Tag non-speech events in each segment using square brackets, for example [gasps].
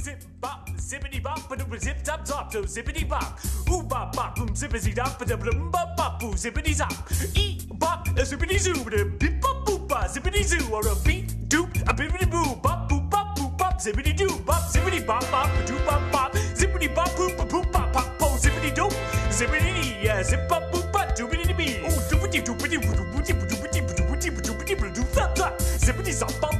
zip bop, zippity bop, ba doom zip zop zop, so zippity bop. Ooh bop bop, boom zippity dop, ba dum bop bop, boo zippity zop. E bop, a zippity zoo, ba bip bop boop ba, zippity zoo, or a beat doop, a bippity boo, bop boop bop boop bop, zippity doo, bop zippity bop bop, ba doo bop bop, zippity bop boop boop bop pop, po zippity doop, zippity dee, yeah, zip bop boop ba doopity bee. Ooh doopity doopity doopity doopity doopity doopity doopity zop zop, zippity zop bop ba boop bop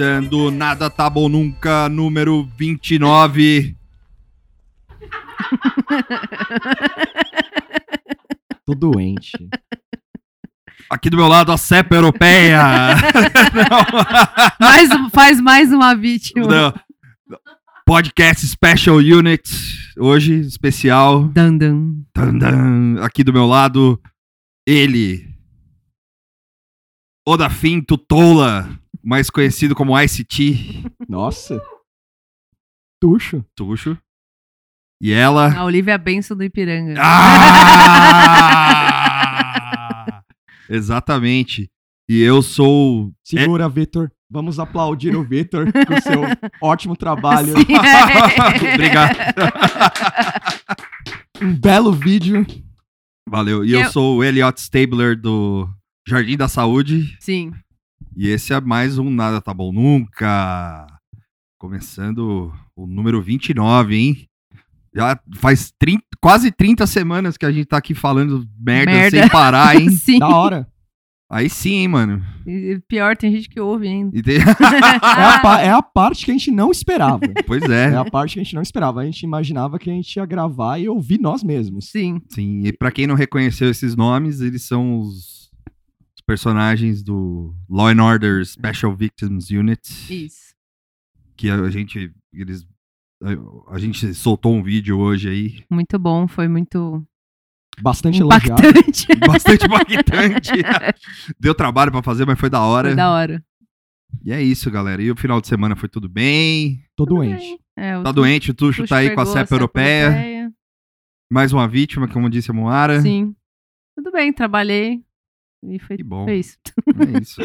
Começando Nada Tá Bom Nunca, número 29. [laughs] Tô doente. Aqui do meu lado, a cepa europeia. [laughs] Mais, faz mais uma vítima. Não. Podcast Special Unit. Hoje, especial. Dan, dan. Tan, tan. Aqui do meu lado, ele. Odafim Tutola, mais conhecido como ICT Nossa. Tuxo. Tuxo. E ela. A Olivia Benção do Ipiranga. Ah! [laughs] Exatamente. E eu sou. Segura, Vitor. Vamos aplaudir o Vitor [laughs] com seu ótimo trabalho. Sim, é. [laughs] Obrigado. Um belo vídeo. Valeu. E Eu- eu sou o Elliot Stabler do Jardim da Saúde. Sim. E esse é mais um Nada Tá Bom Nunca. Começando o número 29, hein? Já faz 30 quase 30 semanas que a gente tá aqui falando merda, Merda. sem parar, hein? [laughs] Sim. Da hora. Aí sim, hein, mano. E pior, tem gente que ouve ainda. E tem- [laughs] É a, é a parte que a gente não esperava. pois É é. a parte que a gente não esperava. A gente imaginava que a gente ia gravar e ouvir nós mesmos. Sim. Sim, e pra quem não reconheceu esses nomes, eles são os personagens do Law and Order Special Victims Unit. Isso. Que a gente. Eles, a, a gente soltou um vídeo hoje aí. Muito bom, foi muito Bastante elogiado. impactante. [laughs] Bastante impactante. [laughs] Deu trabalho pra fazer, mas foi da hora. Foi da hora. E é isso, galera. E o final de semana foi tudo bem. Tô doente. É, o Tá doente, o Tuxo Tuxo tá aí com a cepa europeia. europeia. Mais uma vítima, como disse a Moara. Sim. Tudo bem, trabalhei. E foi, Que bom. foi isso. É isso.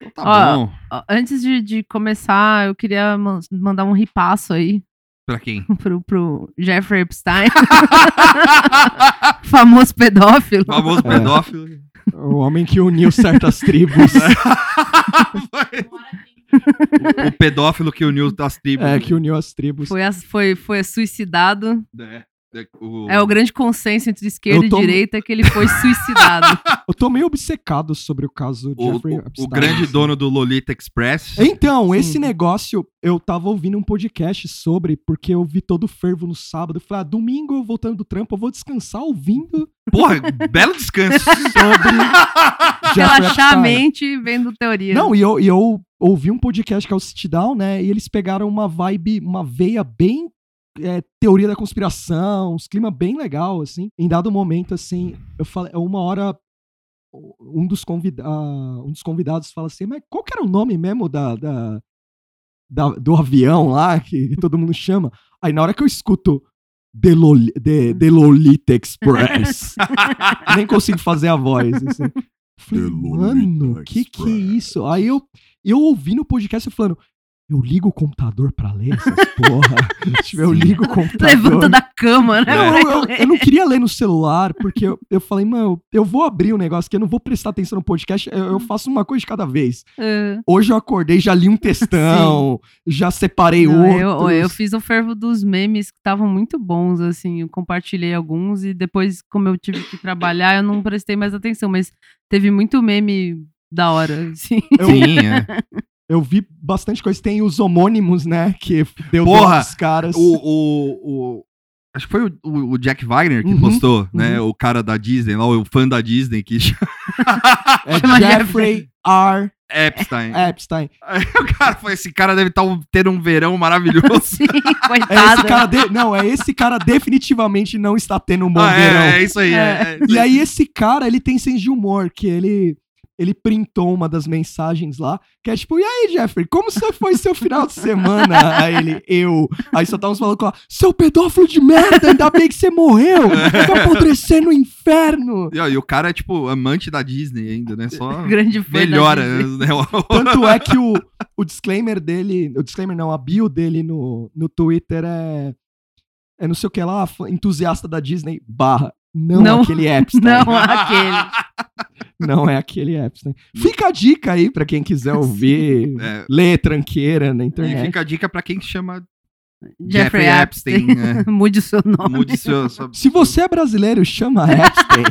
Então tá [laughs] Ó, bom. Ó, Antes de, de começar, eu queria man- mandar um ripasso aí Pra quem? [laughs] pro, pro Jeffrey Epstein, [laughs] famoso pedófilo. Famoso É. pedófilo. O homem que uniu certas tribos. o pedófilo que uniu as tribos. é, que uniu as tribos. Foi, as- foi, foi suicidado. É, é, o- É o grande consenso entre esquerda tô- e direita que ele foi suicidado. [laughs] Eu tô meio obcecado sobre o caso o, Jeffrey o- Epstein. o grande dono do Lolita Express. Então, Sim. esse negócio, eu tava ouvindo um podcast sobre, porque eu vi todo o fervo no sábado. Falei, ah, domingo voltando do trampo, eu vou descansar ouvindo Porra, belo descanso. [laughs] sobre Relaxar a mente vendo teoria. Não, e eu, e eu ouvi um podcast que é o Sit Down, né? E eles pegaram uma vibe, uma veia bem é, teoria da conspiração, uns clima bem legal, assim. Em dado momento, assim, eu falei, uma hora um dos, convida ah, um dos convidados fala assim, mas qual que era o nome mesmo da, da, da- do avião lá que, todo mundo chama? Aí na hora que eu escuto The, Loli, The, The Lolita Express, [laughs] nem consigo fazer a voz. Assim. Eu Falei, mano, que que é isso? Aí eu, eu ouvi no podcast falando, eu ligo o computador pra ler essas [laughs] porra. tipo, eu ligo o computador. Levanta da cama, né? Pra eu, eu- eu não queria ler no celular, porque eu, eu falei, mano, eu vou abrir um negócio que eu não vou prestar atenção no podcast, eu, eu faço uma coisa de cada vez. É. Hoje eu acordei, já li um textão, já separei Não, outros. eu, eu fiz o fervo dos memes que estavam muito bons, assim, eu compartilhei alguns e depois, como eu tive que trabalhar, eu não prestei mais atenção, mas teve muito meme da hora, assim. [laughs] Sim, é. Eu vi bastante coisa. Tem os homônimos, né? Que deu Porra, dos caras. O, o, o, Acho que foi o, o- o Jack Wagner que Uhum, postou, né? O cara da Disney, lá, o fã da Disney que [laughs] É Jeffrey R. Epstein. [laughs] Epstein. Aí [laughs] o cara foi, esse cara deve estar tendo um verão maravilhoso. Sim, É esse coitada. cara de- Não, é esse cara definitivamente não está tendo um bom Ah, verão. é, é isso aí. é, é isso E aí esse cara, ele tem senso de humor, que ele ele printou uma das mensagens lá, que é tipo, e aí, Jeffrey, como foi seu final de semana? [laughs] aí ele, eu. Aí só tava falando com ela, seu pedófilo de merda, ainda bem que você morreu, vai apodrecer no inferno. E, ó, e o cara é, tipo, amante da Disney ainda, né? Só [laughs] Grande fã melhora. Né? Tanto é que o, o disclaimer dele, o disclaimer não, a bio dele no, no Twitter é, é não sei o que lá, entusiasta da Disney, barra. Não, Não. aquele [laughs] Epstein. Não, aquele. [laughs] Não é aquele Epstein. Fica a dica aí pra quem quiser ouvir, É, ler tranqueira na e internet. fica a dica pra quem chama Jeffrey Jeffrey Epstein. Epstein, [laughs] Mude o seu nome. mude seu, Se você é brasileiro, chama Epstein.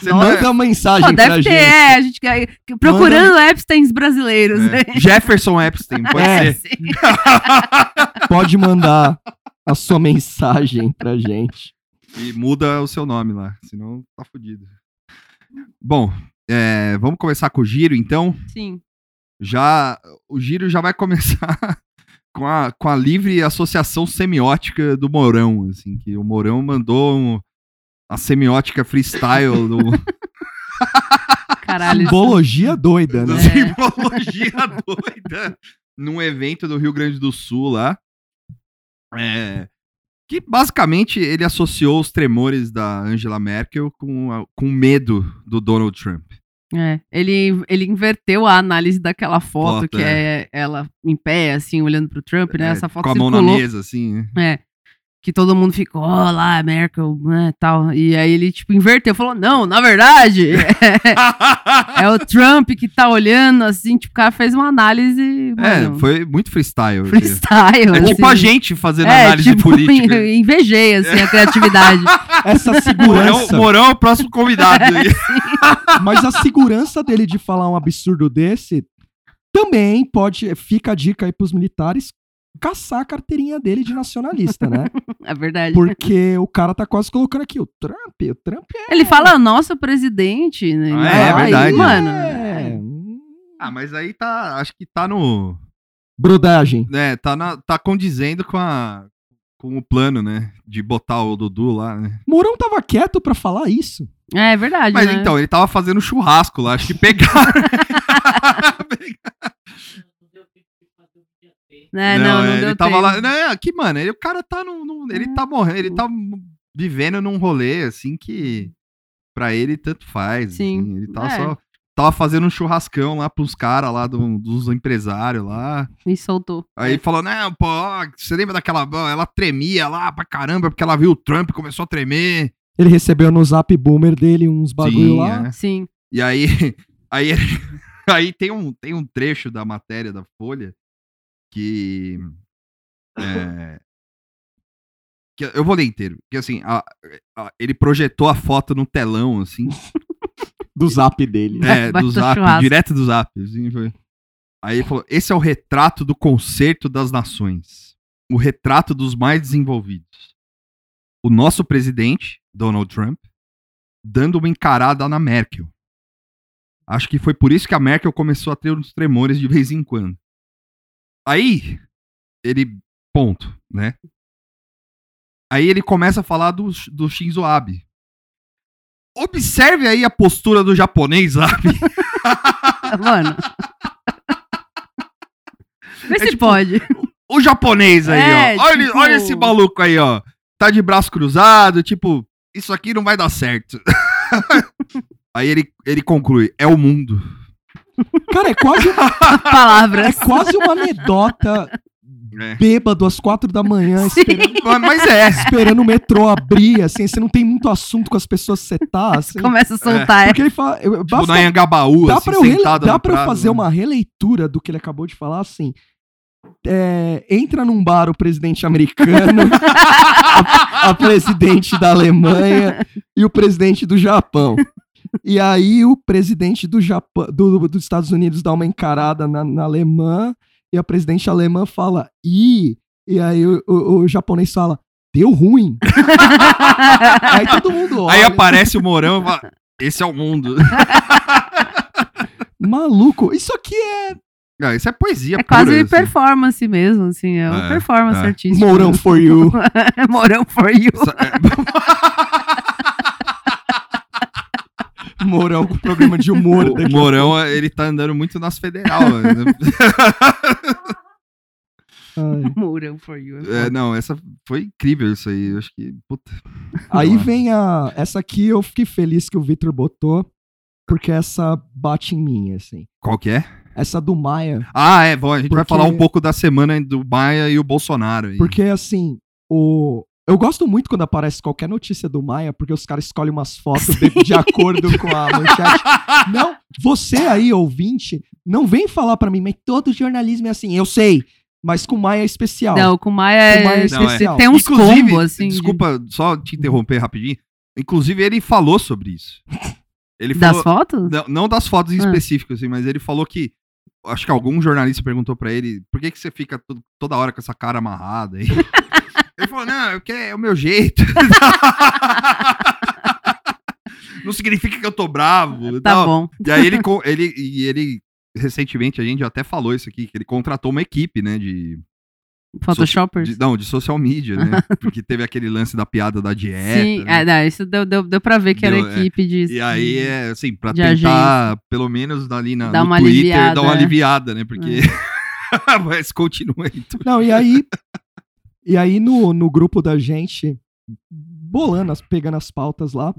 Você não Manda é- uma mensagem pra deve ter, gente. é, a gente quer- procurando Epsteins brasileiros, né? é, Jefferson Epstein, pode É. ser. Pode mandar a sua mensagem pra gente. E muda o seu nome lá, senão tá fudido. Bom, é, vamos começar com o giro, então. Sim. Já o giro já vai [laughs] começar com a, com a livre associação semiótica do Mourão, assim, que o Mourão mandou um- a semiótica freestyle do, [laughs] Caralho. isso- Simbologia doida, né? da simbologia doida num evento do Rio Grande do Sul lá. É, que basicamente ele associou os tremores da Angela Merkel com, a- com medo do Donald Trump. É, ele, ele inverteu a análise daquela foto, Foto, que é. ela em pé, assim, olhando pro Trump, né? É, Essa foto com a mão na circulou. mesa, assim. né? É. Que todo mundo ficou, ó lá, Merkel, né, tal. E aí ele, tipo, inverteu, falou, não, na verdade, é, [laughs] é o Trump que tá olhando, assim, tipo, o cara fez uma análise, É, mano, foi muito freestyle. assim. freestyle, É tipo a gente fazendo É, análise tipo, política. [laughs] invejei, assim, a criatividade. [laughs] Essa Morão, segurança. Morão é o próximo convidado. aí. Mas a segurança dele de falar um absurdo desse também pode. Fica a dica aí pros militares caçar a carteirinha dele de nacionalista, né? [laughs] É verdade. Porque o cara tá quase colocando aqui o Trump, o Trump Ele fala, nosso presidente, né? Ah, é, Aí, verdade. Mano, é. é. ah, mas aí tá. Acho que tá no. Brodagem. né, tá, na, tá condizendo com, a, com o plano, né? De botar o Dudu lá, né? Mourão tava quieto pra falar isso. É verdade, Mas né? então, ele tava fazendo churrasco lá, acho que pegaram. [laughs] [laughs] É, não, não, ele deu tava tempo. lá. Não, aqui, mano, ele, o cara tá no. no- ele tá morrendo, ele tá vivendo num rolê, assim, que pra ele tanto faz. Sim. assim, ele tava É. só. Tava fazendo um churrascão lá pros caras lá, do- dos empresários lá. Me soltou. Aí falou, não, pô, você lembra daquela. Ela tremia lá pra caramba, porque ela viu o Trump e começou a tremer. Ele recebeu no zap boomer dele uns bagulho lá. é. Sim. E aí, [laughs] aí, [laughs] aí tem, um, tem um trecho da matéria da Folha que. é, [laughs] que eu vou ler inteiro. Que assim, a- a- ele projetou a foto no telão, assim, Do zap dele. é, Vai do zap, churrasco. direto do zap. assim, foi. Aí ele falou: esse é o retrato do concerto das nações. O retrato dos mais desenvolvidos. O nosso presidente, Donald Trump, dando uma encarada na Merkel. Acho que foi por isso que a Merkel começou a ter uns tremores de vez em quando. Aí, ele. Ponto, né? Aí ele começa a falar do, do Shinzo Abe. Observe aí a postura do japonês, Abe. [laughs] Mano. Vê É se tipo- pode. O japonês aí, É, ó. Olha, tipo- olha esse maluco aí, ó. Tá de braço cruzado, tipo, isso aqui não vai dar certo. [laughs] aí ele, ele conclui: é o mundo. Cara, é quase, [laughs] uma, é Palavras. quase uma anedota É. bêbado às quatro da manhã, Sim. esperando, Mas- é. esperando o metrô abrir, assim, você não tem muito assunto com as pessoas que você tá, assim. Começa a soltar. Porque ele fala. eu- Tipo, basta- na dá assim, pra eu, rele- dá pra eu fazer né? uma releitura do que ele acabou de falar, assim. É, entra num bar o presidente americano, [laughs] a, a presidente da Alemanha e o presidente do Japão. E aí o presidente do Japão, do- dos Estados Unidos dá uma encarada na, na alemã e a presidente alemã fala, ih, e aí o, o- o japonês fala, deu ruim. [laughs] Aí todo mundo olha. Aí aparece o Mourão e fala, esse é o mundo. [laughs] Maluco, isso aqui é Ah, isso é poesia É quase pura, assim. performance mesmo, assim. É uma É, performance é. artística. Mourão for you. [laughs] Mourão for you. Mourão com programa de humor. O daqui. Mourão, ele tá andando muito nas federal. né? Mourão for you. É, não, essa foi incrível isso aí. Eu acho que. Puta. Aí vem a. Essa aqui eu fiquei feliz que o Victor botou, porque essa bate em mim, assim. Qual que é? Essa do Maia. Ah, é, bom, a gente vai Porque- falar um pouco da semana do Maia e o Bolsonaro. aí. Porque, assim, o. Eu gosto muito quando aparece qualquer notícia do Maia, porque os caras escolhem umas fotos de, de acordo com a manchete. [laughs] Não, você aí, ouvinte, não vem falar pra mim, mas todo jornalismo é assim. Eu sei, mas com Maia é especial. Não, com Maia Com Maia é é, especial. tem uns Inclusive, combos, assim. de- Desculpa só te interromper rapidinho. Inclusive, ele falou sobre isso. Ele Das falou, fotos? não, não das fotos em Ah. específico, assim, mas ele falou que. Acho que algum jornalista perguntou pra ele por que, que você fica to- toda hora com essa cara amarrada aí. [laughs] ele falou, não, é, porque é o meu jeito. [laughs] não significa que eu tô bravo. Tá tal. bom. E aí ele, ele, e ele, recentemente, a gente até falou isso aqui, que ele contratou uma equipe, né, de... Photoshoppers. de- não, de social media, né? [laughs] Porque teve aquele lance da piada da dieta. Sim, né? é, não, isso deu, deu, deu pra ver que era Deu, é. equipe de. E aí, é assim, pra tentar, pelo menos ali na, Dar no uma Twitter, aliviada, dar uma é. aliviada, né? Porque... [laughs] Mas continua aí. tu- Não, e aí. E aí no, no grupo da gente, bolando, as, pegando as pautas lá,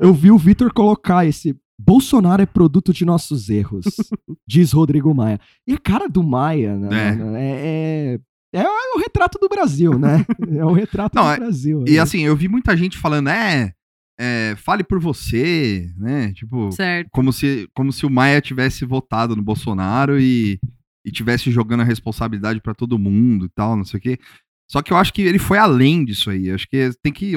eu vi o Vitor colocar esse. Bolsonaro é produto de nossos erros, [laughs] diz Rodrigo Maia. E a cara do Maia, né? É. mano, É, é, é o retrato do Brasil, né? [laughs] É o retrato Não, do é- Brasil. E é. assim, eu vi muita gente falando, é, é, fale por você, né? Tipo, Certo. como se, como se o Maia tivesse votado no Bolsonaro e, e tivesse jogando a responsabilidade pra todo mundo e tal, não sei o quê. Só que eu acho que ele foi além disso aí. Eu acho que tem que,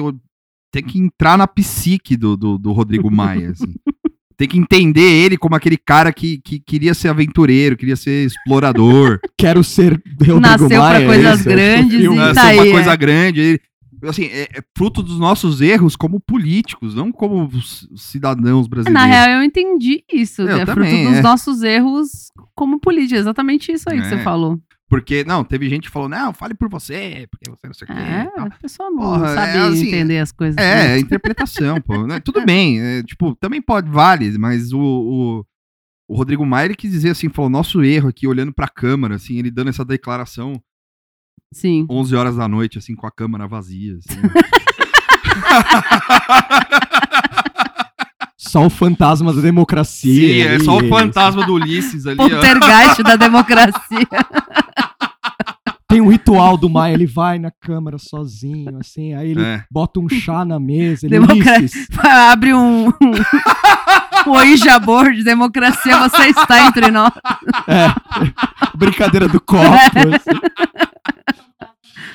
tem que entrar na psique do, do, do Rodrigo Maia, assim. [laughs] Tem que entender ele como aquele cara que, que queria ser aventureiro, queria ser explorador, [laughs] Quero ser Rodrigo Nasceu pra Maia, coisas esse, grandes o filme. e né, tá uma aí, coisa é. grande. Ele- assim, é, é fruto dos nossos erros como políticos, não como cidadãos brasileiros. Na real, eu entendi isso. Eu é também, fruto dos é. nossos erros como política. Exatamente isso aí que É. você falou. Porque, não, teve gente que falou, não, fale por você, porque você não sei o quê. É, a pessoa não Porra, sabe é assim, entender as coisas. É, né? é interpretação, pô. né? Tudo [laughs] bem, é, tipo, também pode, vale, mas o, o, o Rodrigo Maia, ele quis dizer assim, falou, nosso erro aqui, olhando pra câmara, assim, ele dando essa declaração Sim. 11 horas da noite, assim, com a câmara vazia, assim. [laughs] Só o fantasma da democracia. Sim, é só o fantasma do Ulisses ali. Poltergeist da democracia. Tem um ritual do Maia, ele vai na câmara sozinho, assim, aí ele É. bota um chá na mesa, ele Democra- Ulisses, [laughs] Abre um. um o Ouija board, democracia, você está entre nós. [laughs] brincadeira do copo. [laughs] assim.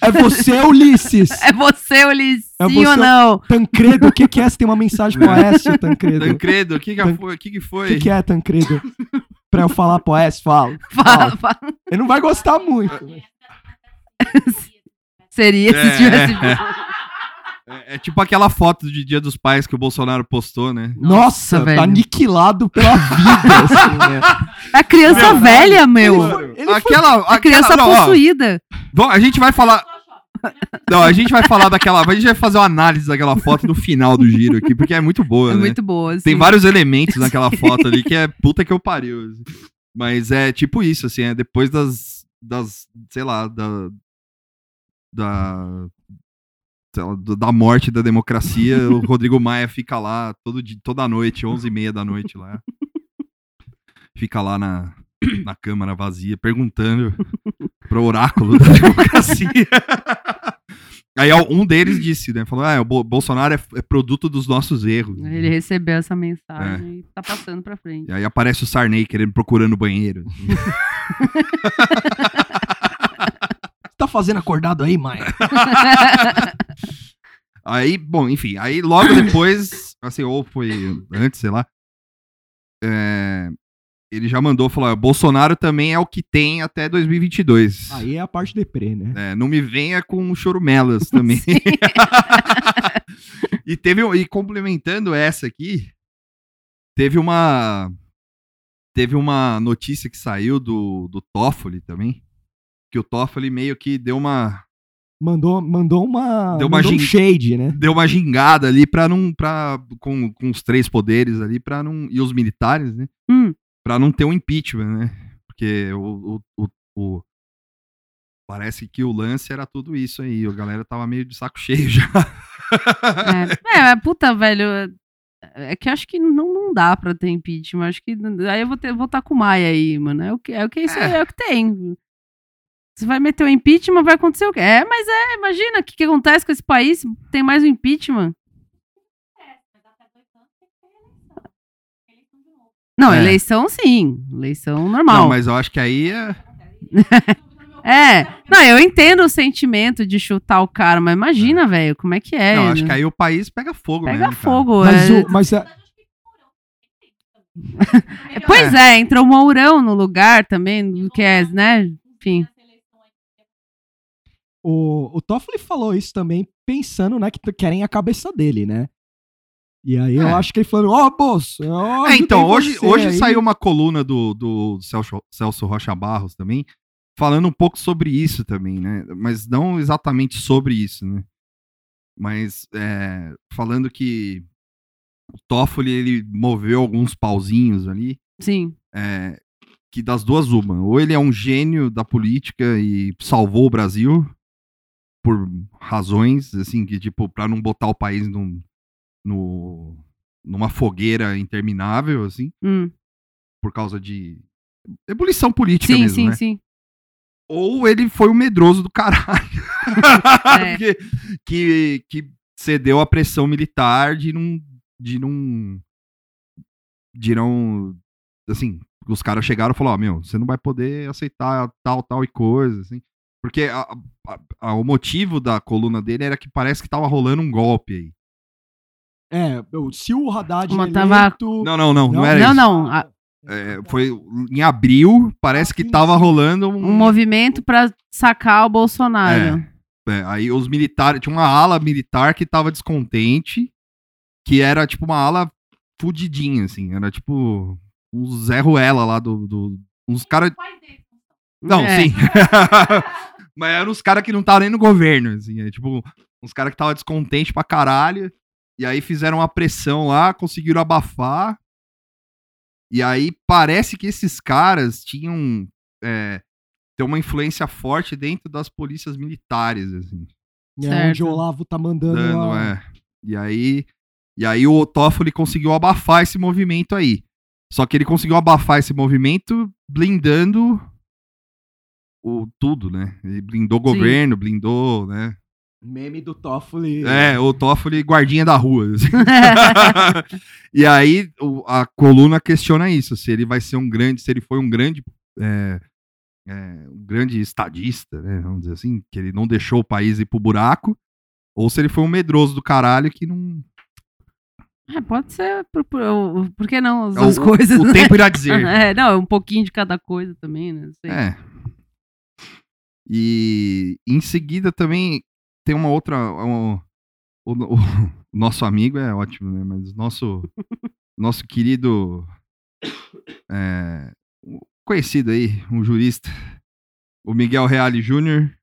É você, Ulisses! [laughs] É você, Ulisses, É sim você. ou não? Tancredo, o que, que é? Você tem uma mensagem pro Aécio, Tancredo? O Tancredo, o que que Tan- foi? O que que que, foi? que é, Tancredo? Pra eu falar pro Aécio, falo. [laughs] Fala, fala. Ele não vai gostar muito. [laughs] Seria se É, tivesse. É, é tipo aquela foto de Dia dos Pais que o Bolsonaro postou, né? Nossa, velho. tá aniquilado pela vida, assim, né? A criança Meu, velha, meu. Ele foi- ele foi- aquela, A criança não, possuída. Bom, a gente vai falar. Não, a gente vai falar daquela. A gente vai fazer uma análise daquela foto no final do giro aqui, porque é muito boa, É né? muito boa. Assim. Tem vários elementos naquela foto ali que é puta que eu pariu. assim. Mas é tipo isso, assim, é depois das. das sei lá, da. Da. Do- da morte da democracia, o [laughs] Rodrigo Maia fica lá todo dia, toda noite, 11 e meia da noite lá. Fica lá na, na câmara vazia, perguntando pro oráculo da democracia. [laughs] Aí um deles disse, né? Falou, ah, o Bo- Bolsonaro é, é produto dos nossos erros. Ele recebeu essa É. mensagem e tá passando pra frente. E aí aparece o Sarney querendo procurando banheiro. [laughs] fazendo acordado aí, Maia? [laughs] Aí, bom, enfim, aí logo depois, assim, ou foi antes, sei lá, é, ele já mandou falar: Bolsonaro também é o que tem até 2022. Aí é a parte deprê, né? É, não me venha com chorumelas também. [laughs] [laughs] e teve e complementando essa aqui, teve uma teve uma notícia que saiu do do Toffoli também, que o Toffoli meio que deu uma Mandou, mandou uma. Deu uma mandou um shade, né? deu uma gingada ali para não para com, com os três poderes ali para não e os militares, né? Hum. Pra não ter um impeachment, né? Porque o, o, o, o- parece que o lance era tudo isso aí, a galera tava meio de saco [laughs] cheio já. É, é, mas, puta, velho. É que eu acho que não, não dá pra ter impeachment. Acho que. Aí eu vou ter, vou estar com o Maia aí, mano. É o que, é o que isso É. é. o que tem. Você vai meter o impeachment, vai acontecer o quê? É, mas é, imagina o que, que acontece com esse país. Tem mais um impeachment. Não, É. eleição sim. Eleição normal. Não, mas eu acho que aí é. [laughs] É. Não, eu entendo o sentimento de chutar o cara, mas imagina, velho, como é que é. não, acho né? que aí o país pega fogo Pega mesmo. cara. fogo. Mas, é. o, mas é- [laughs] Pois é, entrou o Mourão no lugar também, que é, né? Enfim. O, o Toffoli falou isso também pensando, né, que querem a cabeça dele, né? E aí eu É. acho que ele falou, ó, moço, eu É, ajudei então, hoje, você hoje aí." saiu uma coluna do, do Celso, Celso Rocha Barros também, falando um pouco sobre isso também, né? Mas não exatamente sobre isso, né? Mas é, falando que o Toffoli, ele moveu alguns pauzinhos ali, Sim. é, que das duas uma. Ou ele é um gênio da política e salvou o Brasil por razões, assim, que tipo, pra não botar o país num, no, numa fogueira interminável, assim, Hum. por causa de ebulição política Sim, mesmo, sim, né? sim. Ou ele foi um medroso do caralho. [laughs] É. Porque- que, que cedeu à pressão militar de não. De não. De não. Assim, os caras chegaram e falaram: Ó, meu, você não vai poder aceitar tal, tal e coisa, assim. Porque a- a- a- o motivo da coluna dele era que parece que tava rolando um golpe aí. É, se o Haddad Uma é tava- eleito... Não, não, não, não, era não, isso. não. a- É, foi em abril, parece que tava rolando Um movimento pra sacar o Bolsonaro. É, aí os militares, tinha uma ala militar que tava descontente, que era tipo uma ala fudidinha, assim, era tipo uns Zé Ruela lá do, do uns caras, não, É. sim, [laughs] [laughs] mas eram uns caras que não estavam nem no governo, assim, é tipo uns caras que tava descontente pra caralho, e aí fizeram uma pressão lá, conseguiram abafar, e aí parece que esses caras tinham é, tem uma influência forte dentro das polícias militares, assim. É, Certo. onde o Olavo tá mandando... Dando, a- é. E aí, e aí o Toffoli conseguiu abafar esse movimento aí. Só que ele conseguiu abafar esse movimento blindando o tudo, né? Ele blindou o governo, blindou, né? Meme do Toffoli. É, o Toffoli guardinha da rua. assim. [laughs] [laughs] e aí o- a coluna questiona isso, se ele vai ser um grande, se ele foi um grande é, é, um grande estadista, né? Vamos dizer assim, que ele não deixou o país ir pro buraco, ou se ele foi um medroso do caralho que não. É, pode ser. Por, por, por que não as É, duas coisas? o né? tempo irá dizer. [laughs] É, não, um pouquinho de cada coisa também, né? É. E em seguida também tem uma outra. um- o, [laughs] o- nosso amigo é ótimo, né? Mas o nosso, [laughs] nosso querido. é, conhecido aí, um jurista, o Miguel Reale Júnior,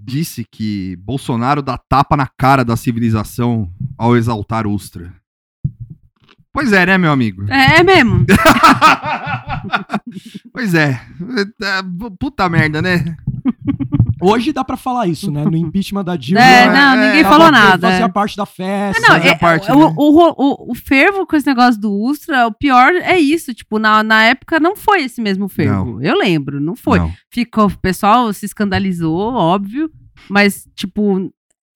disse que Bolsonaro dá tapa na cara da civilização ao exaltar Ustra. Pois é, né, meu amigo? É, é mesmo. [laughs] pois é. É, Puta merda, né? Hoje dá pra falar isso, né? No impeachment da Dilma. É, não, é, ninguém tá falou nada. Fazia é. parte da festa. Não, fazia é, parte, o, né? o, o, o fervo com esse negócio do Ustra, o pior é isso. Tipo, na, na época não foi esse mesmo fervo. Eu lembro, não foi. Não. Ficou, o pessoal se escandalizou, óbvio, mas, tipo,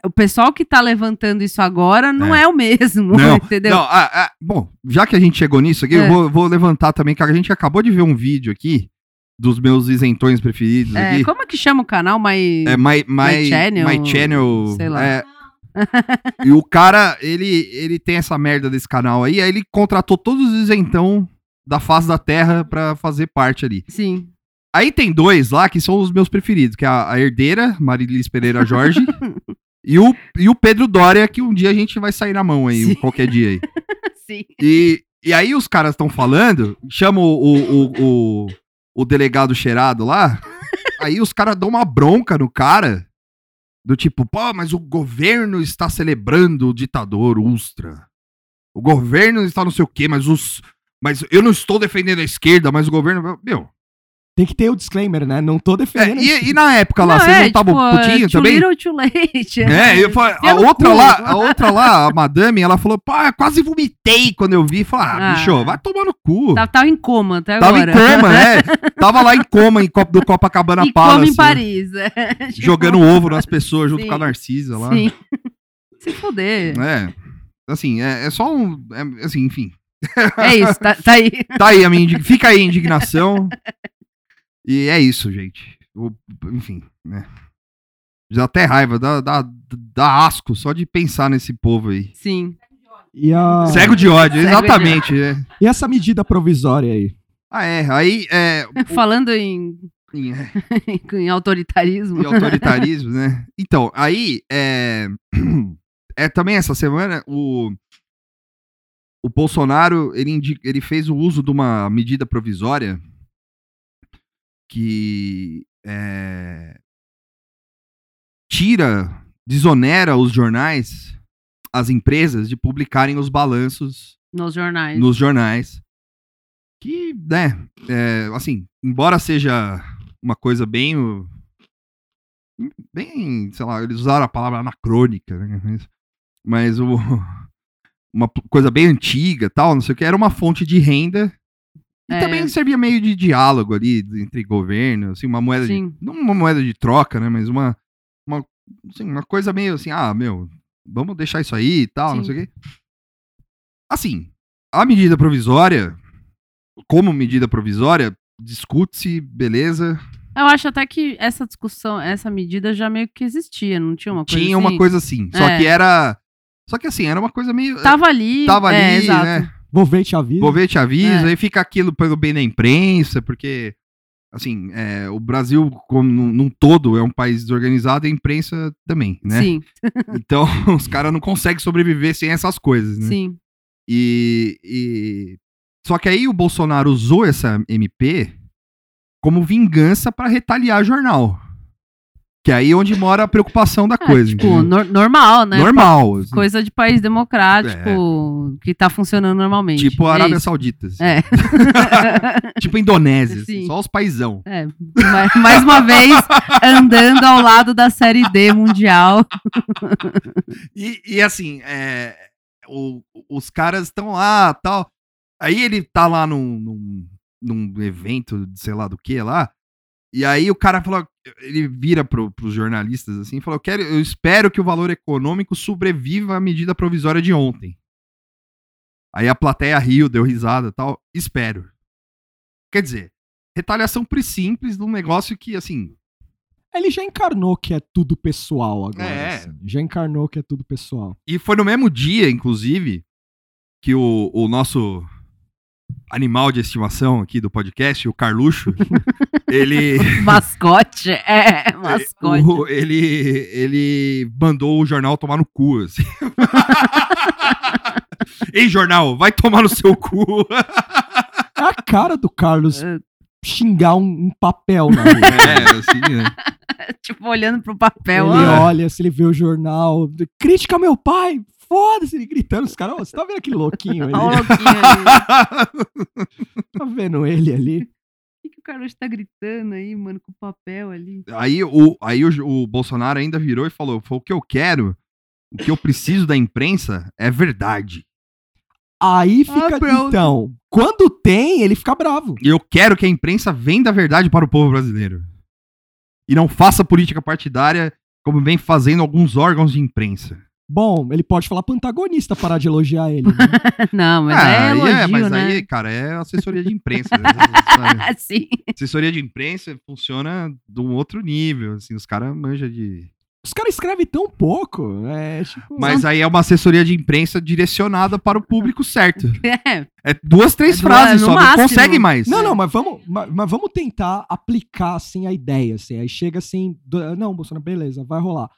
o pessoal que tá levantando isso agora não é, É. o mesmo, Não, [laughs] entendeu? Não, ah, ah, bom, já que a gente chegou nisso aqui, É. eu vou, vou levantar também, que a gente acabou de ver um vídeo aqui dos meus isentões preferidos É, aqui. como é que chama o canal? My... É My, my, My Channel, My Channel. sei lá. é. [laughs] e o cara, ele, ele tem essa merda desse canal aí, aí ele contratou todos os isentão da face da terra pra fazer parte ali. Sim. Aí tem dois lá que são os meus preferidos, que é a, a herdeira, Marilis Pereira Jorge, [laughs] e, o, e o Pedro Dória, que um dia a gente vai sair na mão aí, Sim. qualquer dia aí. [laughs] Sim. E, e aí os caras estão falando, chamam o, o, o, o delegado cheirado lá, [laughs] aí os caras dão uma bronca no cara, do tipo, pô, mas o governo está celebrando o ditador Ustra. O governo está não sei o quê, mas os... Mas eu não estou defendendo a esquerda, mas o governo... Meu, Tem que ter o disclaimer, né? Não tô é, defendendo. e, e na época lá, Não, vocês é, não estavam tipo, putinho too também? little, too late. É, eu falei, a outra cu. lá, a outra lá, a madame, ela falou, pá, quase vomitei quando eu vi. Falei, ah, Ah. bicho, vai tomar no cu. Tava, tava em coma até Tava agora. em coma, é. [laughs] Tava lá em coma, em Copa, do Copacabana E Palace. coma em? Paris. é. Tipo, Jogando ovo nas pessoas junto Sim. com a Narcisa lá. Sim. [laughs] Se foder. É. Assim, é, é só um. é, assim, enfim. É isso, tá, tá aí. Tá aí a minha indig- Fica aí a indignação. [laughs] E é isso, gente. O- enfim, né? Já até raiva, dá, dá, dá asco só de pensar nesse povo aí. Sim. E, a... Cego de ódio, Cego de exatamente. é. e essa medida provisória aí? Ah, é. Aí, é. o- [laughs] Falando em, em, é, [laughs] em autoritarismo. em autoritarismo, né? Então, aí, é. [clears throat] É também essa semana, o. O Bolsonaro, ele, indi- ele fez o uso de uma medida provisória que é, tira, desonera os jornais, as empresas, de publicarem os balanços Nos jornais. nos jornais. Que, né, é, assim, embora seja uma coisa bem. Bem, sei lá, eles usaram a palavra anacrônica, né? [laughs] Mas, o, [laughs] uma coisa bem antiga tal, não sei o que, era uma fonte de renda. E É. também servia meio de diálogo ali entre governo, assim, uma moeda de, não uma moeda de troca, né, mas uma uma, assim, uma coisa meio assim, ah, meu, vamos deixar isso aí e tal, não Sim. sei o quê. Assim, a medida provisória, como medida provisória, discute-se, beleza. Eu acho até que essa discussão, essa medida já meio que existia, não tinha uma coisa Tinha assim? uma coisa assim, só É. que era só que assim, era uma coisa meio Tava ali. tava é, ali, exato. né? Vou ver te avisa. Vou ver, te aviso, É. aí fica aquilo pelo bem da imprensa, porque, assim, é, o Brasil, como num, num todo, é um país desorganizado e a imprensa também, né? Sim, [laughs] Então, [laughs] os caras não conseguem sobreviver sem essas coisas, né? sim. E, e- Só que aí o Bolsonaro usou essa MP como vingança pra retaliar jornal. Que é aí onde mora a preocupação da É, coisa. tipo, normal, né? Normal. assim, Coisa de país democrático que tá funcionando normalmente. tipo a É Arábia isso. Saudita. assim. É. [laughs] tipo a Indonésia. assim, Sim. só os paizão. É, ma- mais uma vez, andando ao lado da Série D mundial. E, e assim, é, o- os caras estão lá tal. Aí ele tá lá num, num, num evento, de sei lá do que lá. E aí o cara falou, ele vira pro, pros jornalistas assim e falou: eu, quero, eu espero que o valor econômico sobreviva à medida provisória de ontem. Aí a plateia riu, deu risada e tal. Espero. Quer dizer, retaliação por simples de um negócio que, assim, Ele já encarnou que é tudo pessoal agora. É. assim. Já encarnou que é tudo pessoal. E foi no mesmo dia, inclusive, que o, o nosso animal de estimação aqui do podcast, o Carluxo, [laughs] ele, Mascote. É, [laughs] mascote. o- ele, ele mandou o jornal tomar no cu. Assim. [laughs] Ei, jornal, vai tomar no seu cu. É a cara do Carlos É, xingar um, um papel na rua. é, assim, né? tipo, olhando pro papel. Ele ah, olha, se ele vê o jornal, crítica ao meu pai, foda-se, ele gritando, os caras, "Ô, você tá vendo aquele louquinho ali? Olha o louquinho ali. [laughs] Tá vendo ele ali? O que, que o Carlos tá gritando aí, mano, com o papel ali? Aí, o, aí o, o Bolsonaro ainda virou e falou: "Foi o que eu quero, o que eu preciso da imprensa é verdade. Aí fica, Ah, então, quando tem, ele fica bravo. E eu quero que a imprensa venda a verdade para o povo brasileiro. E não faça política partidária como vem fazendo alguns órgãos de imprensa. Bom, ele pode falar pro antagonista parar de elogiar ele. né? [laughs] Não, mas Ah, é elogio, mas né? aí, cara, é assessoria de imprensa. né? [laughs] Sim. assessoria de imprensa funciona de um outro nível. Assim, os caras manjam de. Os caras escrevem tão pouco. É, tipo, Mas aí é uma assessoria de imprensa direcionada para o público certo. [laughs] É, É duas, três É frases é só, não máximo. consegue mais. Não, não, mas vamos, mas, mas vamos tentar aplicar assim a ideia, assim. Aí chega assim, do- não, Bolsonaro, beleza, vai rolar.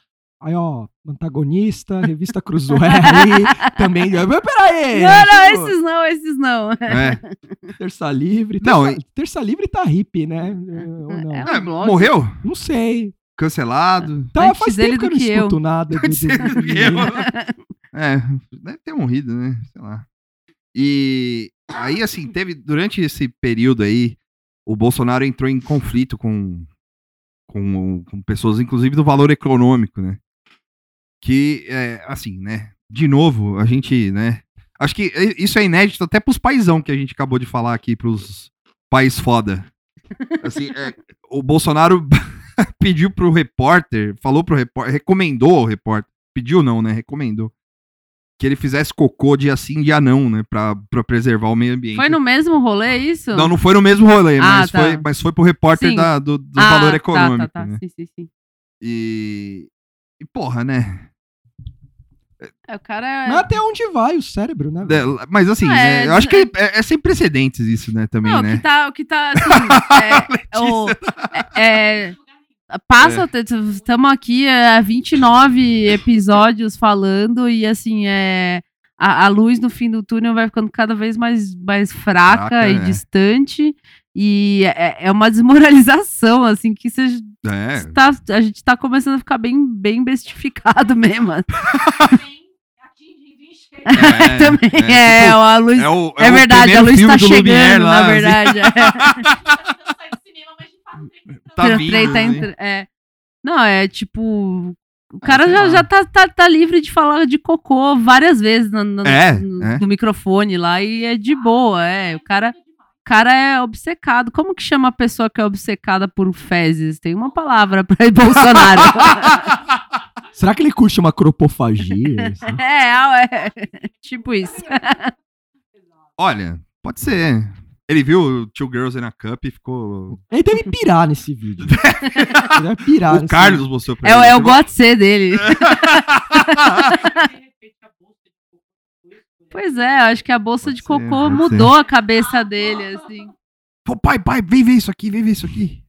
Aí, ó, antagonista, revista Cruzoé aí, [laughs] também. Mas peraí! não, não, tipo, esses não, esses não. É. [laughs] Terça Livre. Não, Terça, Terça Livre tá hippie, né? Ou não? É, É, blog. morreu? Não sei. Cancelado? Tá, Antes faz tempo que eu não que eu. escuto nada. do- do- do- do- Eu- É, deve ter morrido, né? Sei lá. E aí, assim, teve. Durante esse período aí, o Bolsonaro entrou em conflito com, com, com pessoas, inclusive do valor econômico, né? Que, é, assim, né? De novo, a gente, né? Acho que isso é inédito até pros paizão que a gente acabou de falar aqui, pros pais foda. Assim, é, o Bolsonaro [laughs] pediu pro repórter, falou pro repórter, recomendou ao repórter, pediu não, né? Recomendou. Que ele fizesse cocô dia sim, dia não, né? Pra, pra preservar o meio ambiente. Foi no mesmo rolê isso? Não, não foi no mesmo rolê, Ah, mas, tá. foi, mas foi pro repórter Sim. da- do, do Ah, valor tá, econômico, Tá, tá, né? Sim, sim, sim. E, e porra, né? É, o cara Mas é... até onde vai o cérebro, né? É, Mas assim, Ah, né, é, eu acho que é, é sem precedentes isso, né, também, Não, o né? que tá, o que tá, [laughs] assim, é, o- é, é, passa, estamos aqui há 29 episódios falando e, assim, é, a, a luz no fim do túnel vai ficando cada vez mais, mais fraca, Fraca, e é. distante e é, é uma desmoralização, assim, que você É, tá, a gente tá começando a ficar bem, bem bestificado [laughs] mesmo. [laughs] [laughs] é, Também é, é, tipo, a luz... é o, É, o verdade, a luz filme tá do Lumière chegando, lá, na assim, verdade. [laughs] tá O vindo, trem tá assim. entra- é. Não, é tipo. O cara já, já tá, tá, tá livre de falar de cocô várias vezes no, no- É, no- é. no microfone lá e é de boa, é. O cara, cara é obcecado. Como que chama a pessoa que é obcecada por fezes? Tem uma palavra pra [laughs] Bolsonaro. Será que ele curte uma cropofagia? [laughs] assim? é, é, [laughs] tipo isso. [laughs] Olha, pode ser. Ele viu o Two Girls in a Cup e ficou. Ele deve pirar nesse vídeo. Ele deve pirar o nesse Carlos mostrou pra É, o- ele. é o GOTC dele. Pois é, acho que a bolsa Pode de ser, cocô pode mudou a cabeça dele, assim. Pô, pai, pai, vem ver isso aqui, vem ver isso aqui.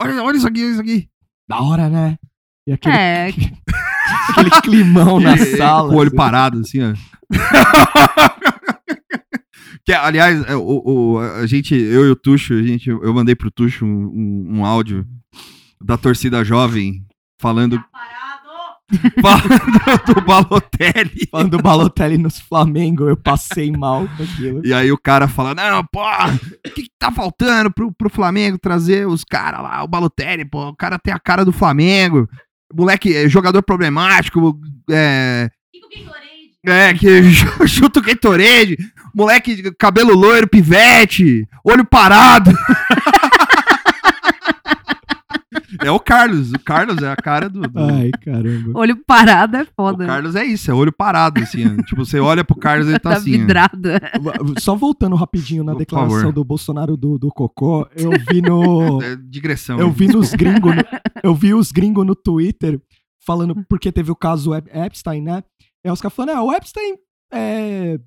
Olha, olha isso aqui, olha isso aqui. Da hora, né? E aquele, É, aquele climão na [laughs] Ele- sala. Com o olho assim. parado, assim, ó. [laughs] que, aliás, é, o, o- a gente, eu e o Tuxo, a gente, eu mandei pro Tuxo um, um- um áudio da torcida jovem falando, [laughs] falando do Balotelli. Falando do Balotelli nos Flamengo, eu passei mal com aquilo. E aí o cara fala, não, pô, o que, que tá faltando pro, pro Flamengo trazer os caras lá, o Balotelli, pô, o cara tem a cara do Flamengo, moleque, é jogador problemático, é... É, que [laughs] chuta o Gatorade, moleque, cabelo loiro, pivete, olho parado. [laughs] é o Carlos, o Carlos é a cara do... do- Ai, caramba. olho parado é o foda. Carlos é isso, é olho parado, assim, ó. tipo, você olha pro Carlos e ele tá, tá assim, vidrado. Só voltando rapidinho na Por declaração favor. do Bolsonaro do, do Cocô, eu vi no. [laughs] É digressão. Eu vi nos gringos. no- [laughs] eu vi os gringos no Twitter falando, porque teve o caso Ep- Epstein, né? E aí os caras falando, ah, o Epstein é,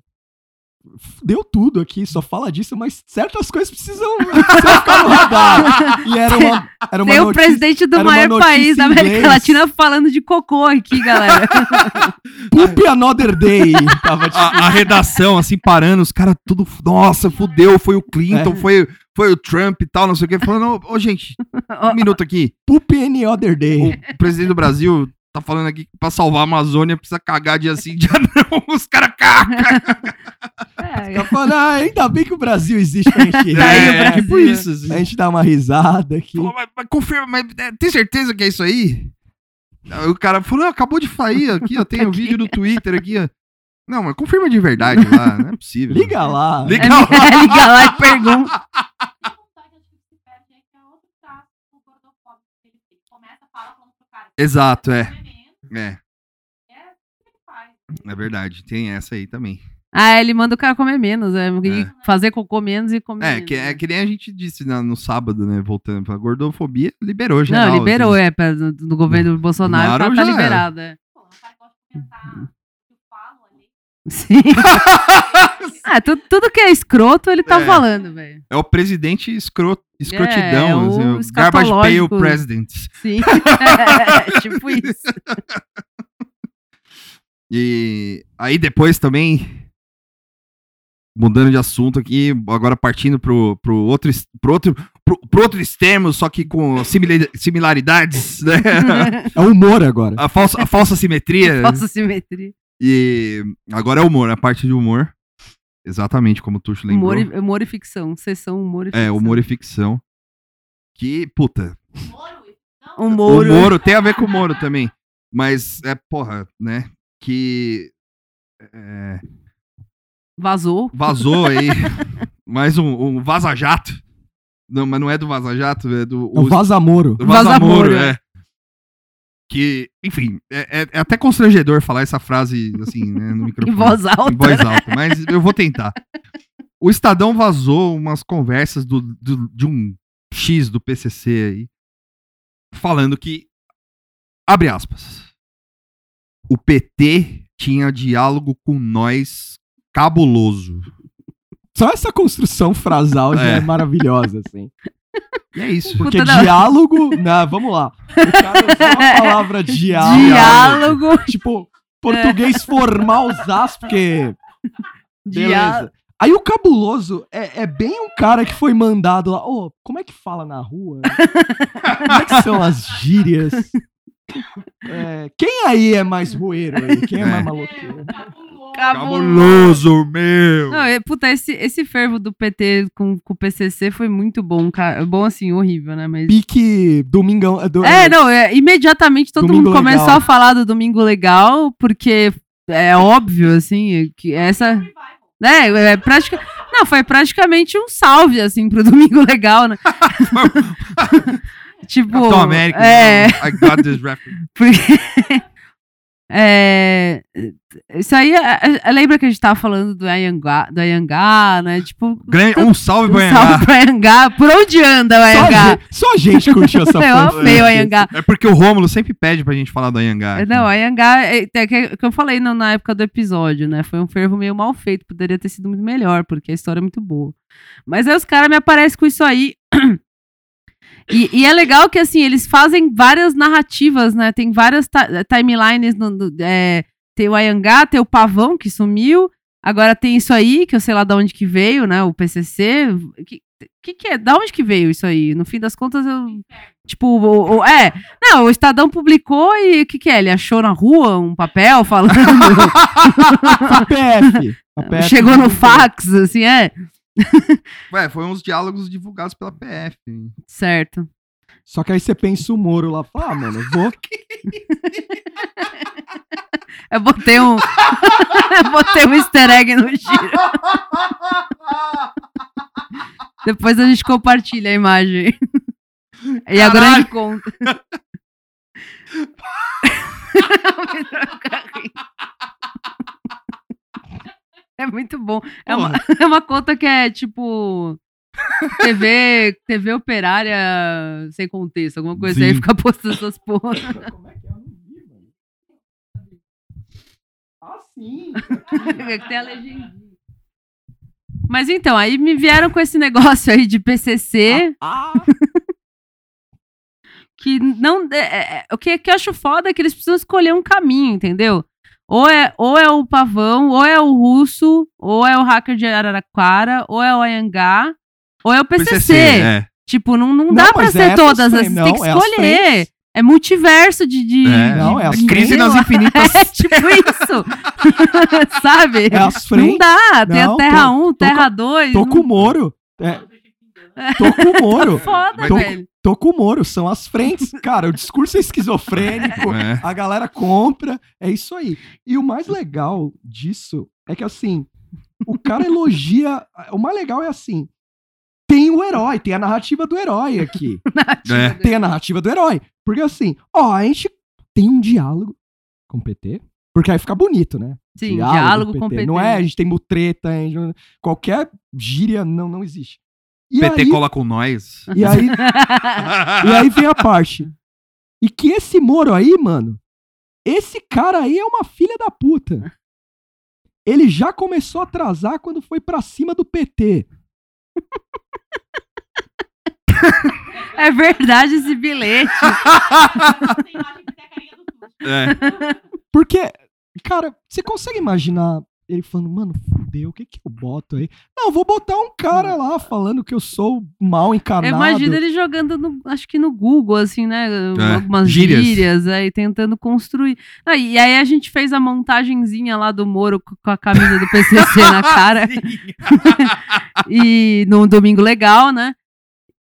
deu tudo aqui, só fala disso, mas certas coisas precisam, [laughs] precisam ficar no radar. E era uma, era uma Tem o notícia- presidente do era uma maior país da América inglês. Latina falando de cocô aqui, galera. [laughs] Poop Another Day. Tava tipo, a, a redação, assim, parando, os caras tudo. Nossa, fudeu, foi o Clinton, É. foi, foi o Trump e tal, não sei o que. Falando, ô, ô, gente, um [laughs] minuto aqui. Poop Any Other Day. O presidente do Brasil tá falando aqui que pra salvar a Amazônia precisa cagar dia sim, [laughs] dia não. Os caras cagam. É, Tá falando, ah, ainda bem que o Brasil existe pra gente. O [laughs] rir, é, Brasil. tipo isso. Assim. A gente dá uma risada aqui. Falou, mas, mas confirma, mas é, tem certeza que é isso aí? O cara falou, não, acabou de sair aqui, ó, tem um [laughs] vídeo no Twitter aqui, ó. Não, mas confirma de verdade lá, não é possível. Liga lá. Liga é, lá. liga lá e pergunta. Exato, é. É. É verdade, tem essa aí também. Ah, ele manda o cara comer menos, é, e É. fazer cocô menos e comer É, menos. que, é que nem a gente disse na- no sábado, né? Voltando pra gordofobia, liberou geral. Não, liberou, assim. é, pra, no, no governo do Bolsonaro Bolsonaro tá, tá já era. liberado, é. Sim. [laughs] ah, tu- tudo que é escroto, ele tá É. falando, velho. É o presidente escro, escrotidão, É, o assim, o Garbage Pail escatológico. President. Sim. É, [laughs] [laughs] tipo isso. E aí depois também, mudando de assunto aqui, agora partindo pro, pro, outro, pro, outro, pro, pro outro extremo, só que com simila- similaridades, né? É humor agora. A falsa, a falsa simetria. Falsa simetria. E agora é humor, a parte de humor. Exatamente como o Tuxo lembrou. Humor e, humor e ficção. Sessão humor e ficção. É, humor e ficção. Que, puta, Humor. o Moro tem a ver com o Moro também. Mas é, porra, né? Que é, Vazou. vazou aí [laughs] mais um, um vaza-jato. Não, mas não é do vaza-jato, é do, É o Vazamoro. do vaza-moro, Vaza-moro, é. Que, enfim, é, é- é até constrangedor falar essa frase assim, né, no [laughs] Em microfone. voz alta. Em voz alta, mas eu vou tentar. O Estadão vazou umas conversas do, do- de um X do PCC aí, falando que, abre aspas, o PT tinha diálogo com nós cabuloso. Só essa construção frasal já é, É. maravilhosa, assim. [laughs] E é isso. Porque Puta diálogo. Não, vamos lá. O cara usou a [laughs] palavra diálogo. Diálogo. Tipo, português formalzaço, porque. Beleza. Aí o cabuloso é, é bem um cara que foi mandado lá. Ô, como é que fala na rua? como é que são as gírias? É, quem aí é mais roeiro? Quem é, É. mais maloqueiro? Cabuloso, meu! Não, é, puta, esse, esse fervo do PT com, com o PCC foi muito bom, cara. Bom assim, horrível, né? Mas... Pique Domingão. é, do- É, não, é, imediatamente todo Domingo mundo começou Legal. a falar do Domingo Legal, porque é óbvio, assim, que essa... Né, é prática... Não, foi praticamente um salve, assim, pro Domingo Legal, né? [laughs] [laughs] tipo... Capitão América. É... I got this reference. [laughs] Porque. é, isso aí, é- é- lembra que a gente tava falando do Ayangá, do Ayangá né? Tipo, Grande- [laughs] um salve um pra salve Anhangá. pro Ayangá. Por onde anda o Só, Ayangá? gente, só a gente curtiu essa [laughs] Eu amei o Ayangá. É porque o Rômulo sempre pede pra gente falar do Anhangá. aqui. Não, Ayangá, é, é que, que eu falei no- na época do episódio, né? Foi um fervo meio mal feito, poderia ter sido muito melhor, porque a história é muito boa. Mas aí os caras me aparecem com isso aí. [clears throat] E, e é legal que, assim, eles fazem várias narrativas, né? Tem várias ti- timelines. No, no- é, tem o Ayangá, tem o Pavão, que sumiu. Agora tem isso aí, que eu sei lá de onde que veio, né? O PCC. Que, que que é? Da onde que veio isso aí? No fim das contas, eu... Tipo, o, o- é... Não, o Estadão publicou e o que que é? Ele achou na rua um papel falando... A PF. A PF Chegou no fax, assim, é? [laughs] Ué, foi uns diálogos divulgados pela PF. Certo. Só que aí você pensa o Moro lá. fala, Ah, mano, eu vou. [laughs] Eu botei um... eu [laughs] botei um easter egg no giro. Depois a gente compartilha a imagem. E a grande conta. É muito bom. É uma, [laughs] é uma conta que é tipo. TV, TV operária sem contexto, alguma coisa aí, Sim. fica postando essas [laughs] porra. Como é que é? Eu não vi, mano. Ah, sim. que tem a legendinha. Mas então, aí me vieram com esse negócio aí de PCC, [laughs] Ah, que não. é- é- o que, que eu acho foda é que eles precisam escolher um caminho, entendeu? Ou é, ou é o Pavão, ou é o Russo, ou é o hacker de Araraquara, ou é o Ayangá, ou é o PCC. é. Tipo, não, não, Não, dá pra é ser essas todas, as, tem que não, é escolher. É multiverso de. de, É, não, é de- as de- Crise nas infinitas. [laughs] É tipo isso. [laughs] Sabe? é as Não frentes. dá. Tem Não, a Terra tô- 1, tô Terra 2. Tô não- com o Moro. É, tô com o Moro. Foda, Tô- velho. Tô com o Moro. São as frentes. Cara, o discurso é esquizofrênico. [laughs] É. A galera compra. É isso aí. E o mais legal disso é que, assim, o cara elogia. O mais legal é assim. Tem o herói, tem a narrativa do herói aqui. [laughs] É. tem a narrativa do herói. Porque assim, ó, a gente tem um diálogo com o PT, Porque aí fica bonito, né? Sim, diálogo, com PT. Não é, a gente tem mutreta, a gente qualquer gíria não, não existe. E PT aí, cola com nós. e aí, [laughs] e aí vem a parte. E que esse Moro aí, mano, esse cara aí é uma filha da puta. Ele já começou a atrasar quando foi pra cima do PT. É verdade esse bilhete. [laughs] É. Porque, cara, você consegue imaginar ele falando, mano, fudeu, o que que eu boto aí? Não, vou botar um cara lá falando que eu sou mal encarnado. Imagina ele jogando, no, acho que no Google, assim, né? É, Algumas gírias. gírias. aí tentando construir. Ah, e aí a gente fez a montagenzinha lá do Moro co- com a camisa do PCC na [laughs] cara. [laughs] e num domingo legal, né?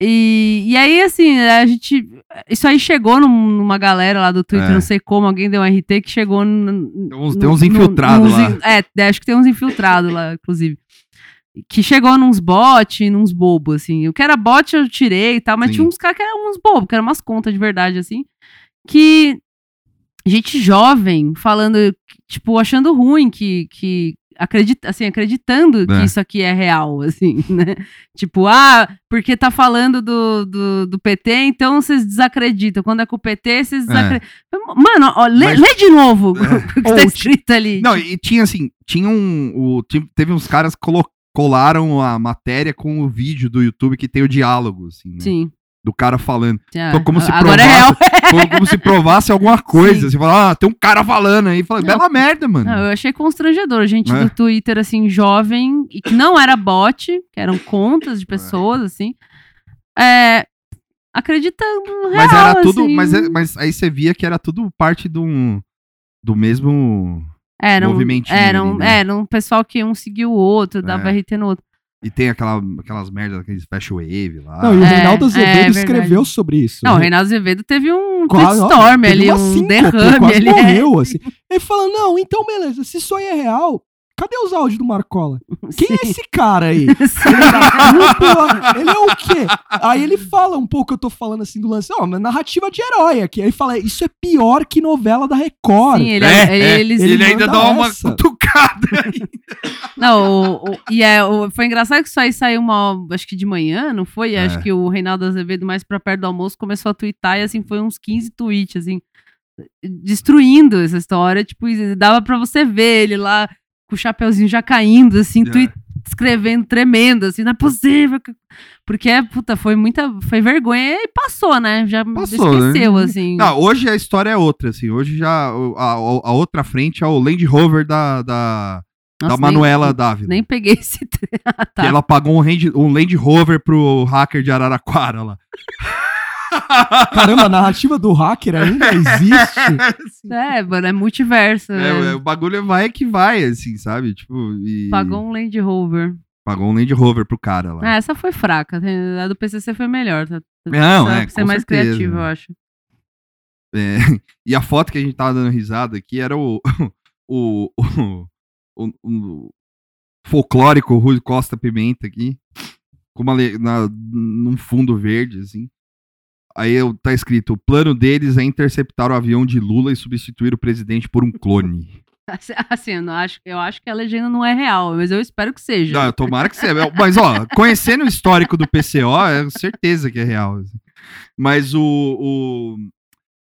E, e aí, assim, a gente. Isso aí chegou num- numa galera lá do Twitter, É. não sei como, alguém deu um RT que chegou. Tem uns, no- tem uns infiltrados lá. in- É, acho que tem uns infiltrados lá, inclusive. Que chegou nos bots, nos bobos, assim. O que era bot eu tirei e tal, mas Sim. tinha uns caras que eram uns bobos, que eram umas contas de verdade, assim. Que. Gente jovem falando, tipo, achando ruim que. que acredita, assim, acreditando que É. isso aqui é real, [laughs] assim, né? Tipo, ah, porque tá falando do, do, do PT, então vocês desacreditam. Quando é com o PT, vocês desacreditam. Mano, ó, lê, Mas- lê de novo [laughs] É. [laughs] o que tá Ou, escrito ali. Não, e tinha assim, tinha um. O, teve uns caras que colo- colaram a matéria com o vídeo do YouTube que tem o diálogo, assim, né? Sim. Do cara falando. Ah, Então, como se é provasse, como, como se provasse alguma coisa. Sim. Você fala, ah, tem um cara falando aí. Fala, bela merda, mano. Não, eu achei constrangedor. Gente É. do Twitter, assim, jovem, e que não era bot, que eram contas de pessoas, assim, é, acreditando real, mas era tudo. assim. Mas, é- mas aí você via que era tudo parte do, do mesmo. eram, movimentinho eram, ali, né? era um pessoal que um seguia o outro, dava É. RT no outro. E tem aquela, aquelas merdas, aqueles flash wave lá. Não, e o É, Reinaldo Azevedo é verdade. escreveu sobre isso. Não, o né? Reinaldo Azevedo teve um Quase- teve ali, um síncope, derrame quase ali. morreu, assim. Ele fala, não, então beleza, se isso aí é real, cadê os áudios do Marcola? [laughs] Quem é esse cara aí? [laughs] Ele é o quê? Aí ele fala um pouco, eu tô falando assim do lance, ó, uma narrativa de herói aqui. Aí ele fala, isso é pior que novela da Record. Sim, ele, É, ele, é, eles- ele, ele ainda dá uma aí. Não, o- o- e é, o- foi engraçado que isso aí saiu uma, acho que de manhã, não foi? É. Acho que o Reinaldo Azevedo, mais pra perto do almoço, começou a twittar e assim, foi uns 15 tweets, assim, destruindo essa história. Tipo, dava pra você ver ele lá com o chapeuzinho já caindo, assim, É. escrevendo tremendo, assim, não é possível. que-" Porque, puta, foi muita, foi vergonha e passou, né? Já Passou, né? esqueceu, assim. Não, hoje a história é outra, assim. Hoje já a, a outra frente é o Land Rover da, da, Nossa, da Manuela nem, Dávila. nem peguei esse... [laughs] Ah, tá. Que ela pagou um Land, um Land Rover pro hacker de Araraquara lá. Caramba, a narrativa do hacker ainda existe. [laughs] É, mano, é multiverso. É, né? o bagulho vai que vai, assim, sabe? Tipo, e Pagou um Land Rover. pagou um Land Rover pro cara lá. Ah, essa foi fraca. A do PCC foi melhor. Tá? Não, Pra é, ser com mais certeza. criativo, eu acho. É, [laughs] e a foto que a gente tava dando risada aqui era o, [laughs] o, o, o- o folclórico Rui Costa Pimenta aqui, com uma, na, num fundo verde, assim. Aí eu- tá escrito: o plano deles é interceptar o avião de Lula e substituir o presidente por um clone. [laughs] Assim, Assim, eu, acho, eu acho que a legenda não é real, mas eu espero que seja. Não, tomara que seja. Mas, ó, conhecendo o histórico do PCO, é certeza que é real. assim. Mas o. o-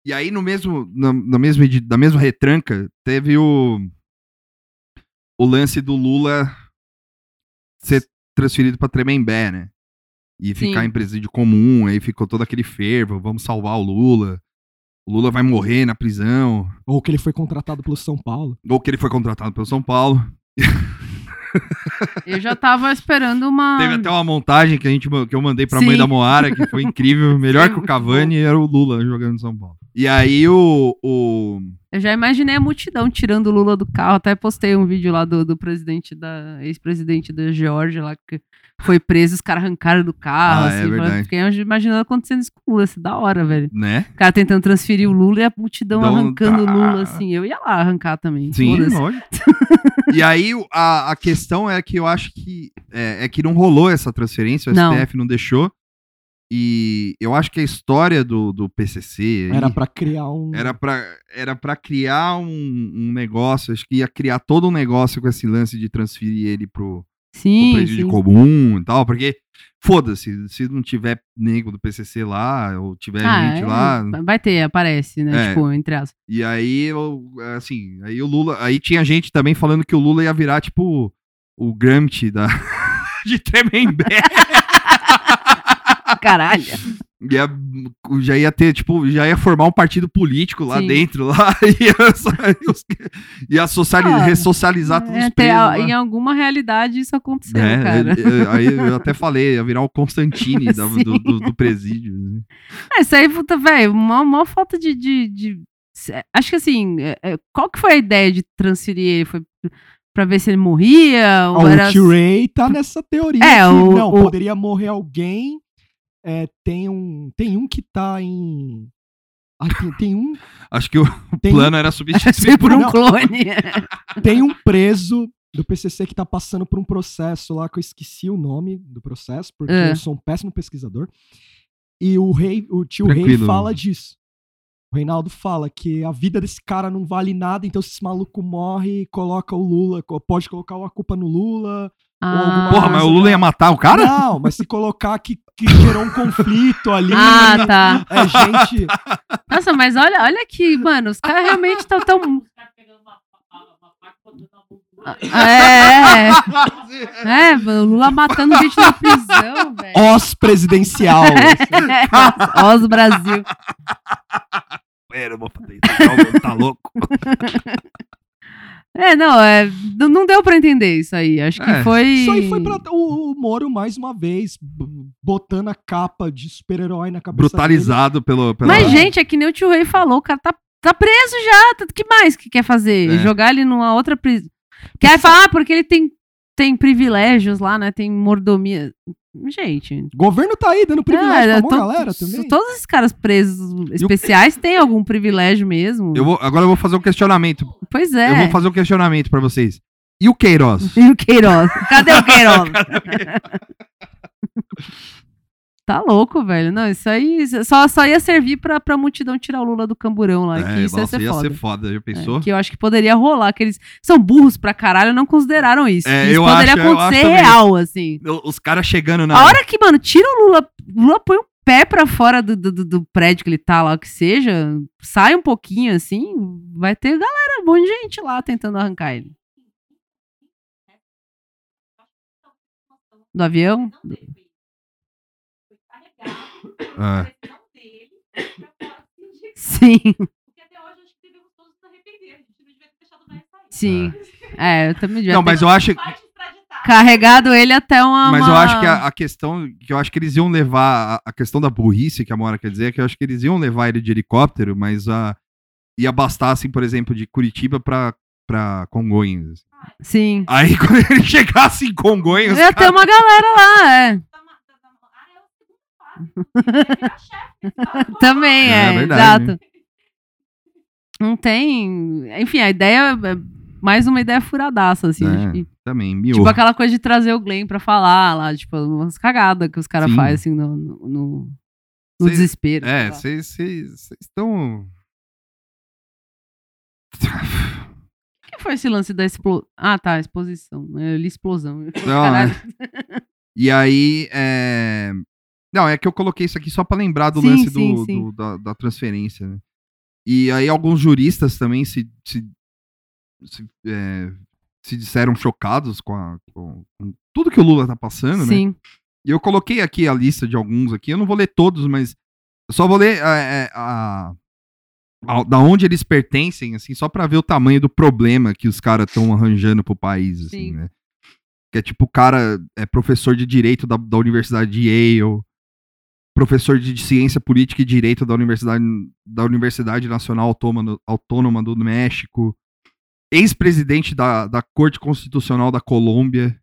E aí, no mesmo, na, na mesma, na mesma retranca, teve o. O lance do Lula ser transferido pra Tremembé, né? E ficar Sim. em presídio comum, aí ficou todo aquele fervo, vamos salvar o Lula. O Lula vai morrer na prisão. Ou que ele foi contratado pelo São Paulo. Ou que ele foi contratado pelo São Paulo. Eu já tava esperando uma. Teve até uma montagem que, a gente, que eu mandei pra Sim. mãe da Moara, que foi [laughs] incrível. Melhor que o Cavani era o Lula jogando no São Paulo. E aí o. o Eu já imaginei a multidão tirando o Lula do carro. Até postei um vídeo lá do, do presidente da. ex-presidente da Geórgia lá, que foi preso, os caras arrancaram do carro. Ah, é assim, verdade. Fiquei imaginando acontecendo isso com o Lula. É da hora, velho. né? O cara tentando transferir o Lula e a multidão arrancando o. Lula, assim. Eu ia lá arrancar também. Sim, lógico. e aí a, a questão é que eu acho que. É, é que não rolou essa transferência, o Não. STF não deixou. E eu acho que a história do, do PCC aí Era pra criar um. era pra, era pra criar um, um negócio, acho que ia criar todo um negócio com esse lance de transferir ele pro, pro Sim, presídio sim. comum e tal, porque foda-se, se não tiver nego do PCC lá, ou tiver Ah, gente é, lá, Vai ter, aparece, né? É. Tipo, entre as. e aí, eu, assim, aí o Lula, aí tinha gente também falando que o Lula ia virar, tipo, o Gramsci da, [laughs] de Tremembé. Caralho. Ia, já ia ter, tipo, já ia formar um partido político lá Sim. dentro, lá, [laughs] ia, os- ia sociali- Ah, ressocializar todos É, os tem- presos lá. em alguma realidade isso aconteceu, É, cara. é, é, aí eu até falei, ia virar o Constantine da- [laughs] do, do- do presídio. assim. É, isso aí, puta, velho, uma, uma falta de, de, de- Acho que assim, é, é, qual que foi a ideia de transferir ele? Foi pra ver se ele morria? Ou era... O T-Ray tá nessa teoria. É, que, o- não, o- poderia morrer alguém. É, tem, um, tem um que tá em. Ah, tem, tem um. Acho que o Tem, um- plano era [laughs] substituir por um Não. clone. tem um preso do PCC que tá passando por um processo lá que eu esqueci o nome do processo, porque É. eu sou um péssimo pesquisador. E o rei, o tio rei Tranquilo. fala disso. O Reinaldo fala que a vida desse cara não vale nada, então se esse maluco morre, coloca o Lula, pode colocar a culpa no Lula. Ah, Porra, mas o Lula ia matar o cara? Não, mas se colocar que, que gerou um conflito ali. Ah, tá. É gente. Nossa, mas olha, olha aqui, mano, os caras realmente estão tão. É, é, [laughs] é, o Lula matando gente na prisão, [laughs] velho. Os presidencial. Os [laughs] Brasil. Pera, eu vou fazer isso. Tá louco? É, não, é, não deu pra entender isso aí. Acho que É, foi. Isso aí foi pra o, o Moro, mais uma vez, botando a capa de super-herói na cabeça Brutalizado pelo. pela... Mas, gente, é que nem o tio Rei falou, o cara tá, tá preso já. O que mais que quer fazer? É. Jogar ele numa outra prisão. Quer falar porque ele tem, tem privilégios lá, né? Tem mordomia. Gente. O governo tá aí dando privilégio é, pra to- galera também. Todos esses caras presos especiais têm algum privilégio mesmo. Eu vou, agora eu vou fazer um questionamento. Pois é. Eu vou fazer um questionamento pra vocês. E o Queiroz? E o Queiroz? Cadê o [laughs] Queiroz? [laughs] tá louco, velho. Não, isso aí só, só ia servir pra, pra multidão tirar o Lula do camburão lá. que É, isso ia nossa, ser ia foda. ser foda, já É, pensou? que eu acho que poderia rolar, que eles são burros pra caralho, não consideraram isso. É, Que isso eu poderia acho- eu acho acontecer também. real, assim. O- Os caras chegando na. A hora que, mano, tira o Lula, o Lula põe um pé pra fora do, do, do- prédio que ele tá lá, o que seja, sai um pouquinho, assim, vai ter galera, um monte de gente lá tentando arrancar ele. Do avião? [coughs] Ah, [laughs] Sim. Sim. É, eu também devia Não, mas eu acho. carregado ele até uma. Mas eu acho que a, a questão que eu acho que eles iam levar a, a questão da burrice que a Mora quer dizer é que eu acho que eles iam levar ele de helicóptero, mas a ia bastar assim, por exemplo, de Curitiba pra para Congonhas. Sim. Aí [laughs] quando ele chegasse em Congonhas, Ia ter uma galera lá, é. [laughs] Também, É, é, verdade, exato. Não tem. Enfim, a ideia é mais uma ideia furadaça, assim. É, que- também. Tipo aquela coisa de trazer o Glenn pra falar lá, tipo, umas cagadas que os caras fazem, assim, no, no, no- no Cê- desespero. É, vocês estão O que foi esse lance da explosão? Ah, tá, exposição. Eu li explosão. Não, [laughs] caralho. E aí, é... Não, é que eu coloquei isso aqui só pra lembrar do Sim, lance sim, do, sim. do- da, da transferência, né? E aí alguns juristas também se, se, se, é, se disseram chocados com, a- com- com tudo que o Lula tá passando, né? Sim. E eu coloquei aqui a lista de alguns aqui, eu não vou ler todos, mas só vou ler é, é, a, a- da onde eles pertencem, assim, só pra ver o tamanho do problema que os caras estão arranjando pro país, assim, Sim. né? Que é tipo, o cara é professor de direito da, da Universidade de Yale, professor de ciência política e direito da Universidade, da Universidade Nacional Autônoma, Autônoma do México, ex-presidente da, da Corte Constitucional da Colômbia,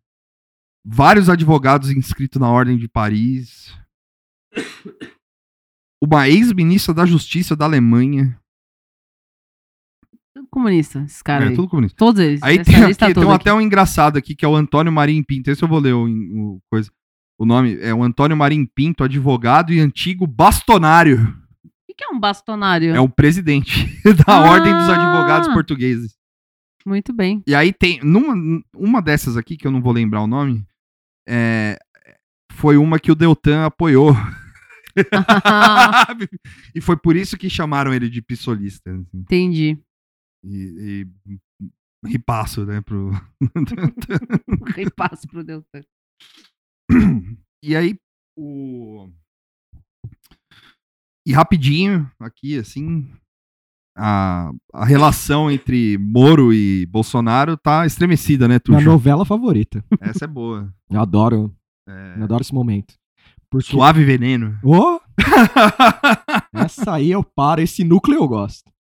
vários advogados inscritos na Ordem de Paris, uma ex-ministra da Justiça da Alemanha. Tudo comunista, esses caras É, aí. tudo comunista. Todos eles. Aí tem, aqui, tem até um engraçado aqui, que é o Antônio Marinho Pinto. Esse eu vou ler o, o coisa. O nome é o Antônio Marim Pinto, advogado e antigo bastonário. O que é um bastonário? É o presidente [laughs] da Ah! Ordem dos Advogados Portugueses. Muito bem. E aí tem. Numa, uma dessas aqui, que eu não vou lembrar o nome, é, foi uma que o Deltan apoiou. [laughs] [laughs] e foi por isso que chamaram ele de pissolista. assim. Entendi. E, e ripasso, né? Pro... Repasso pro Deltan. E aí, o. E rapidinho, aqui, assim. A, a relação entre Moro e Bolsonaro tá estremecida, né, Minha Tuxo? novela favorita. Essa é boa. Eu adoro, É, eu adoro esse momento. Porque... Suave veneno. Ô, essa aí eu paro, esse núcleo eu gosto.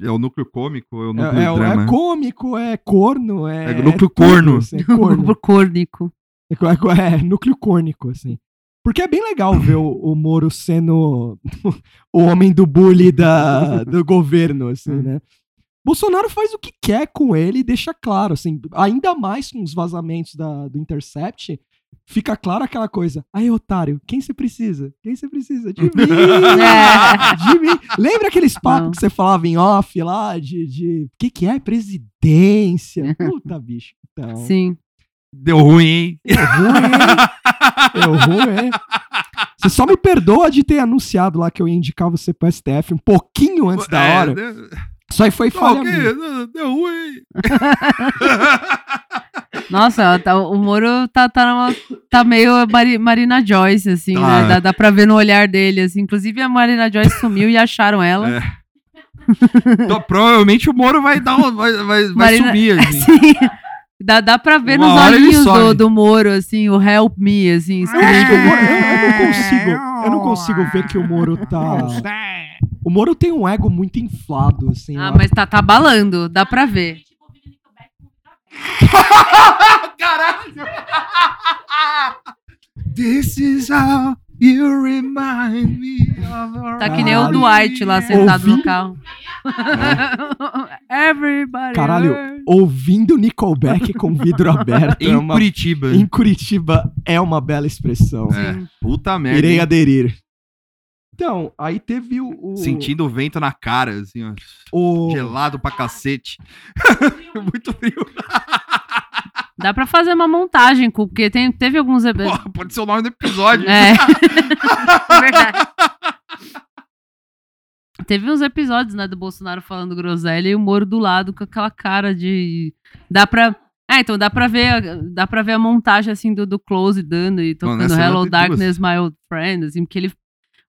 É o núcleo cômico ou é o É, núcleo é- drama? é cômico, é corno, é. É núcleo corno. assim, é corno. [laughs] Grupo córnico. É, é é, núcleo córnico, assim. Porque é bem legal ver o, o Moro sendo o homem do bully da, do governo, assim, né? Bolsonaro faz o que quer com ele e deixa claro, assim, ainda mais com os vazamentos da, do Intercept, fica claro aquela coisa. Aí, otário, quem você precisa? Quem você precisa? De mim! É. [laughs] De mim! Lembra aqueles papos Não. que você falava em off lá, de... de o que que é? Presidência? [laughs] Puta, bicho. Então... Sim. Deu ruim, hein? Deu ruim, hein? Deu ruim, hein? [laughs] Você só me perdoa de ter anunciado lá que eu ia indicar você pro STF um pouquinho antes da É, hora. deu- Isso aí foi falha minha. deu- ruim. [laughs] Nossa, tá- o Moro tá, tá, numa- tá meio Mari- Marina Joyce, assim, Tá. né? Dá, dá pra ver no olhar dele, assim. Inclusive, a Marina Joyce sumiu e acharam ela. É. [laughs] Então, provavelmente o Moro vai dar um, vai, vai, vai Marina- sumir. assim. Sim. Dá, dá pra ver Uma nos olhinhos do, do Moro, assim, o help me, assim. Eu acho que o escrito. Moro, eu, eu não consigo, eu não consigo ver que o Moro tá. O Moro tem um ego muito inflado, assim. Ah, eu mas tá, tá balando, dá pra ver. [laughs] [laughs] This is how you remind me of our Tá que nem o. Dwight lá sentado no Ouvindo- carro. [laughs] Everybody. Caralho, hurts. ouvindo Nickelback com vidro [laughs] aberto Em é uma- Curitiba. em Curitiba é uma bela expressão. É, puta merda. Irei hein? aderir. Então, aí teve o. o Sentindo o vento na cara, assim, ó. o, Gelado pra cacete. [laughs] Muito frio. Dá pra fazer uma montagem, porque tem, teve alguns. Pô, pode ser o nome do episódio. [laughs] É. Verdade. Teve uns episódios, né, do Bolsonaro falando groselha e o Moro do lado com aquela cara de. Dá pra. É, então dá pra ver, dá pra ver a montagem assim do, do Close dando e tocando nessa Hello Darkness, My Old Friend, assim, porque ele.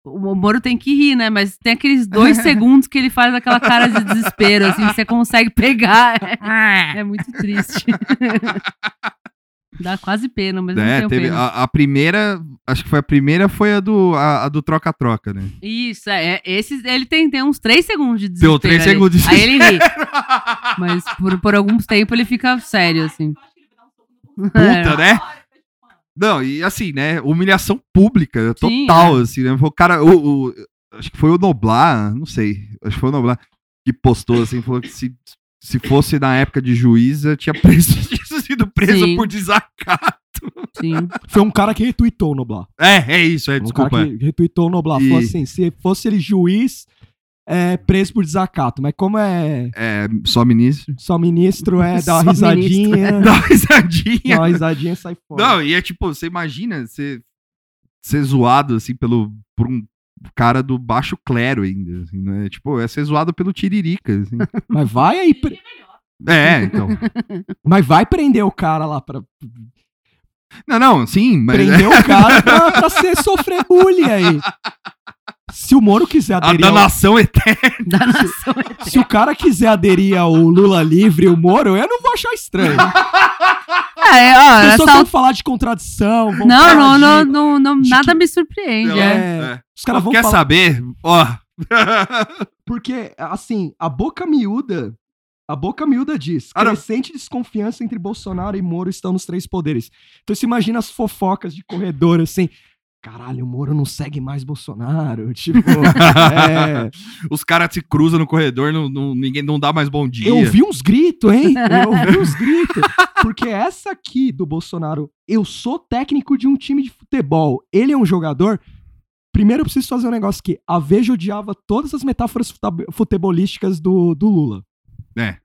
O Moro tem que rir, né? Mas tem aqueles dois [laughs] segundos que ele faz aquela cara de desespero, assim, que você consegue pegar. É, muito triste. [laughs] Dá quase pena, mas não É, tenho teve pena. a, a primeira, acho que foi a primeira, foi a do a, a do troca-troca, né? Isso, é. é, Esses, ele tem, tem uns 3 segundos de Deu desespero. três ali. segundos de Aí ele ri. Mas por, por alguns tempos ele fica sério, assim. Puta, né? Não, e assim, né? Humilhação pública, Sim, total, assim, né? O cara, o, o- acho que foi o Noblar, não sei, acho que foi o Noblar que postou assim, falou que se, se fosse na época de juíza, tinha preso, [laughs] tinha sido preso Sim. por desacato. Sim. Foi um cara que retweetou o Noblar. É, é isso, é, Um desculpa. cara que retweetou o Noblar. E- Falou assim: se fosse ele juiz, é preso por desacato. Mas como é É, só ministro. só ministro, é [laughs] dar uma Só risadinha. Dá uma risadinha. Dá uma risadinha e sai fora. Não, e é tipo, você imagina ser, ser zoado, assim, pelo, por um cara do baixo clero ainda, assim, né? Tipo, é ser zoado pelo Tiririca, assim. [laughs] Mas vai aí. pre- é, então. [laughs] Mas vai prender o cara lá pra. Não, não, sim, mas é, Prender o cara pra, pra ser sofrer bullying aí. Se o Moro quiser a aderir. ao- danação eterna. [laughs] Da nação. se o cara quiser aderir ao Lula livre e o Moro, eu não vou achar estranho. É, ó, As pessoas essa vão falar de contradição. Vão Não, falar não, de- não, não, não, nada que- me surpreende. É. É. Os caras vão Quer falar. saber? Ó. [laughs] Porque, assim, a boca miúda. A boca miúda diz: Ah, crescente desconfiança entre Bolsonaro e Moro estão nos três poderes. Então você imagina as fofocas de corredor, assim. Caralho, o Moro não segue mais Bolsonaro. [laughs] Tipo, é, Os caras se cruzam no corredor, não, não- ninguém não dá mais bom dia. eu ouvi uns gritos, hein? Eu ouvi uns gritos. Porque essa aqui do Bolsonaro, eu sou técnico de um time de futebol, ele é um jogador. Primeiro eu preciso fazer um negócio aqui. A Veja odiava todas as metáforas futebolísticas do, do Lula. É.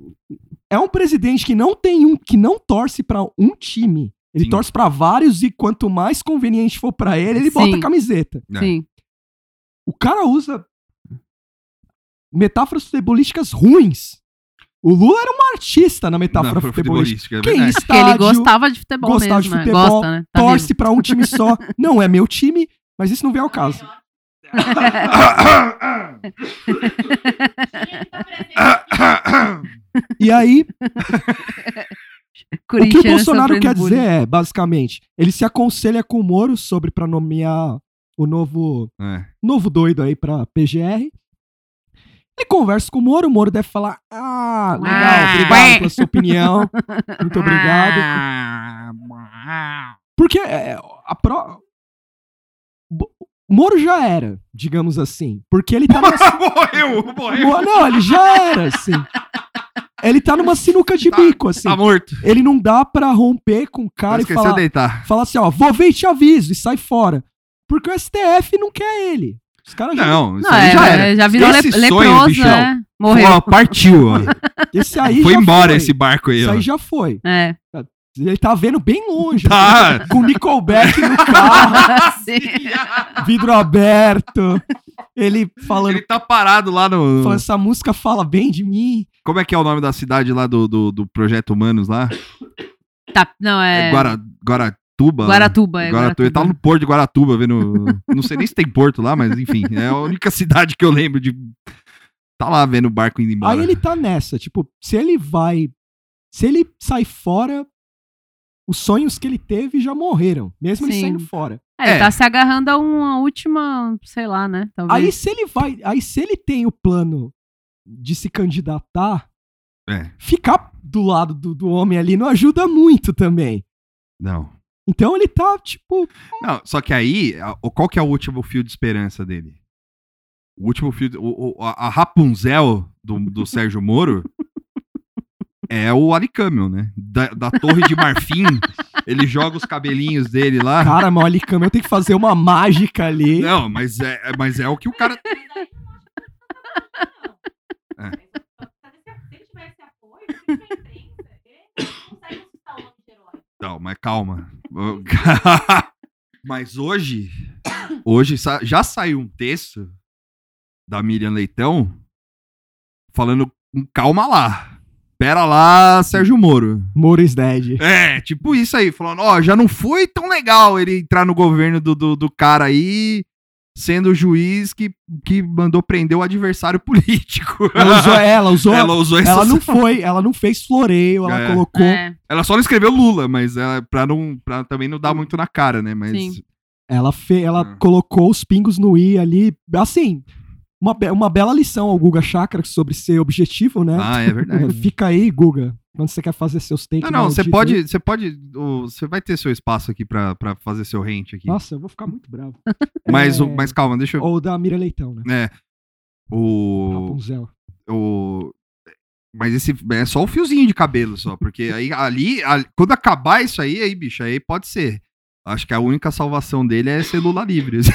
É um presidente que não tem um, que não torce pra um time. Ele Sim. torce pra vários e quanto mais conveniente for pra ele, ele Sim. bota a camiseta. É. Sim. O cara usa metáforas futebolísticas ruins. O Lula era um artista na metáfora Não, futebolística. é Quem verdade. Porque ele estádio, gostava de futebol gostava mesmo, de né? futebol, Gosta, né? Tá torce pra um time só. [laughs] Não é meu time, mas isso não vem ao caso. E aí, [laughs] o que o Bolsonaro quer dizer é, basicamente, ele se aconselha com o Moro sobre pra nomear o novo É. novo doido aí pra PGR. Ele conversa com o Moro, o Moro deve falar: Ah, legal, Ah, obrigado ué." pela sua opinião. Muito obrigado. Porque é, a pro... Moro já era, digamos assim. Porque ele tá [laughs] numa... morreu, morreu. Mo- Não, ele já era, assim. Ele tá numa sinuca de Tá- bico, assim. Tá morto. Ele não dá pra romper com o cara e falar, de deitar. falar assim, ó, vou ver e te aviso, e sai fora. Porque o STF não quer ele. Os caras já... Não, isso Não, aí é, já é, era. já virou Esse le- sonho, leproso, bichão, né? Morreu. Ó, partiu, ó. [laughs] Esse aí Foi já embora foi. esse barco aí, Isso ó. aí já foi. É. Ele tá vendo bem longe. Tá. Com o Nickelback no carro, [laughs] Sim. [laughs] vidro aberto. Ele falando, Ele tá parado lá no. falando, essa música fala bem de mim. Como é que é o nome da cidade lá do, do, do Projeto Humanos lá? Tá, não, É, é. Guara, Guaratuba? Guaratuba, é. Guaratuba. Ele Guaratuba. tá no porto de Guaratuba, vendo. Não sei nem se tem porto lá, mas enfim. É a única cidade que eu lembro de. Tá lá vendo o barco indo embora. Aí ele tá nessa, tipo, se ele vai. Se ele sai fora, os sonhos que ele teve já morreram, mesmo ele Sim. saindo fora. É, ele É. tá se agarrando a uma última, sei lá, né? Aí Talvez. se ele vai. Aí se ele tem o plano de se candidatar, É, ficar do lado do, do homem ali não ajuda muito também. não. Então ele tá, tipo. Não, só que aí, qual que é o último fio de esperança dele? O último fio. de- o- o- a Rapunzel do, do [laughs] Sérgio Moro é o Alicâmio, né? Da, da Torre de Marfim, ele joga os cabelinhos dele lá. Cara, mas o Alicama, eu tenho que fazer uma mágica ali. Não, mas é, é- mas é o que o cara. Mas calma. [laughs] mas hoje, hoje já saiu um texto da Miriam Leitão falando calma lá. Pera lá, Sérgio Moro. Moro is dead. É, tipo isso aí, falando, ó, já não foi tão legal ele entrar no governo do, do, do cara aí, sendo o juiz que, que mandou prender o adversário [laughs] político. Ela usou, ela usou. Ela usou essa. Ela não foi, ela não fez floreio, ela É. colocou. É, Ela só não escreveu Lula, mas ela, pra, não, pra também não dar muito na cara, né? Mas. Sim. Ela, fe, ela Ah. colocou os pingos no i ali. Assim, uma, be- uma bela lição ao Guga Chakra sobre ser objetivo, né? Ah, é verdade. [laughs] Fica aí, Guga, quando você quer fazer seus takes. Não, não, você pode. aí. Você pode. Você vai ter seu espaço aqui pra, pra fazer seu rent aqui. Nossa, eu vou ficar muito bravo. [laughs] mas, É, mas calma, deixa eu. Ou da Mira Leitão, né? É. O. Rapunzel. o mas esse é só o fiozinho de cabelo só, porque [laughs] aí ali, ali- quando acabar isso aí, aí bicho, aí pode ser. Acho que a única salvação dele é ser Lula livre. [laughs]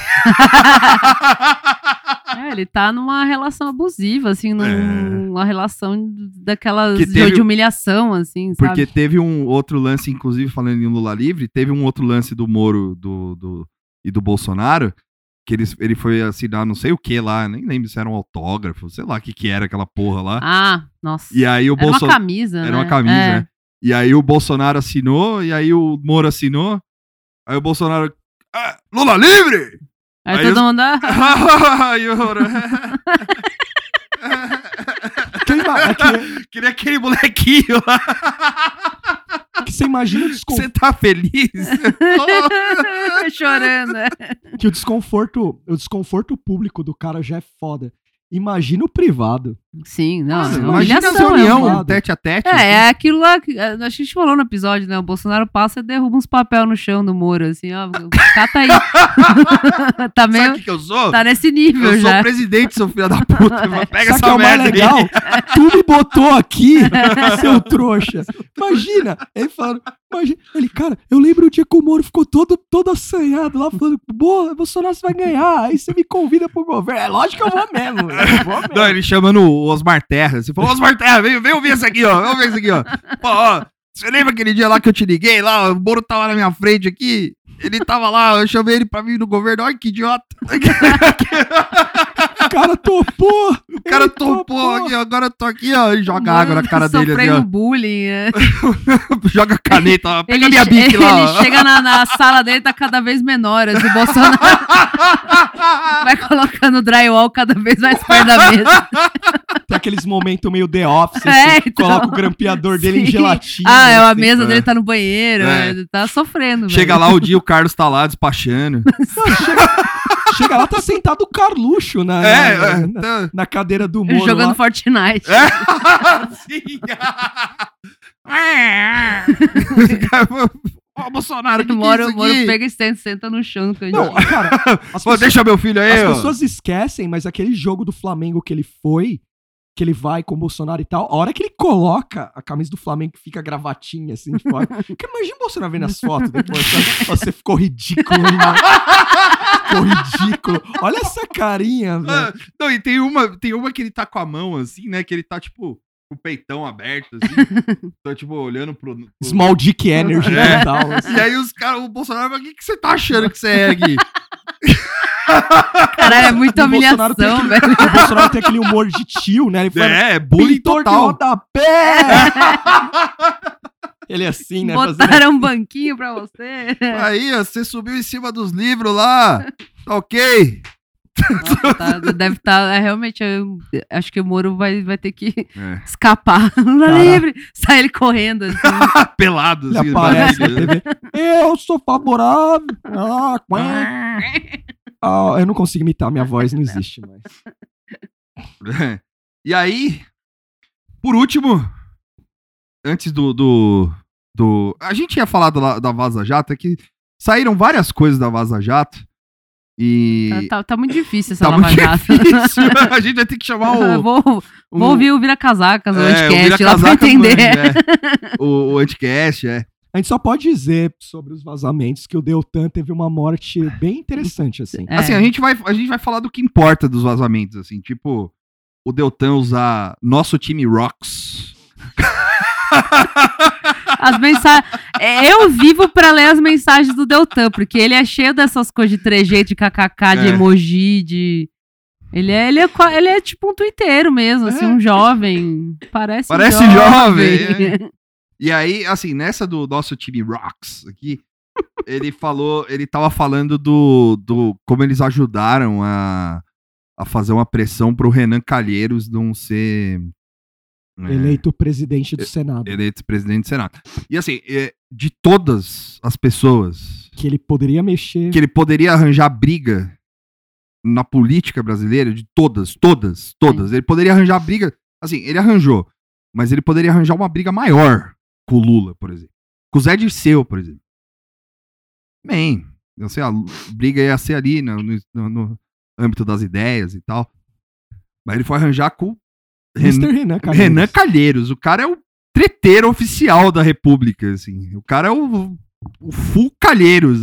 É, ele tá numa relação abusiva, assim, num- É. numa relação daquelas teve- de humilhação, assim, Porque sabe? teve um outro lance, inclusive falando em Lula livre, teve um outro lance do Moro do, do- e do Bolsonaro, que eles, ele foi assinar não sei o que lá, nem lembro se era um autógrafo, sei lá o que que era aquela porra lá. Ah, nossa. e aí o Era uma camisa, Era né? uma camisa, É. né? E aí o Bolsonaro assinou, e aí o Moro assinou. Aí o Bolsonaro. "Ah, Lula livre! Aí, Aí todo os- mundo... ah, [laughs] Aí o Moro, [laughs] Quem ima- é que, Queria aquele molequinho lá. que você imagina o, descon- Você tá feliz? [laughs] Chorando, é. que o desconforto, o desconforto público do cara já é foda. Imagina o privado. Sim, não. Nossa, é imagina essa reunião, é um- tete a tete. É, assim. é aquilo lá que é, a gente falou no episódio, né? O Bolsonaro passa e derruba uns papel no chão do Moro, assim, ó. Cata aí. [laughs] tá Sabe o meio. que, eu sou? Tá nesse nível eu sou já. o presidente, seu filho da puta. [laughs] Pega Sabe essa é merda legal? aí. [laughs] Tu me botou aqui, seu trouxa. Imagina, ele falando, imagina, ele, cara, eu lembro o dia que o Moro ficou todo, todo assanhado lá, falando, boa, Bolsonaro você vai ganhar, aí você me convida pro governo. É lógico que eu vou mesmo, eu vou mesmo. Não, ele chamando o Osmar Terra. Você falou, Osmar Terra, vem, vem ouvir isso aqui, ó. Vem ouvir isso aqui, ó. Pô, ó, você lembra aquele dia lá que eu te liguei lá? O Moro tava na minha frente aqui. Ele tava lá, eu chamei ele pra vir no governo. Olha que idiota. [laughs] O cara topou. O cara ele topou aqui, agora eu tô aqui, ó. E joga água na cara dele, Sofrendo bullying, né? [laughs] Joga caneta, ó. Pega Ele, minha bic lá, ele chega na, na sala dele, tá cada vez menor. Assim, o Bolsonaro [laughs] vai colocando drywall cada vez mais perto da mesa. Tem aqueles momentos meio The Office, É, assim, que então. coloca o grampeador dele em Sim. gelatina. Ah, é, a assim. mesa é. dele tá no banheiro. É. Ele tá sofrendo, Chega velho. lá o dia, o Carlos tá lá despachando. [laughs] Chega lá, tá sentado o Carluxo na, É, na, é. na- tá- na cadeira do Moro Jogando lá. Fortnite. [laughs] Sim. Ó, [laughs] Bolsonaro, que que é Moro, Moro pega e senta, senta no chão no cantinho. Não, [laughs] cara, as Pô, pessoas, deixa meu filho aí, as ó. pessoas esquecem, mas aquele jogo do Flamengo que ele foi, que ele vai com o Bolsonaro e tal, a hora que ele coloca a camisa do Flamengo que fica gravatinha assim de fora. que imagina o Bolsonaro vendo as fotos depois. Você ficou ridículo, irmão. Ficou ridículo. Olha essa carinha, Ah, velho. Não, e tem uma, tem uma que ele tá com a mão assim, né? Que ele tá, tipo, com o peitão aberto, assim. [laughs] tá, tipo, olhando pro. pro- Small Dick Energy [laughs] É. total. assim. E aí os caras, o Bolsonaro fala, o que, que você tá achando que você é aqui? Caralho, é muita humilhação, aquele- velho. O Bolsonaro tem aquele humor de tio, né? Ele fala, é, bullying pintor de total. rodapé! [laughs] Ele é assim, né? fazendo- Botaram um banquinho pra você. Aí, ó, você subiu em cima dos livros lá. Tá [laughs] ok. Nossa, tá- deve estar. é, realmente, eu acho que o Moro vai, vai ter que É. escapar. Não [laughs] Cara. livre. Sai ele correndo. Assim. [laughs] Pelado, assim. aparece. Eu sou favorável. Ah, quá. Ah, eu não consigo imitar, minha voz não existe mais. E aí, por último, antes do, do, do- A gente tinha falado lá da Vaza Jato, é que saíram várias coisas da Vaza Jato. E. Tá, tá- tá muito difícil essa Tá Lava muito Jato. difícil. [laughs] A gente vai ter que chamar o. vou, vou um- ouvir o Vira Casacas, o é, anticast, lá pra [laughs] entender. É. O, o anticast, é. A gente só pode dizer sobre os vazamentos que o Deltan teve uma morte bem interessante, assim. É. Assim, a gente, vai, a gente vai falar do que importa dos vazamentos, assim, tipo, o Deltan usar nosso time rocks. [laughs] As mensagens. Eu vivo pra ler as mensagens do Deltan, porque ele é cheio dessas coisas de trejeito, de kkk, de É. emoji, de. Ele é, ele, é, ele é tipo um twitteiro mesmo, assim, um jovem. Parece, Parece jovem. jovem, [laughs] E aí, assim, nessa do nosso time Rocks aqui, ele falou, ele tava falando do, do como eles ajudaram a, a fazer uma pressão pro Renan Calheiros não ser é, Eleito presidente do Senado. eleito presidente do Senado. E assim, é, de todas as pessoas Que ele poderia mexer. que ele poderia arranjar briga na política brasileira, de todas, todas, todas, ele poderia arranjar briga, assim, ele arranjou, mas ele poderia arranjar uma briga maior com o Lula, por exemplo. Com o Zé Dirceu, por exemplo. Bem, não sei, a briga ia ser ali no, no- no âmbito das ideias e tal. Mas ele foi arranjar com Mr. Renan, Calheiros. Renan Calheiros. O cara é o treteiro oficial da República, assim. O cara é o, o full Calheiros.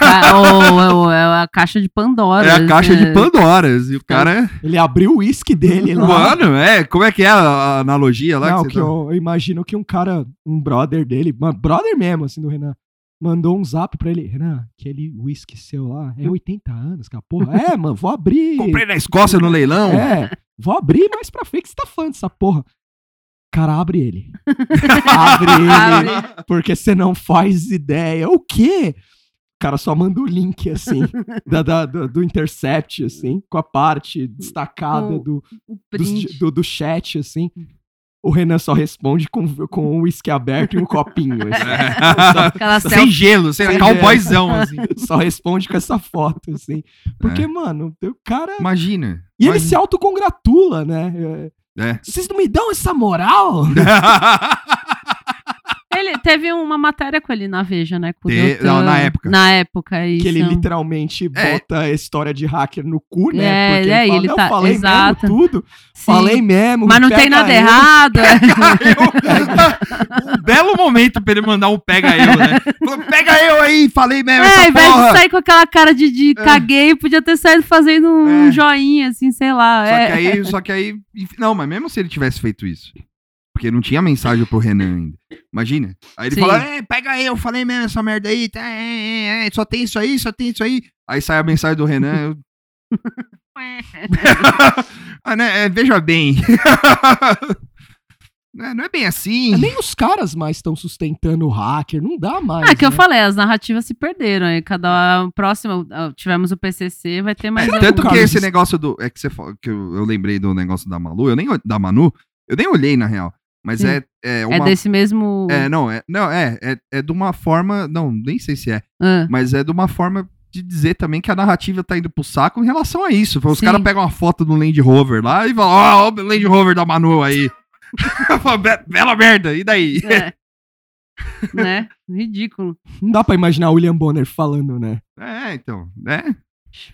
Ah, [laughs] o- o- é a caixa de Pandora. É a caixa de né? Pandoras. E o cara é. Ele abriu o uísque dele lá. Mano, é. Como é que é a, analogia lá? Não, que que você tá- eu, eu imagino que um cara, um brother dele, uma brother mesmo, assim, do Renan, mandou um zap pra ele. Renan, aquele uísque seu lá é 80 anos, cara. Porra, é, mano, vou abrir. Comprei na Escócia no leilão. É, vou abrir mais pra frente que você tá falando dessa porra. Cara, abre ele. [laughs] abre ele. Porque você não faz ideia. O quê? O cara só manda o link, assim, [laughs] da, da- do, do Intercept, assim, com a parte destacada O- do, O print. do, do chat, assim. O Renan só responde com, com o uísque aberto e um copinho. assim. [laughs] Aquela Sem selfie. gelo, sem Sem cowboyzão, [laughs] assim. Só responde com essa foto, assim. Porque, mano, o cara. Imagina. E ele imagina. se autocongratula, né? É, É. Vocês não me dão essa moral? [laughs] Ele teve uma matéria com ele na Veja, né? Com Te- não, na época. Na época, isso. Que ele literalmente É. bota a história de hacker no cu, né? É, Porque é, ele fala, ele tá- falei exato. mesmo tudo. Sim. Falei mesmo. Mas não tem nada eu. errado. [laughs] é. um belo momento pra ele mandar um pega eu, né? Falou, pega eu aí, falei mesmo É, ao essa invés porra. de sair com aquela cara de, de caguei, podia ter saído fazendo um É. joinha, assim, sei lá. Só é. que aí, só que aí, não, mas mesmo se ele tivesse feito isso, porque não tinha mensagem pro Renan ainda. Imagina. Aí ele Sim. fala, é, pega eu, falei mesmo essa merda aí, tá, é, é, é, só tem isso aí, só tem isso aí. Aí sai a mensagem do Renan, eu... [laughs] ah, né, é, veja bem. [laughs] É, não é bem assim. Nem os caras mais estão sustentando o hacker. Não dá mais. Ah, que eu né? falei, as narrativas se perderam. Aí cada próxima, tivemos o PCC, vai ter mais É, tanto que esse negócio do. É que você falou, que eu, eu lembrei do negócio da Malu, eu nem da Manu, eu nem olhei na real. Mas Sim. é, é É uma. desse mesmo. É, não, é, não, é, é, é de uma forma. Não, nem sei se é. Ah, Mas é de uma forma de dizer também que a narrativa tá indo pro saco em relação a isso. Os caras pegam uma foto do Land Rover lá e falam, ó, ó, o Land Rover da Manu aí. [laughs] Eu falo, "Be- Bela merda, e daí? é. né? Ridículo. Não dá pra imaginar o William Bonner falando, né? É, então. É.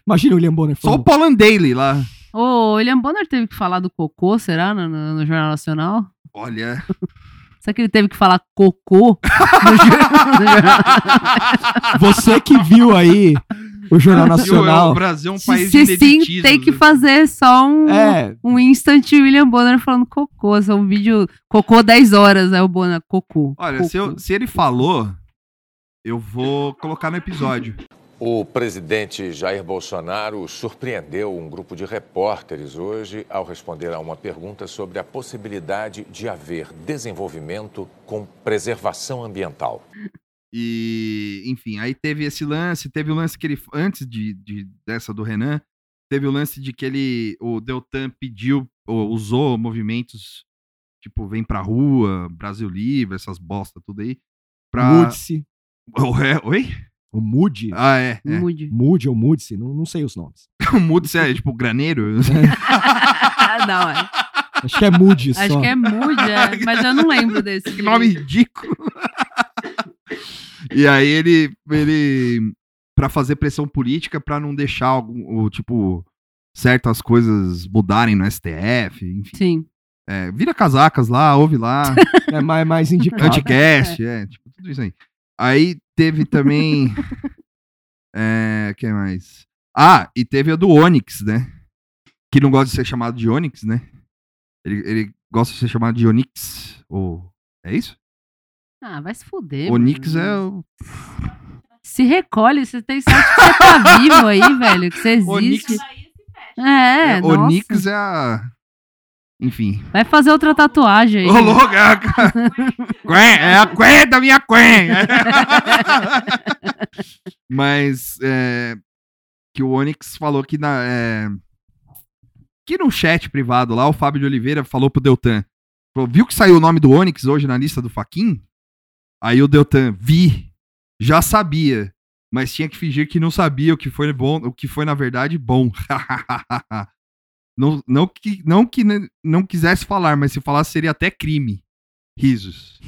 Imagina o William Bonner Só o falando. Poland Daily lá. Ô, William Bonner teve que falar do cocô, será? No, no- no Jornal Nacional? Olha. Será que ele teve que falar cocô? [laughs] Você que viu aí o Jornal O Nacional. Brasil é um Se, país se de sim, tem que né? fazer só um, É, um instant William Bonner falando cocô. Só um vídeo. Cocô 10 horas, é o Bonner. Cocô. Olha, cocô. se, eu- se ele falou, eu vou colocar no episódio. O presidente Jair Bolsonaro surpreendeu um grupo de repórteres hoje ao responder a uma pergunta sobre a possibilidade de haver desenvolvimento com preservação ambiental. E, enfim, aí teve esse lance, teve o lance que ele, antes de, de- dessa do Renan, teve o lance de que ele, o Deltan pediu, ou usou movimentos, tipo, vem pra rua, Brasil Livre, essas bosta tudo aí, pra... [laughs] Oh, é, oi? O Moody. Ah, é, é. Mude. Moody ou Moody-se, não, não sei os nomes. [laughs] O Mudo, é, tipo, graneiro? [laughs] [laughs] não, é. Acho que é Moody só. Acho que é Mude, é, mas eu não lembro desse. Que nome ridículo. e aí ele, ele para fazer pressão política pra não deixar algum, o, tipo certas coisas mudarem no STF, enfim. Sim. É, vira casacas lá, ouve lá, É mais, mais indicado. anticast, é, tipo tudo isso aí. Aí teve também é, [laughs] que mais? Ah, e teve a do Onyx, né? Que não gosta de ser chamado de Onyx, né? Ele, ele gosta de ser chamado de Onyx, ou é isso? Ah, vai se fuder. Onyx mano. é o Se recolhe, você tem sorte que você tá vivo aí, velho, que você existe. Onyx, É, é. Onyx é a. Enfim. Vai fazer outra tatuagem aí. Ô, louco! É a, [laughs] Quen, é a Quen da minha Quen! [laughs] Mas. é, que o Onyx falou que na. é, que no chat privado lá, o Fábio de Oliveira falou pro Deltan. Falou, viu que saiu o nome do Onyx hoje na lista do Faquin? Aí o Deltan, vi, já sabia, mas tinha que fingir que não sabia o que foi bom, o que foi na verdade bom. [laughs] não, não que não que não quisesse falar, mas se falasse seria até crime. Risos.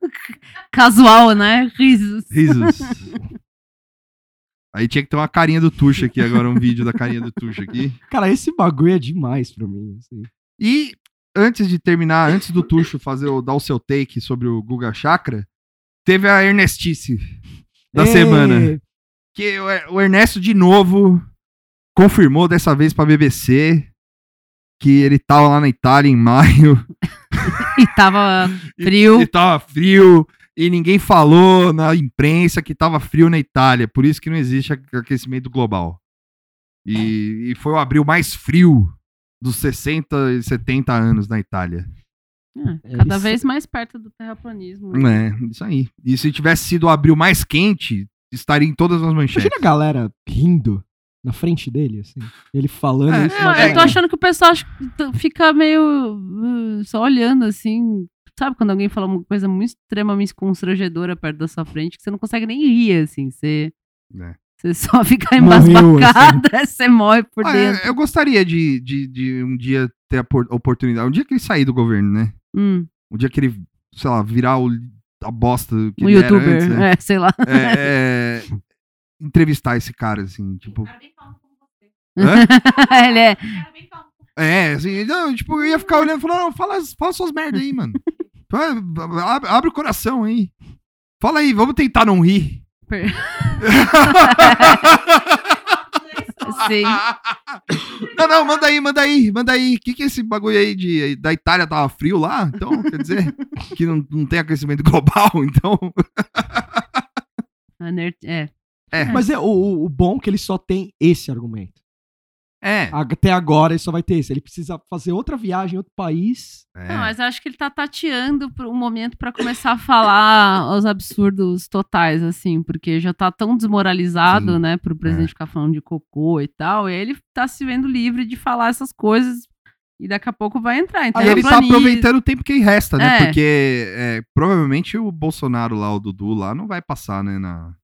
[laughs] Casual, né? Risos. Risos. [laughs] Aí tinha que ter uma carinha do Tuxa aqui agora, um vídeo da carinha do Tuxa aqui. Cara, esse bagulho é demais pra mim. assim. E antes de terminar, antes do Tuxo fazer o, dar o seu take sobre o Guga Chakra, teve a Ernestice da Ê, semana. Que o, o Ernesto, de novo, confirmou dessa vez pra BBC que ele tava lá na Itália em maio. [laughs] E tava [laughs] e- Frio. E, tava frio. E ninguém falou na imprensa que tava frio na Itália. Por isso que não existe a- aquecimento global. E, e foi o abril mais frio dos 60 e 70 anos na Itália. é, cada Eles- vez mais perto do terraplanismo. É, isso aí. E se tivesse sido o abril mais quente, estaria em todas as manchetes. Imagina a galera rindo Na frente dele, assim. Ele falando É, isso. Eu tô achando que o pessoal fica meio uh, só olhando assim. Sabe quando alguém fala uma coisa muito extremamente constrangedora perto da sua frente, que você não consegue nem rir, assim. Você, É. você só [laughs] fica embasbacada, você morre por Ah, dentro. é, eu gostaria de, de, de um dia ter a por- oportunidade. Um dia que ele sair do governo, né? Hum, Um dia que ele, sei lá, virar o, a bosta que um ele era youtuber, antes, né? é, sei lá. É, [laughs] é, entrevistar esse cara, assim, tipo. Hã? [laughs] Ele é. É, assim, não, tipo, eu ia ficar olhando e falando, não, fala, fala suas merdas aí, mano. [laughs] Abre, abre o coração aí. Fala aí, vamos tentar não rir. Per- [laughs] Sim. Não, não, manda aí, manda aí, manda aí. O que, que é esse bagulho aí de, da Itália tava frio lá? Então, quer dizer, que não, não tem aquecimento global, então. Ner- É. Mas é o, o- bom é que ele só tem esse argumento. É. Até agora ele só vai ter esse. Ele precisa fazer outra viagem em outro país. é. Não, mas eu acho que ele tá tateando por um momento pra começar a falar [laughs] os absurdos totais, assim, porque já tá tão desmoralizado, Sim. né, pro presidente ficar falando de cocô e tal, e ele tá se vendo livre de falar essas coisas e daqui a pouco vai entrar. Então Aí ele tá terraplanista- aproveitando o tempo que resta, né? É. Porque é, provavelmente o Bolsonaro lá, o Dudu lá, não vai passar, né, na,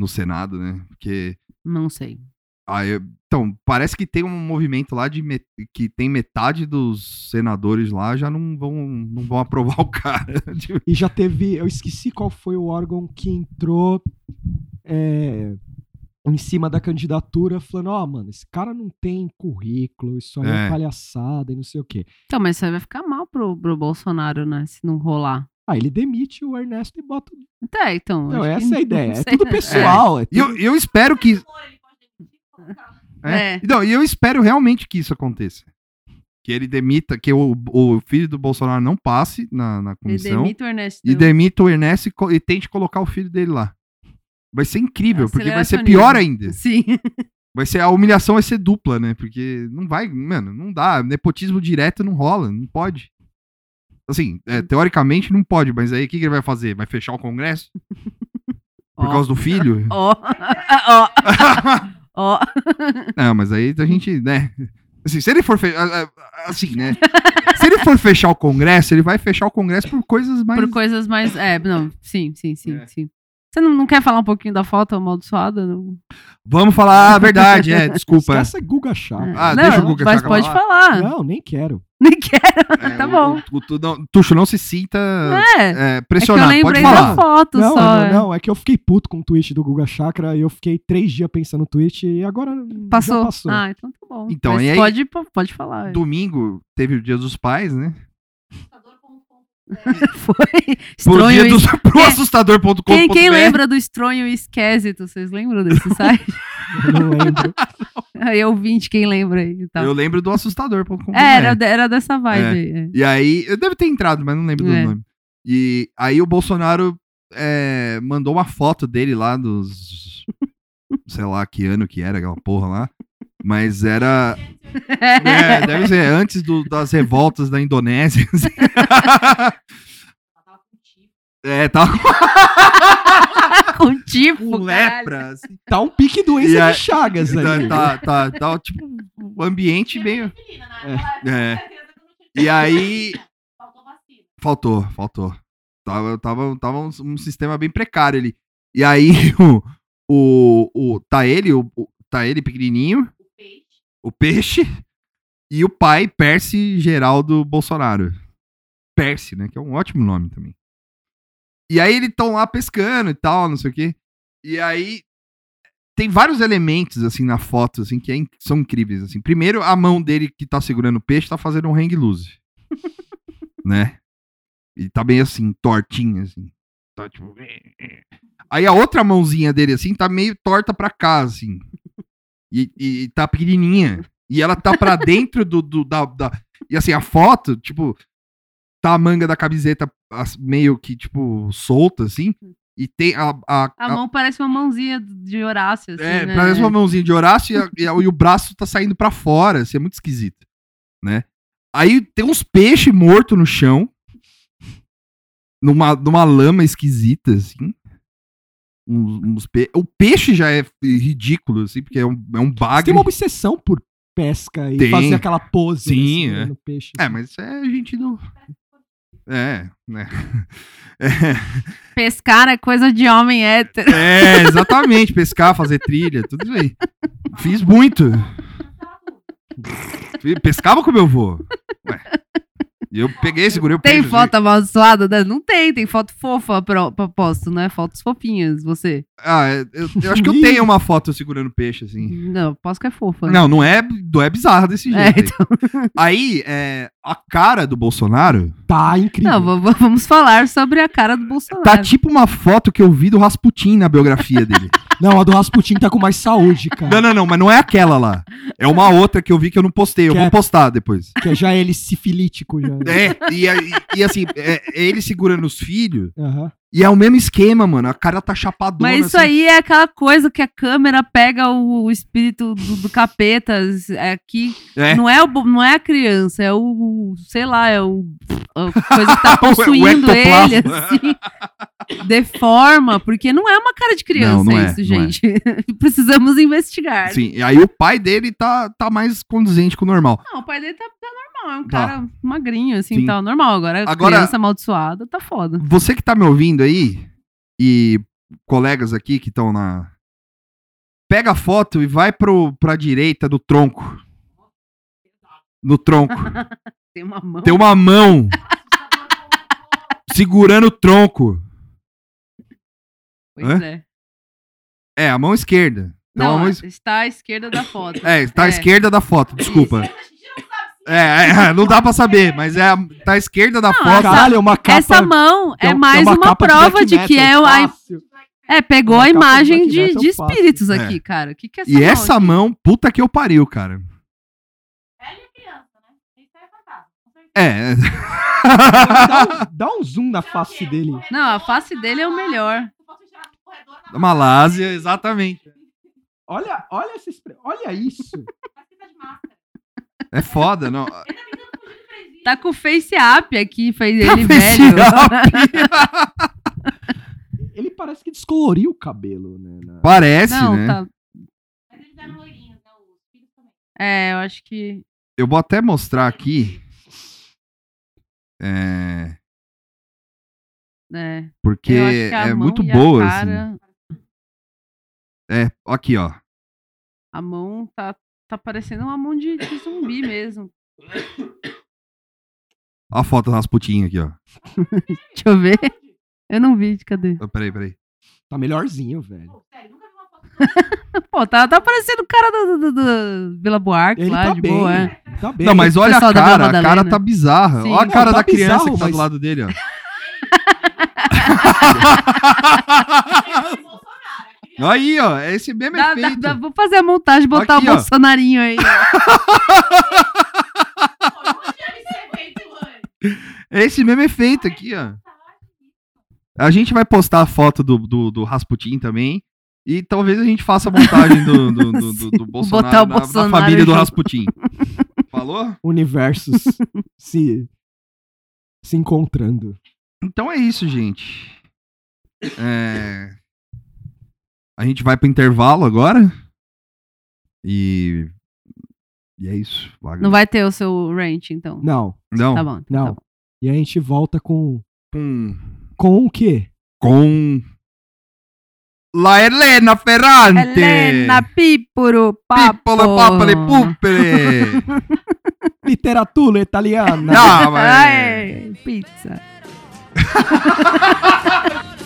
no Senado, né? Porque. Não sei. ah, eu- então, parece que tem um movimento lá de met- que tem metade dos senadores lá já não vão, não vão [laughs] aprovar o cara. [laughs] E já teve. Eu esqueci qual foi o órgão que entrou é, em cima da candidatura, falando: Ó, mano, esse cara não tem currículo, isso aí é, É. palhaçada e não sei o quê. Então, mas isso aí vai ficar mal pro, pro Bolsonaro, né, se não rolar. Ah, ele demite o Ernesto e bota. Até, então. Não, essa é a ideia. É tudo né? pessoal. É E eu, tudo- eu espero que. É. É. Não, e eu espero realmente que isso aconteça. Que ele demita, que o, o filho do Bolsonaro não passe na, na Ele comissão. demita o Ernesto. e demita o Ernesto e, e tente colocar o filho dele lá. Vai ser incrível, porque vai ser pior ainda. Sim. [laughs] Vai ser, a humilhação vai ser dupla, né? Porque não vai, mano, não dá. Nepotismo direto não rola, não pode. Assim, é, teoricamente não pode, mas aí o que, que ele vai fazer? Vai fechar o Congresso? [laughs] Por Ó. causa do filho? [laughs] Ó. Ó. [laughs] Ó. Não, mas aí a gente, né? Assim, se ele for fechar. Assim, né? se ele for fechar o Congresso, ele vai fechar o Congresso por coisas mais. Por coisas mais. É, não. Sim, sim, sim, É. sim. Você não, não quer falar um pouquinho da foto amaldiçoada? Não? Vamos falar a verdade, é, [laughs] desculpa. Esquece Guga Chakra. Ah, não, deixa o Guga Mas Chakra pode falar. falar. Não, nem quero. Nem quero. É, [laughs] tá bom. o- o- tu- não- Tuxo, não se sinta É. é, É pressionado, pode lembrei falar. da foto Não, só. não, é. não, é que eu fiquei puto com o tweet do Guga Chakra e eu fiquei três dias pensando no tweet e agora Passou. passou. Ah, então tá bom. Então, Mas e aí- pode, pode falar. é. Domingo teve o Dia dos Pais, né? [laughs] Foi [laughs] Pro, estronho. dia e- dos, pro assustador.com.br. Quem, quem lembra do estronho e esquésito? Vocês lembram desse [laughs] site? Eu não lembro. aí, ouvinte, quem lembra aí? Tá. Eu lembro do assustador.com.br. É, era, era dessa vibe É. aí. é. E aí, eu devo ter entrado, mas não lembro do É. nome. E aí o Bolsonaro é, mandou uma foto dele lá dos. sei lá que ano que era aquela porra lá. Mas era. [laughs] É, deve ser antes do- das revoltas da Indonésia. assim. é, tava [laughs] Com tipo, com lepra. assim. Tá um pique doença aí- de Chagas ali. Tá, tá, tá, tá, tipo, o ambiente meio. É. E aí. Faltou, faltou. Tava, tava, tava um, um sistema bem precário ali. E aí, o. [laughs] o, o tá ele, o, o- tá ele pequenininho, o peixe, e o pai, Percy Geraldo Bolsonaro. Percy, né? Que é um ótimo nome também. E aí eles estão lá pescando e tal, não sei o quê. E aí tem vários elementos assim na foto assim que é são incríveis assim. Primeiro, a mão dele que tá segurando o peixe tá fazendo um hang loose. [laughs] né? E tá bem assim, tortinha assim. Tá tipo Aí a outra mãozinha dele assim tá meio torta pra cá assim. E, e tá pequenininha. E ela tá pra [laughs] dentro do, do da, da e assim a foto, tipo, tá a manga da camiseta meio que tipo solta assim. E tem a, a, A mão parece uma mãozinha de Horácio, assim, é, né? parece uma mãozinha de Horácio e, e a- e o braço tá saindo pra fora, assim, é muito esquisito, né? Aí tem uns peixes mortos no chão, numa, numa lama esquisita, assim. Uns, uns pe- O peixe já é ridículo, assim, porque é um, é um Você bagre. tem uma obsessão por pesca e Tem. fazer aquela pose Sim, assim, né, é. no peixe. É, mas isso é a gente do. É, né? [laughs] Pescar é coisa de homem hétero. É, exatamente. Pescar, fazer trilha, tudo isso aí. Fiz muito. Pescava com meu avô. Ué. Eu peguei, segurei o Tem peixe. foto amaldiçoada? né? Não tem, tem foto fofa pra, pra posto, né? Fotos fofinhas, você. Ah, é, eu, eu acho que eu [laughs] tenho uma foto segurando peixe, assim. Não, posso que é fofa. Não, não é, não é bizarro desse É, jeito. aí. Aí, é, a cara do Bolsonaro Tá incrível. Não, vamos falar sobre a cara do Bolsonaro. tá tipo uma foto que eu vi do Rasputin na biografia dele. [laughs] Não, a do Rasputin tá com mais saúde, cara. não, não, não, mas não é aquela lá. É uma outra que eu vi que eu não postei. Eu Que vou é- postar depois. Que é já ele sifilítico já. É, e, e- e assim, é, é ele segurando os filhos. Aham. E é o mesmo esquema, mano. A cara tá chapadona. Mas isso assim. aí é aquela coisa que a câmera pega o, o espírito do, do capeta é aqui. É. Não, é o, não é a criança, é o, sei lá, é o a coisa que tá [laughs] possuindo ele, assim. Deforma, porque não é uma cara de criança Não, não é, isso, é. gente. [laughs] Precisamos investigar. Sim, e aí o pai dele tá, tá mais condizente com o normal. Não, o pai dele tá, tá normal, é um Tá. cara magrinho, assim, Sim. tá normal. Agora, a Agora- criança amaldiçoada tá foda. Você que tá me ouvindo aí, e colegas aqui que estão na. Pega a foto e vai pro, pra direita do tronco. No tronco. [laughs] Tem uma mão. Tem uma mão segurando o tronco. Pois Hã? é. É, a mão esquerda. Então, Não, mão es- está à esquerda da foto. É, tá à É. esquerda da foto, desculpa. [laughs] É, é, não dá pra saber, mas é a, tá à esquerda da Não, foto. essa- Caralho, é uma capa. Essa mão é, é um- mais uma uma, de prova black de, que é, fácil. é pegou Uma a de imagem de, de espíritos É. aqui, cara. O que, que é essa E mão essa aqui? mão, puta que eu pariu, cara. É, [laughs] dá, um, dá um zoom na face dele. Não, a face dele é o melhor. da Malásia, exatamente. Olha, olha expre- Olha isso. É foda, não. [laughs] Tá com o face up aqui, fez Tá ele face velho. [laughs] Ele parece que descoloriu o cabelo, né? na- Parece, Não, né? tá. É, eu acho que. Eu vou até mostrar aqui. É, É, porque é muito boa, cara, assim. É, aqui, ó. A mão tá, tá parecendo uma mão de, de zumbi mesmo. Ó a foto do Rasputin aqui, ó. [laughs] Deixa eu ver. Eu não vi, cadê? Oh, Peraí, peraí. Tá melhorzinho, velho. [laughs] Pô, tá, tá parecendo o cara do, do, do Vila Buarque Ele lá, tá de bem. boa, é. Tá bem. Não, mas olha a cara, a cara tá bizarra. Sim. Olha a Não, cara tá da criança bizarro, que tá mas- do lado dele, ó. [laughs] Aí, ó, é esse mesmo Dá- dá- efeito. dá- vou fazer a montagem, botar Aqui, o ó. Bolsonarinho aí. É esse mesmo efeito aqui, ó. A gente vai postar a foto do, do, do Rasputin também. E talvez a gente faça a montagem do, do, do, do, do [laughs] Bolsonaro, Botar o na- na, Bolsonaro família do. Rasputin. Falou? [laughs] Universos se, se encontrando. Então é isso, gente. É, A gente vai pro intervalo agora. E. E é isso. Vaga. Não vai ter o seu rant, então. Não, Não. Tá bom. então não. Tá bom. E a gente volta com. Com. Com o quê? Com. La Helena Ferrante. Helena Pipuro Papo. Pippolo papale puppere. [laughs] Literatura italiana. Não, mas. Ai, pizza. [laughs]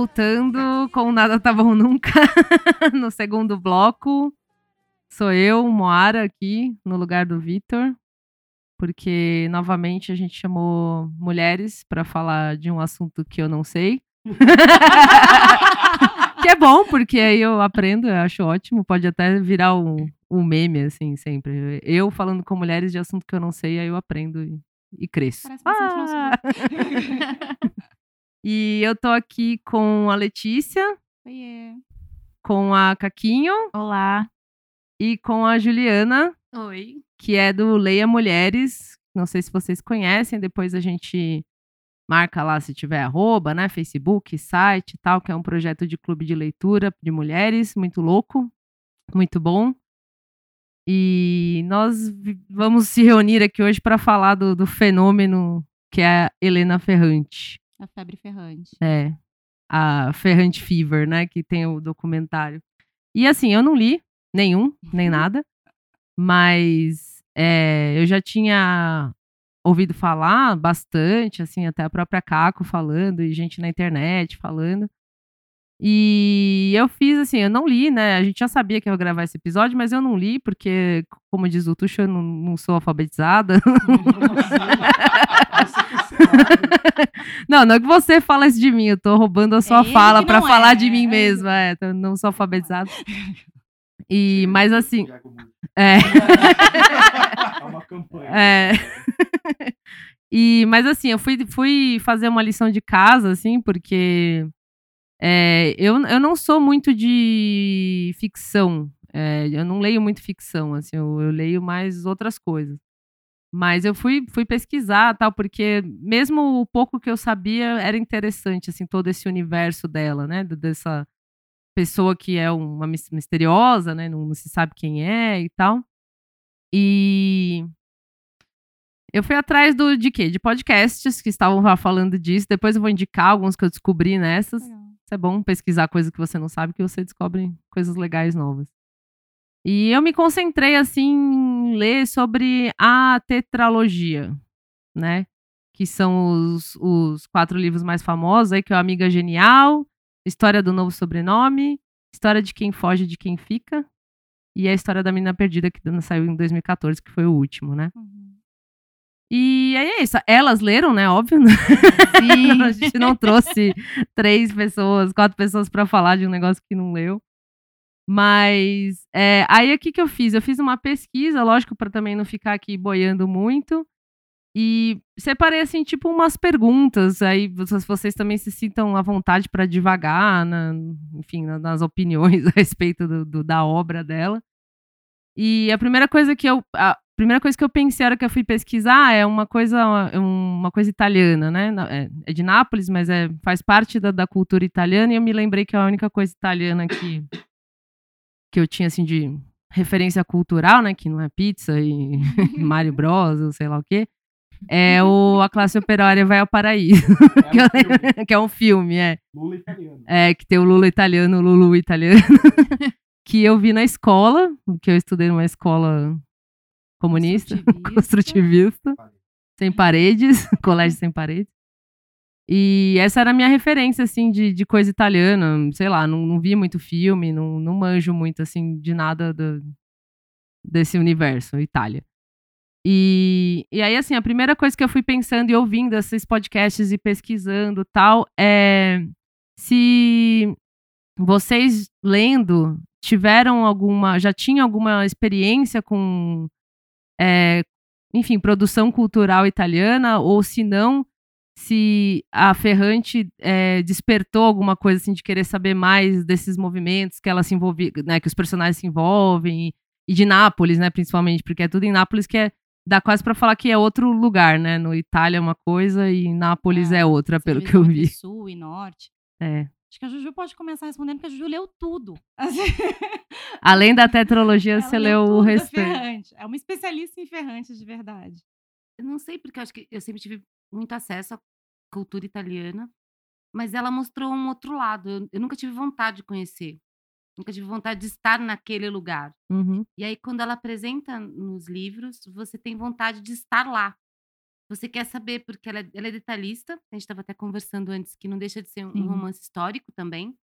Voltando com Nada Tá Bom Nunca, [laughs] no segundo bloco. Sou eu, Moara, aqui, no lugar do Vitor. Porque, novamente, a gente chamou mulheres para falar de um assunto que eu não sei. [laughs] que é bom, porque aí eu aprendo, eu acho ótimo. Pode até virar um, um meme, assim, sempre. Eu falando com mulheres de assunto que eu não sei, aí eu aprendo e, e cresço. Parece Ah! [laughs] E eu tô aqui com a Letícia, Oiê. com a Caquinho Olá. e com a Juliana, Oi. que é do Leia Mulheres. Não sei se vocês conhecem, depois a gente marca lá se tiver arroba, né? Facebook, site e tal, que é um projeto de clube de leitura de mulheres, muito louco, muito bom. E nós vamos se reunir aqui hoje para falar do, do fenômeno que é a Helena Ferrante. A febre ferrante. É, a Ferrante Fever, né? Que tem o documentário. E assim, eu não li nenhum, nem nada, mas é, eu já tinha ouvido falar bastante, assim, até a própria Caco falando, e gente na internet falando. E eu fiz assim, eu não li, né? A gente já sabia que eu ia gravar esse episódio, mas eu não li, porque, como diz o Tuxo, eu não, não sou alfabetizada. [laughs] Não, não é que você fala isso de mim, eu tô roubando a sua ele fala não falar é, de mim é. mesma, é, eu não sou alfabetizada. E, mas assim, é, [laughs] É uma campanha. é. [laughs] E, mas assim, eu fui, fui fazer uma lição de casa, assim, porque é, eu, eu não sou muito de ficção. é, eu não leio muito ficção, assim, eu, eu leio mais outras coisas. Mas eu fui, fui pesquisar, tal, porque mesmo o pouco que eu sabia era interessante, assim, todo esse universo dela, né? Dessa pessoa que é uma mis- misteriosa, né? Não, não se sabe quem é e tal. E eu fui atrás do de quê? De podcasts que estavam lá falando disso. Depois eu vou indicar alguns que eu descobri nessas. Legal. Isso é bom pesquisar coisas que você não sabe, que você descobre coisas legais novas. E eu me concentrei assim em ler sobre a tetralogia, né? Que são os, os quatro livros mais famosos aí, que é o Amiga Genial, História do Novo Sobrenome, História de Quem Foge e de Quem Fica, e a História da Menina Perdida, que saiu em 2014, que foi o último, né? Uhum. E aí é isso. Elas leram, né? Óbvio. né? [laughs] a gente não trouxe três pessoas, quatro pessoas pra falar de um negócio que não leu. Mas é, aí o que, que eu fiz? Eu fiz uma pesquisa, lógico, para também não ficar aqui boiando muito. E separei, assim, tipo, umas perguntas. Aí vocês, também se sintam à vontade para divagar, na- enfim, na- nas opiniões [laughs] a respeito do- do- da obra dela. E a primeira coisa que eu. A primeira coisa que eu pensei hora que eu fui pesquisar é uma coisa, é uma coisa italiana, né? É, é de Nápoles, mas é, faz parte da, da cultura italiana, e eu me lembrei que a única coisa italiana que, que eu tinha assim de referência cultural, né? Que não é pizza e [laughs] Mario Bros, ou sei lá o quê. É o A Classe Operária Vai ao Paraíso, [laughs] que, eu lembro- [laughs] que é um filme, é. Lula italiano. É, que tem o Lula italiano, o Lulu italiano. que eu vi na escola, que eu estudei numa escola comunista, Construtivista. construtivista, sem paredes, colégio sem paredes. E essa era a minha referência, assim, de, de coisa italiana. Sei lá, não, não vi muito filme, não, não manjo muito, assim, de nada do- desse universo, Itália. E, e aí, assim, a primeira coisa que eu fui pensando e ouvindo esses podcasts e pesquisando tal é se vocês lendo tiveram alguma, já tinham alguma experiência com, é, enfim, produção cultural italiana, ou se não, se a Ferrante é, despertou alguma coisa assim de querer saber mais desses movimentos que ela se envolve, né, que os personagens se envolvem e, e de Nápoles, né, principalmente, porque é tudo em Nápoles que é dá quase pra falar que é outro lugar, né? No Itália é uma coisa e Nápoles é, É, outra, pelo que eu vi. Sul e norte. É. Acho que a Juju pode começar respondendo, porque a Juju leu tudo. Assim, [laughs] Além da tetralogia, [laughs] ela você leu leu o restante. Ferrante. É uma especialista em ferrantes de verdade. Eu não sei, porque eu acho que eu sempre tive muito acesso à cultura italiana, mas ela mostrou um outro lado. Eu, eu nunca tive vontade de conhecer. Nunca tive vontade de estar naquele lugar. Uhum. E aí, quando ela apresenta nos livros, você tem vontade de estar lá. Você quer saber, porque ela é, ela é detalhista. A gente estava até conversando antes que não deixa de ser um, um romance histórico também,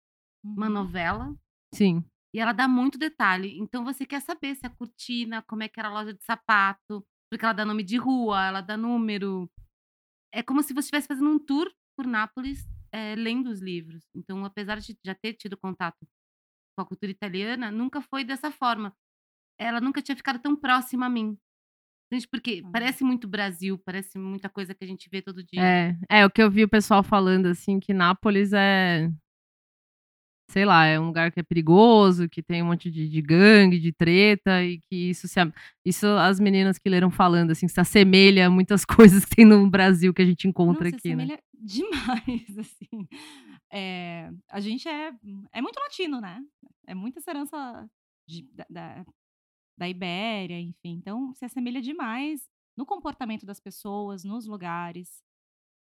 uma Uhum. novela. Sim. E ela dá muito detalhe. Então você quer saber se a cortina, como é que era a loja de sapato, porque ela dá nome de rua, ela dá número. É como se você estivesse fazendo um tour por Nápoles, eh, lendo os livros. Então, apesar de já ter tido contato com a cultura italiana, nunca foi dessa forma. Ela nunca tinha ficado tão próxima a mim. Gente, porque parece muito Brasil, parece muita coisa que a gente vê todo dia. É, é o que eu vi o pessoal falando assim que Nápoles é sei lá, é um lugar que é perigoso, que tem um monte de, de gangue, de treta e que isso se isso as meninas que leram falando assim, se assemelha a muitas [laughs] coisas que tem no Brasil que a gente encontra se aqui, né? assemelha demais, [laughs] assim. É, a gente é, é muito latino, né? É muita herança de- da, da, da Ibéria, enfim. Então, se assemelha demais no comportamento das pessoas, nos lugares.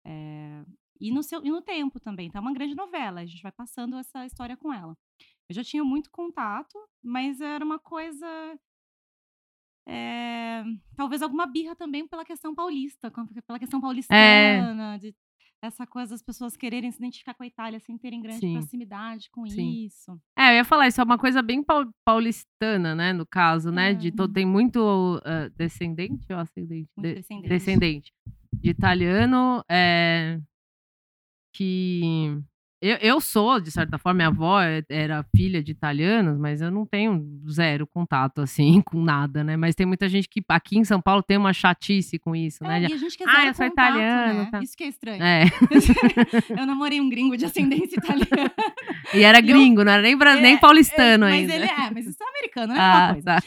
é, e, no seu, e no tempo também. Então, é uma grande novela. A gente vai passando essa história com ela. Eu já tinha muito contato, mas era uma coisa. é, talvez alguma birra também pela questão paulista, pela questão paulistana, de essa coisa das pessoas quererem se identificar com a Itália sem terem grande Sim. proximidade com Sim. isso. É, eu ia falar, isso é uma coisa bem pau- paulistana, né, no caso, né, de to- Uhum. tem muito ah, descendente ou ascendente? Muito De- descendente. descendente de italiano, é, que eu, eu sou, de certa forma, minha avó é- era filha de italianos, mas eu não tenho zero contato, assim, [laughs] com nada, né, mas tem muita gente que aqui em São Paulo tem uma chatice com isso, É, né, e a gente quer Ah, zero eu sou italiano, né? tá. Isso que é estranho. é, [laughs] eu namorei um gringo de ascendência italiana. e era E eu- gringo, não era nem, bra- nem É, paulistano é, mas ainda. ele é, mas isso é americano, não é Ah, coisa. tá.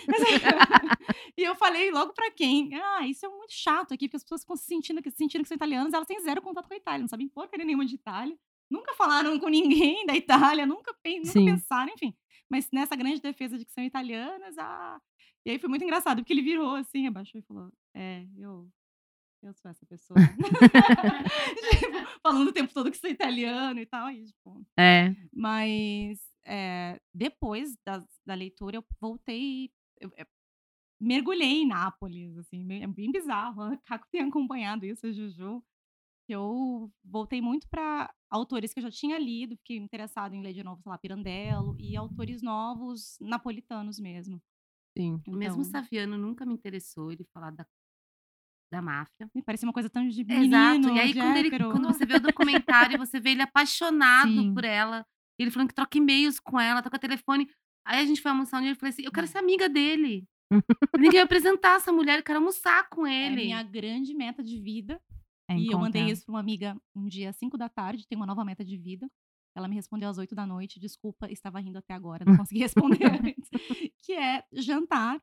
e eu falei logo pra quem? Ah, isso é muito chato aqui, porque as pessoas ficam se sentindo, que- se sentindo que são italianas, elas têm zero contato com a Itália, não sabem porcaria nenhuma de Itália, nunca falaram com ninguém da Itália, nunca, nunca Sim. pensaram, enfim. Mas nessa grande defesa de que são italianas, ah... E aí foi muito engraçado, porque ele virou assim, abaixou e falou: É, eu. Eu sou essa pessoa. [laughs] tipo, falando o tempo todo que sou italiano e tal. E, tipo, É, mas é, depois da, da leitura eu voltei, eu, eu mergulhei em Nápoles, assim, é bem bizarro. [laughs] A Caco tem acompanhado isso, a Juju. Eu voltei muito para autores que eu já tinha lido, fiquei interessado em ler de novo, sei lá, Pirandello, e autores novos, napolitanos mesmo. sim. O mesmo Então, Saviano nunca me interessou ele falar da, da máfia. me parecia uma coisa tão de Exato. menino, E aí, quando, ele- quando você vê o documentário, você vê ele apaixonado Sim. por ela. Ele falando que troca e-mails com ela, troca telefone. Aí a gente foi almoçar um dia e eu falei assim: eu quero ser amiga dele. Ninguém vai apresentar essa mulher, eu quero almoçar com É ele. minha grande meta de vida. É E eu mandei isso pra uma amiga um dia às 5 da tarde, tem uma nova meta de vida. Ela me respondeu às 8 da noite, desculpa, estava rindo até agora, não consegui responder [laughs] [laughs] antes. Que é jantar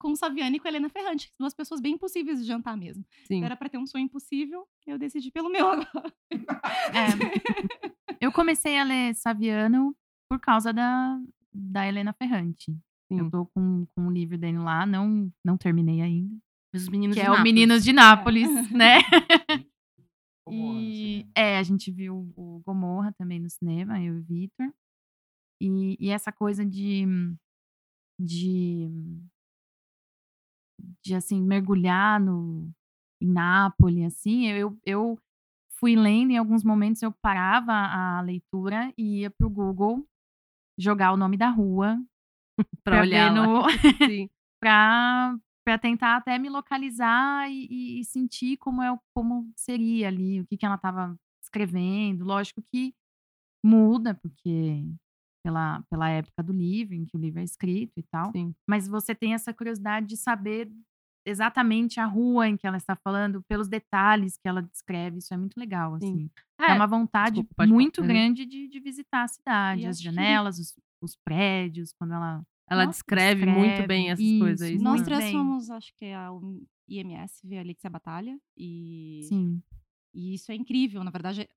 com Saviane e com Helena Ferrante, duas pessoas bem impossíveis de jantar mesmo. Sim. Era pra ter um sonho impossível, eu decidi pelo meu agora. É. Eu [laughs] comecei a ler Saviano por causa da, da Helena Ferrante. Sim. Eu tô com, com um livro dele lá, não, não terminei ainda. Os meninos Que de é o Nápoles. Meninos de Nápoles, né? [laughs] Gomorra, E assim. é, a gente viu o Gomorra também no cinema, eu e o Vitor. E, e essa coisa de, de, de assim, mergulhar no, em Nápoles, assim, eu, eu fui lendo, em alguns momentos eu parava a leitura e ia pro Google jogar o nome da rua [laughs] Pra olhar no, [laughs] Sim. Pra tentar até me localizar e, e- sentir como, é, como seria ali, o que, que ela estava escrevendo. Lógico que muda, porque pela, pela época do livro, em que o livro é escrito e tal. Sim. Mas você tem essa curiosidade de saber exatamente a rua em que ela está falando, pelos detalhes que ela descreve. Isso é muito legal, Sim. assim. É, É uma vontade desculpa, falar. muito Uhum. grande de, de visitar a cidade, E as acho que- janelas, os, os prédios, quando ela Ela Nossa, descreve, muito bem essas isso, coisas. aí, Nós três acho que é o IMS, a Alexia Batalha, e, Sim. e isso é incrível, na verdade,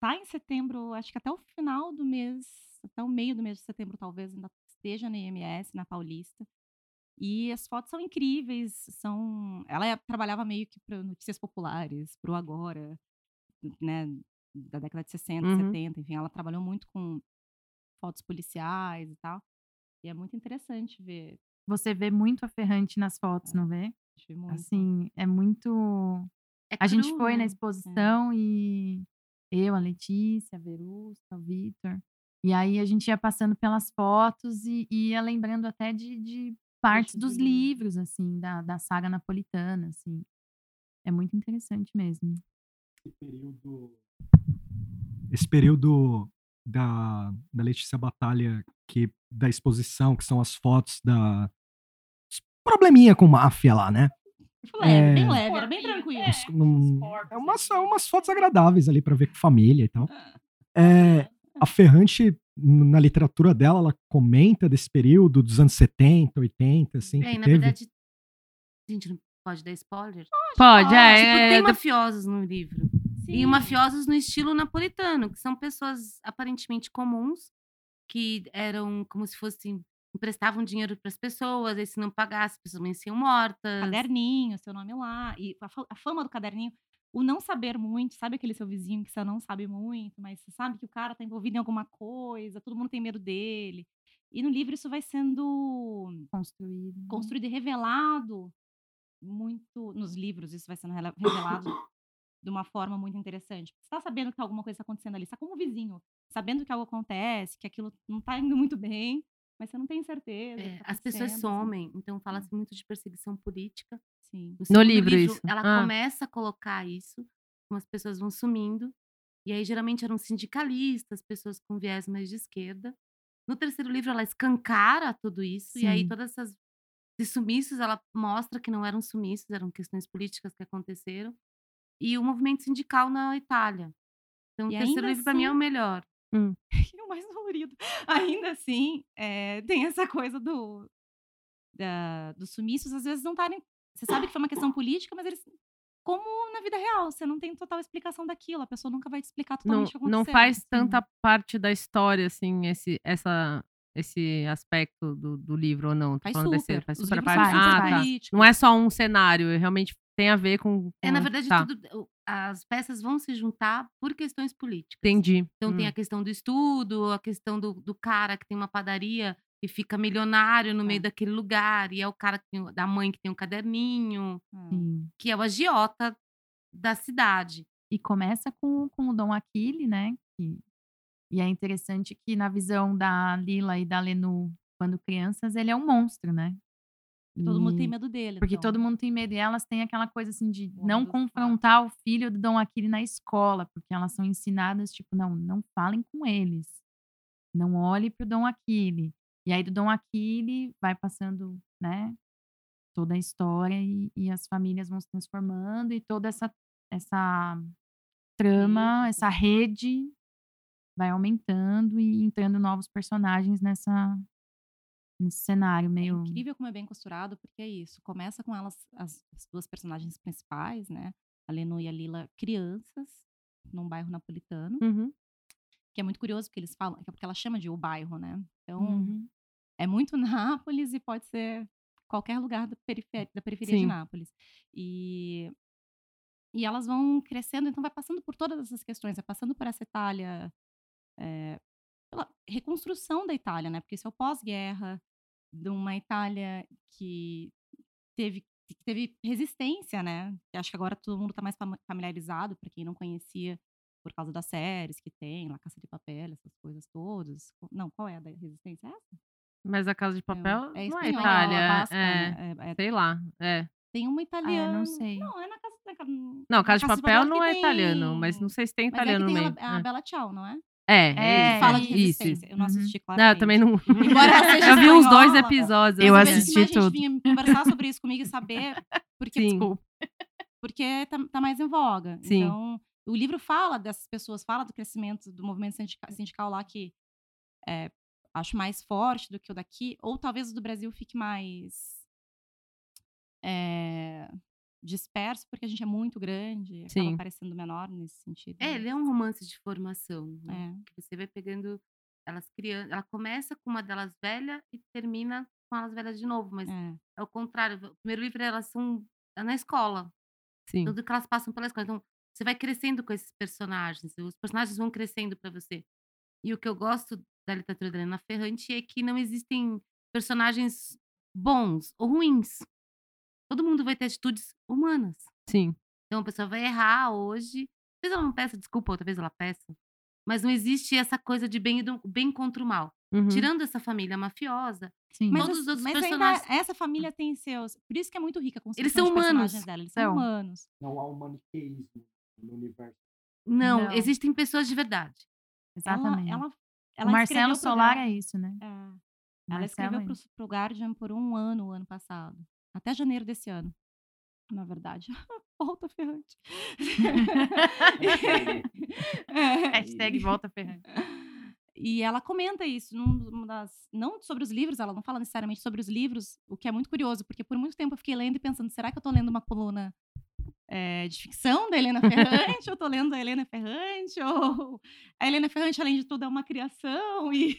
tá em setembro, acho que até o final do mês, até o meio do mês de setembro talvez ainda esteja na IMS, na Paulista, e as fotos são incríveis, são, ela é- trabalhava meio que para notícias populares, pro Agora, né, da década de 60, Uhum. 70, enfim, ela trabalhou muito com fotos policiais e tal, e é muito interessante ver, Você vê muito a Ferrante nas fotos, não vê? acho muito. Assim, é muito. É A gente foi na né? exposição e eu, a Letícia, a Verusca, o Vitor. E aí a gente ia passando pelas fotos e ia lembrando até de, de partes dos livros, assim, da, da saga napolitana, assim. É muito interessante mesmo. esse período da, da Letícia Batalha, que, da exposição, que são as fotos da. Probleminha com máfia lá, né? Leve, bem É. leve, era bem tranquilo. Uns- num- é umas, é umas fotos agradáveis ali pra ver com família e tal. É, a Ferrante, na literatura dela, ela comenta desse período dos anos 70, 80, assim, É, que e na teve. verdade, gente, não pode dar spoiler? Pode, é. tipo, é, tem do- mafiosos no livro. E mafiosos no estilo napolitano, que são pessoas aparentemente comuns, que eram como se fossem. emprestavam dinheiro para as pessoas, aí se não pagasse, as pessoas venciam mortas. Caderninho, seu nome lá. E a, fa- a fama do caderninho, o não saber muito, sabe aquele seu vizinho que você não sabe muito, mas você sabe que o cara tá envolvido em alguma coisa, todo mundo tem medo dele. E no livro isso vai sendo Construído. construído e revelado muito nos livros, isso vai sendo revelado de uma forma muito interessante. Você tá sabendo que alguma coisa está acontecendo ali, você tá como vizinho, sabendo que algo acontece, que aquilo não tá indo muito bem, mas você não tem certeza. É, tá as pessoas assim. somem, então fala-se muito de perseguição política. Sim. No segundo livro, isso. Ela Ah. começa a colocar isso, como as pessoas vão sumindo. E aí, geralmente, eram sindicalistas, pessoas com viés mais de esquerda. No terceiro livro, ela escancara tudo isso. E aí, Sim. todas essas esses sumiços, ela mostra que não eram sumiços, eram questões políticas que aconteceram. E o movimento sindical na Itália. Então, E o terceiro livro, para mim, é o assim- melhor. [laughs] E o mais dolorido. Ainda assim, eh, tem essa coisa do da dos sumiços, às vezes não estarem você sabe que foi uma questão política, mas eles como na vida real, você não tem total explicação daquilo, a pessoa nunca vai te explicar não, totalmente o que aconteceu. não faz assim. tanta parte da história, assim, esse, essa, esse aspecto do, do livro, ou não? Tô Faz falando desse- super. faz Os super parte. super Ah, tá. Não é só um cenário, é realmente tem a ver com. É, na com- verdade, tá, tudo, as peças vão se juntar por questões políticas. Entendi. Então tem Hum. a questão do estudo, a questão do, do cara que tem uma padaria e fica milionário no meio É. daquele lugar, e é o cara tem da mãe que tem um caderninho. Sim. que é o agiota da cidade. E começa com, com o Dom Aquile, né? que- e é interessante que na visão da Lila e da Lenu, quando crianças, ele é um monstro, né? Todo mundo tem medo dele. Porque então. todo mundo tem medo. E elas têm aquela coisa assim de O não confrontar o filho do Dom Aquile na escola, porque elas são ensinadas, tipo, não, não falem com eles. Não olhe pro Dom Aquile. E aí do Dom Aquile vai passando, né, toda a história e, e as famílias vão se transformando e toda essa, essa trama, essa rede vai aumentando e entrando novos personagens nessa nesse cenário É meio incrível como é bem costurado, porque é isso. Começa com elas, as, as duas personagens principais, né? A Lenu e a Lila, crianças, num bairro napolitano. Uhum. Que é muito curioso, porque eles falam, é porque ela chama de o bairro, né? Então, Uhum. é muito [laughs] Nápoles e pode ser qualquer lugar da, perife- da periferia de. Nápoles. E, e elas vão crescendo, então vai passando por todas essas questões, vai passando por essa Itália, é, pela reconstrução da Itália, né? Porque isso é o pós-guerra, de uma Itália que teve, que teve resistência, né? Acho que agora todo mundo está mais familiarizado, para quem não conhecia, por causa das séries que tem, La Caça de Papel, essas coisas todas. Não, qual é a da resistência? É essa? Mas a Casa de Papel É não é Itália. basca, é? É- é- sei lá. É. tem uma Ah, italiana. eu não sei. Não, é na casa. Na, Não, na Casa de Papel não que é italiano, mas tem- não sei se tem Mas é italiano no tem meio. a, a Bella Ciao, não é? É, é, É, é, fala de isso. resistência. Eu não Uhum. assisti, claro. Não, eu também não. [laughs] Embora ela [laughs] seja eu vi uns dois episódios. Eu Mas assim. vezes que mais assisti gente tudo. vinha conversar sobre isso comigo e saber, [laughs] porque, Sim. desculpa, porque tá, tá mais em voga. Sim. Então, o livro fala dessas pessoas, fala do crescimento do movimento sindica- sindical lá que é, acho mais forte do que o daqui, ou talvez o do Brasil fique mais é, disperso, porque a gente é muito grande, acaba Sim. parecendo menor nesse sentido. É, né? ele é um romance de formação, né? É. Que você vai pegando elas criando, ela começa com uma delas velha e termina com elas velhas de novo, mas É. é o contrário. O primeiro livro elas são é na escola, Sim. tudo que elas passam pela escola. Então, você vai crescendo com esses personagens, os personagens vão crescendo para você. E o que eu gosto da literatura da Helena Ferrante é que não existem personagens bons ou ruins. Todo mundo vai ter atitudes humanas. Sim. Então a pessoa vai errar hoje. Talvez ela não peça desculpa, outra vez ela peça. Mas não existe essa coisa de bem, do- bem contra o mal. Uhum. Tirando essa família mafiosa, Sim. Mas, todos os outros mas personagens. ainda essa família tem seus. Por isso que é muito rica a construção são de personagens humanos. dela. Eles São. são humanos. Não há um maniqueísmo no universo. Não, Não. existem pessoas de verdade. Exatamente. Ela, ela, o ela Marcelo Solar é isso, né? É. O Ela Marcelo escreveu é pro, isso. pro Guardian por um ano, o ano passado. Até janeiro desse ano. Na verdade. [laughs] Volta ferrante. [laughs] É, [laughs] Hashtag volta ferrante. E ela comenta isso das. Não sobre os livros, ela não fala necessariamente sobre os livros, o que é muito curioso, porque por muito tempo eu fiquei lendo e pensando: será que eu tô lendo uma coluna eh, de ficção da Helena Ferrante? ou tô lendo a Helena Ferrante? Ou a Helena Ferrante, além de tudo, é uma criação? E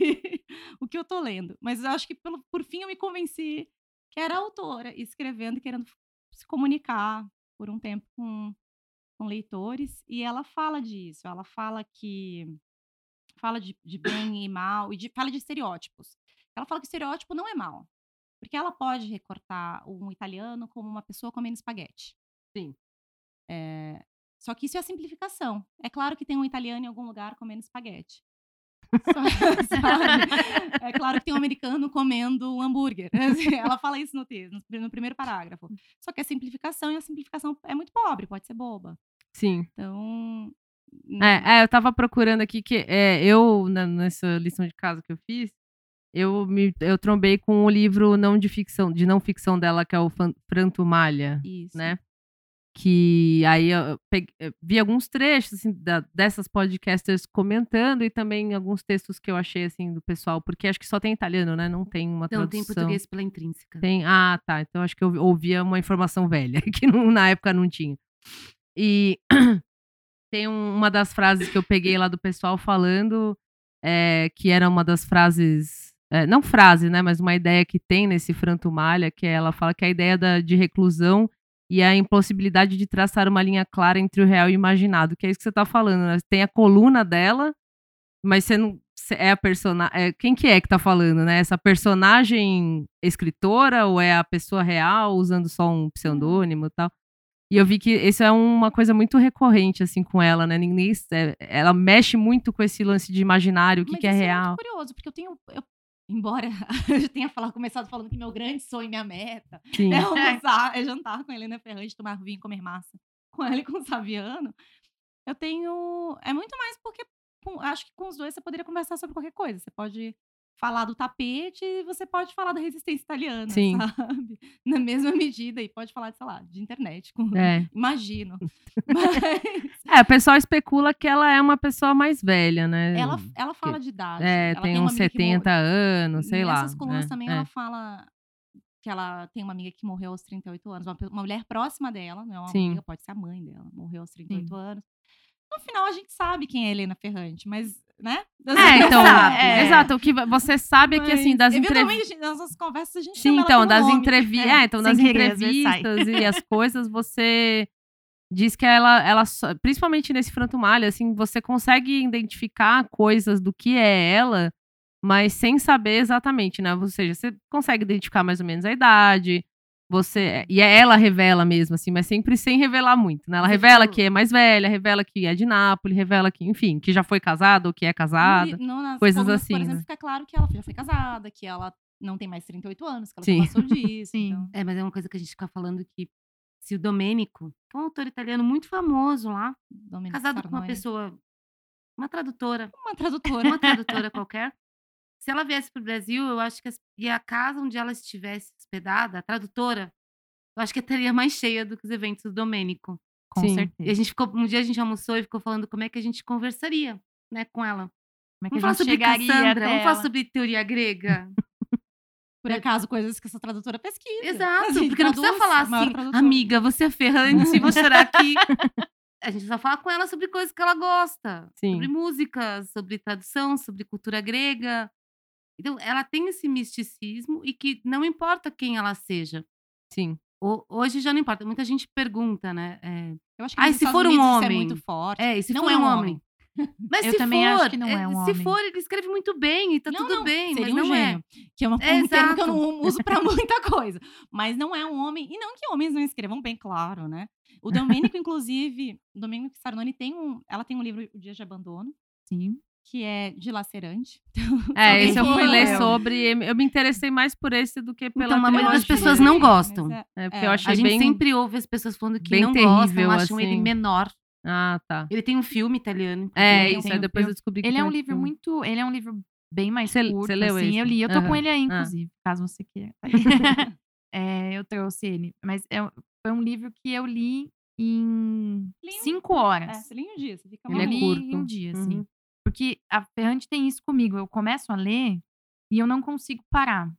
o que eu tô lendo? Mas eu acho que pelo, por fim eu me convenci que era autora, escrevendo e querendo se comunicar por um tempo com, com leitores. E ela fala disso, ela fala que fala de, de bem e mal, e de- fala de estereótipos. Ela fala que estereótipo não é mal, porque ela pode recortar um italiano como uma pessoa comendo espaguete. Sim. É, só que isso é a simplificação. É claro que tem um italiano em algum lugar comendo espaguete. [laughs] Sabe? É claro que tem um americano comendo um hambúrguer. [laughs] Assim, Ela fala isso no texto, no pri- no primeiro parágrafo. Só que é simplificação e a simplificação é muito pobre, pode ser boba. Sim. Então. É, é, eu tava procurando aqui que é, eu, na- nessa lição de casa que eu fiz, eu me eu trombei com o livro não de ficção, de não ficção dela, que é o Fan- Franto Malha, Isso. né? Que aí eu pegue- eu vi alguns trechos assim, da- dessas podcasters comentando e também alguns textos que eu achei assim do pessoal, porque acho que só tem italiano, né? Não tem uma tem tradução. português pela intrínseca. Tem, ah, tá. Então acho que eu ouvia uma informação velha, [laughs] que não- na época não tinha. E [clears throat] tem um- uma das frases que eu peguei lá do pessoal falando, é, que era uma das frases, é, não frase, né, mas uma ideia que tem nesse Franto Malha, que ela fala que a ideia da- de reclusão e a impossibilidade de traçar uma linha clara entre o real e o imaginado, que é isso que você tá falando, né? Tem a coluna dela, mas você não é a personagem, quem que é que tá falando, né? Essa personagem escritora ou é a pessoa real usando só um pseudônimo e tal? E eu vi que isso é uma coisa muito recorrente assim com ela, né? Ninguém, é, ela mexe muito com esse lance de imaginário, o que, que é real. muito curioso, porque eu tenho. eu- embora [laughs] eu tenha falado, começado falando que meu grande sonho, minha meta Sim. é [laughs] almoçar, é jantar com a Helena Ferrante, tomar vinho, comer massa com ela e com o Saviano. Eu tenho. É muito mais porque acho que com os dois você poderia conversar sobre qualquer coisa. Você pode falar do tapete e você pode falar da resistência italiana, Sim. sabe? [laughs] Na mesma medida. E pode falar, sei lá, de internet. Com... É. [laughs] Imagino. [laughs] Mas É, o pessoal especula que ela é uma pessoa mais velha, né? ela, ela fala de idade. É, ela tem uma uns amiga que morreu- 70 anos, sei lá. Nessas colunas né? também É. ela fala que ela tem uma amiga que morreu aos 38 anos, uma, uma mulher próxima dela, não é uma Sim. amiga, pode ser a mãe dela, morreu aos 38 anos. No final a gente sabe quem é Helena Ferrante, mas, né? É, então, é. exato. O que você sabe é que, assim, das entrevistas. nas nossas conversas a gente Sim, então, das entrevistas. É. É, então, das entrevistas e as [laughs] coisas, você diz que ela, ela principalmente nesse Franto Malha, assim, você consegue identificar coisas do que é ela, mas sem saber exatamente, né? Ou seja, você consegue identificar mais ou menos a idade. Você, e é ela revela mesmo, assim, mas sempre sem revelar muito, né? Ela revela que é mais velha, revela que é de Nápoles, revela que, enfim, que já foi casada ou que é casada. no- coisas colunas, assim, Por né? exemplo, fica claro que ela já foi casada, que ela não tem mais 38 anos, que ela Sim. passou disso. [laughs] Sim. então- É, mas é uma coisa que a gente fica falando que se o Domênico, que é um autor italiano muito famoso lá, Domenico casado com uma Sarnoia. pessoa, uma tradutora, Uma tradutora. uma tradutora [laughs] qualquer, se ela viesse pro Brasil, eu acho que as- e a casa onde ela estivesse hospedada, a tradutora, eu acho que estaria mais cheia do que os eventos do Domênico. Com Sim. E a certeza. gente ficou, um dia a gente almoçou e ficou falando como é que a gente conversaria, né, com ela. Como é que Vamos a falar gente sobre chegaria Cassandra, vamos falar ela? sobre teoria grega. [laughs] Por acaso, coisas que essa tradutora pesquisa. Exato, porque não precisa traduz, falar assim, tradutora. amiga, você é [laughs] ferrante, vou chorar aqui. A gente só fala com ela sobre coisas que ela gosta. Sim. Sobre música, sobre tradução, sobre cultura grega. Então, ela tem esse misticismo e que não importa quem ela seja. Sim. Ho- Hoje já não importa. Muita gente pergunta, né? é, Eu acho que nos se for um isso homem. é muito forte. É, e se não for é um homem? homem. [laughs] Mas Eu se também for, acho que não é um se homem. for, ele escreve muito bem e tá Não, tudo não, bem, seria mas um não é. gênio, Que é uma, É, um termo que eu não [laughs] uso pra [laughs] muita coisa. Mas não é um homem. E não que homens não escrevam bem, claro, né? O Domênico, inclusive, o Domênico Sarnoni tem um. Ela tem um livro, O Dia de Abandono, Sim. Que é dilacerante. [laughs] É, esse eu fui ler sobre. Eu me interessei mais por esse do que pela Então, a maioria das pessoas não gostam. É- É, porque é. eu A achei gente bem. sempre ouve as pessoas falando que bem não gostam, terrível, acham ele assim. menor. Ah, tá. Ele tem um filme italiano. É, isso. Aí um depois filme. eu descobri que Ele é um livro filme. muito. Ele é um livro bem mais Cê- curto. cê leu assim. esse? Eu li. Eu tô com Aham. ele aí, Ah. inclusive, caso você queira. [laughs] [laughs] É, eu trouxe ele. Mas é, foi um livro que eu li em Li cinco É, horas. você lê em um dia, você fica Ele é li curto. em um dia, assim. Uhum. Porque a Ferrante tem isso comigo. Eu começo a ler e eu não consigo parar.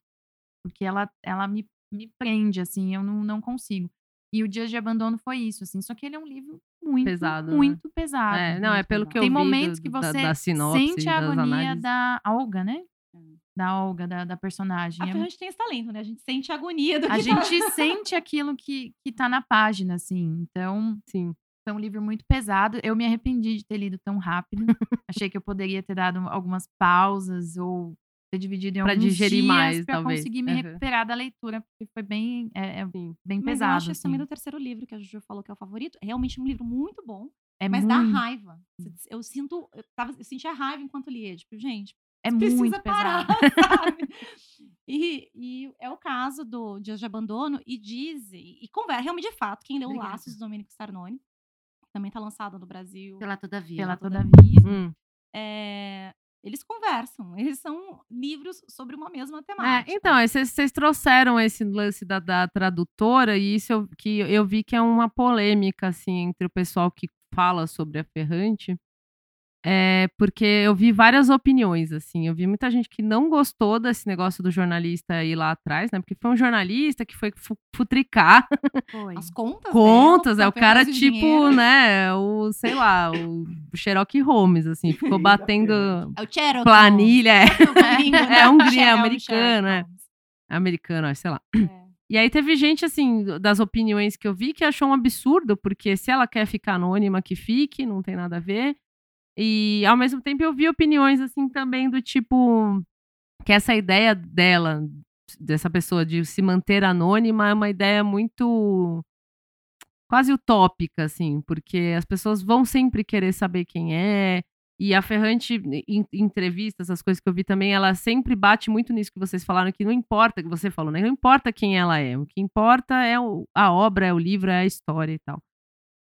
Porque ela, ela me, me prende, assim, eu não, não consigo. E o Dias de Abandono foi isso, assim. Só que ele é um livro muito, Pesado, né? muito pesado. É, não, é muito pelo pesado. que eu Tem vi momentos do- que da- você da sinopse, sente a agonia análises. da Olga, né? Hum. Da Olga, da, da personagem. A É Ferrante tem esse talento, né? A gente sente a agonia do a que gente tá... sente aquilo que, que tá na página, assim. Então, Sim. Foi um livro muito pesado. Eu me arrependi de ter lido tão rápido. [laughs] Achei que eu poderia ter dado algumas pausas ou ter dividido em Pra alguns digerir dias mais, pra talvez. conseguir me Uhum. recuperar da leitura, porque foi bem, é, é bem Mas pesado. eu acho esse também assim. do terceiro livro, que a Juju falou que é o favorito. É realmente um livro muito bom, É mas muito, dá raiva. Eu sinto, eu, tava, eu sentia raiva enquanto lia. Tipo, gente, é precisa muito parar, [laughs] sabe? E, e é o caso do Dias de Abandono, e diz, e, conversa, realmente de fato, quem leu Obrigada. Laços do Domenico Sarnoni, também tá lançado no Brasil. Pela Todavia. Pela Todavia. Hum. É, eles conversam, [laughs] eles são livros sobre uma mesma É, temática. então, aí vocês vocês trouxeram esse lance da, da tradutora, e isso eu, que eu vi que é uma polêmica, assim, entre o pessoal que fala sobre a Ferrante. É, porque eu vi várias opiniões, assim. Eu vi muita gente que não gostou desse negócio do jornalista ir lá atrás, né? Porque foi um jornalista que foi fu- futricar Foi. As contas contas. dela, É o cara, tipo, dinheiro. né? O, sei lá, o Sherlock Holmes, assim. [laughs] Ficou batendo É o Cherokee. planilha. É, [laughs] É né? [laughs] É um O gringo, é americano, é. Americano, acho, sei lá. É. [clears throat] E aí teve gente, assim, das opiniões que eu vi que achou um absurdo, porque se ela quer ficar anônima, que fique, não tem nada a ver. E ao mesmo tempo eu vi opiniões, assim, também do tipo. Que essa ideia dela, dessa pessoa de se manter anônima, é uma ideia muito. quase utópica, assim, porque as pessoas vão sempre querer saber quem é. E a Ferrante, em entrevistas, as coisas que eu vi também, ela sempre bate muito nisso que vocês falaram, que não importa, que você falou, né? Não importa quem ela é. O que importa é o- a obra, é o livro, é a história e tal.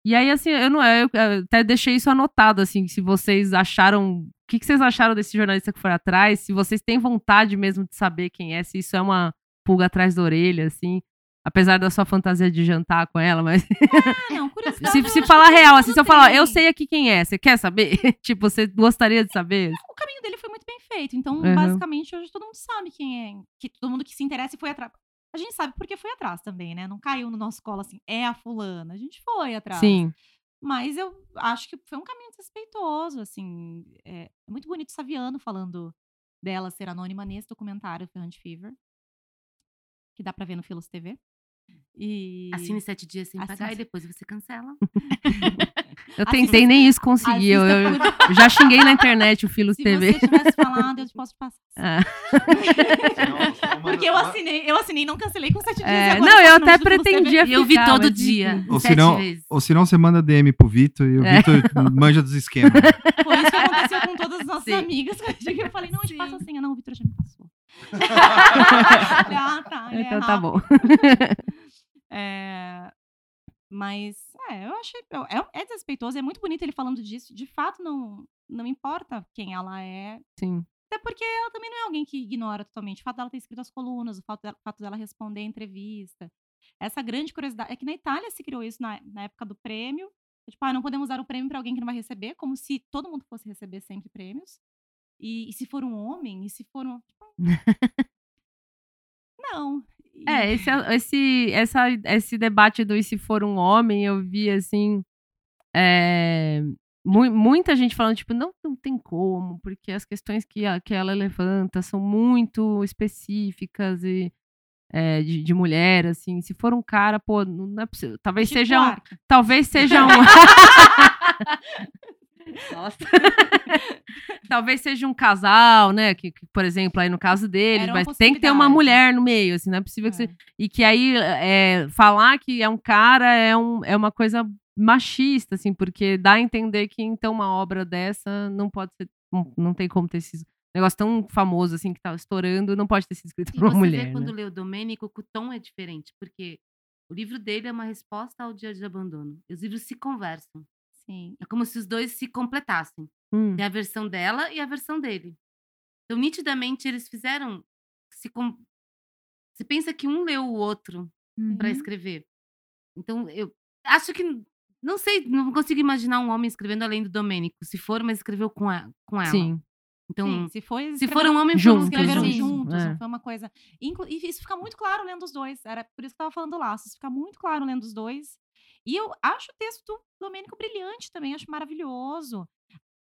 E aí, assim, eu não eu até deixei isso anotado, assim, se vocês acharam. O que, que vocês acharam desse jornalista que foi atrás? Se vocês têm vontade mesmo de saber quem é, se isso é uma pulga atrás da orelha, assim. Apesar da sua fantasia de jantar com ela, mas. Ah, não, curiosidade. [laughs] se se falar real, assim, se eu falar, ó, eu sei aqui quem é, você quer saber? [laughs] tipo, você gostaria de saber? O caminho dele foi muito bem feito. Então, Uhum. basicamente, hoje todo mundo sabe quem é. Que todo mundo que se interessa e foi atrás. A gente sabe porque foi atrás também, né? Não caiu no nosso colo assim, é a fulana. A gente foi atrás. Sim. Mas eu acho que foi um caminho desrespeitoso, assim. É, é muito bonito o Saviano falando dela ser anônima nesse documentário, Ferrante Fever. Que dá pra ver no Filos TV. E... Assine sete dias sem Assine pagar e depois você cancela. [laughs] [laughs] Eu Assista- tentei, nem isso consegui. Eu, eu- eu [laughs] já xinguei na internet o Filos Se TV. você tivesse falado, eu posso te passar. [laughs] Ah. Porque eu assinei, eu assinei, não cancelei com sete dias. É, agora não, eu até pretendia E eu vi ficar, todo dia. Ou senão, vezes. ou senão você manda DM pro Vitor e o É. Vitor manja dos esquemas. Foi isso que aconteceu com todas as nossas Sim. amigas. Eu falei, não, a gente passa a senha. Não, o Vitor já me passou. [laughs] ah, tá. ele é Então tá bom. É, mas, é, eu achei. É, é desrespeitoso, é muito bonito ele falando disso. De fato, não, não importa quem ela é. Sim. Até porque ela também não é alguém que ignora totalmente. O fato dela ter escrito as colunas, o fato dela, o fato dela responder a entrevista. Essa grande curiosidade. É que na Itália se criou isso na, na época do prêmio. Tipo, ah, não podemos dar o prêmio pra alguém que não vai receber, como se todo mundo fosse receber sempre prêmios. E, e se for um homem, e se for um. tipo, [laughs] não. É, esse, esse, essa, esse debate do e se for um homem, eu vi assim. é, mu- muita gente falando, tipo, não, não tem como, porque as questões que, a- que ela levanta são muito específicas e é, de, de mulher, assim. Se for um cara, pô, não é possível. Talvez Chico seja um. Talvez seja um. [laughs] [laughs] [laughs] Nossa. [laughs] Talvez seja um casal, né? Que, que, por exemplo, aí no caso dele, mas tem que ter uma mulher no meio, assim, não é possível que você. E que aí é, falar que é um cara é, um, é uma coisa machista, assim, porque dá a entender que então uma obra dessa não pode ser. Não, tem como ter esse negócio tão famoso assim que tá estourando, não pode ter sido escrito E por uma você mulher. vê quando né? lê o Domênico que o tom é diferente, porque o livro dele é uma resposta ao dia de abandono. Os livros se conversam. Sim. É como se os dois se completassem. Hum. Tem a versão dela e a versão dele. Então, nitidamente, eles fizeram. Se com... Você pensa que um leu o outro para Uhum. escrever. Então, eu acho que. Não sei, não consigo imaginar um homem escrevendo além do Domênico. Se for, mas escreveu com, a, com ela. Sim. Então, Sim, se foi, se for um homem, foi Juntos, escreveram juntos, juntos, é. foi uma coisa. E isso fica muito claro lendo os dois. Era por isso que eu tava falando laços. Fica muito claro lendo os dois. E eu acho o texto do Domênico brilhante também, acho maravilhoso.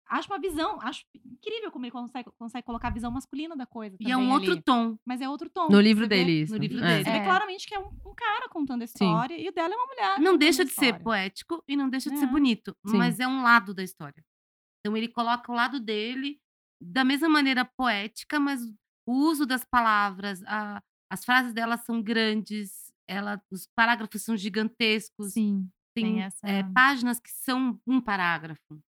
Acho uma visão, acho incrível como ele consegue, consegue colocar a visão masculina da coisa. E é um outro ali. tom. Mas é outro tom. No livro dele, isso. no livro É. dele. Você vê É. claramente que é um, um cara contando a Sim. história e o dela é uma mulher. Não deixa de ser poético e não deixa de ser É. bonito, Sim. mas é um lado da história. Então ele coloca o lado dele da mesma maneira poética, mas o uso das palavras, a- as frases dela são grandes, ela, os parágrafos são gigantescos, Sim. tem tem essa- é, páginas que são um parágrafo.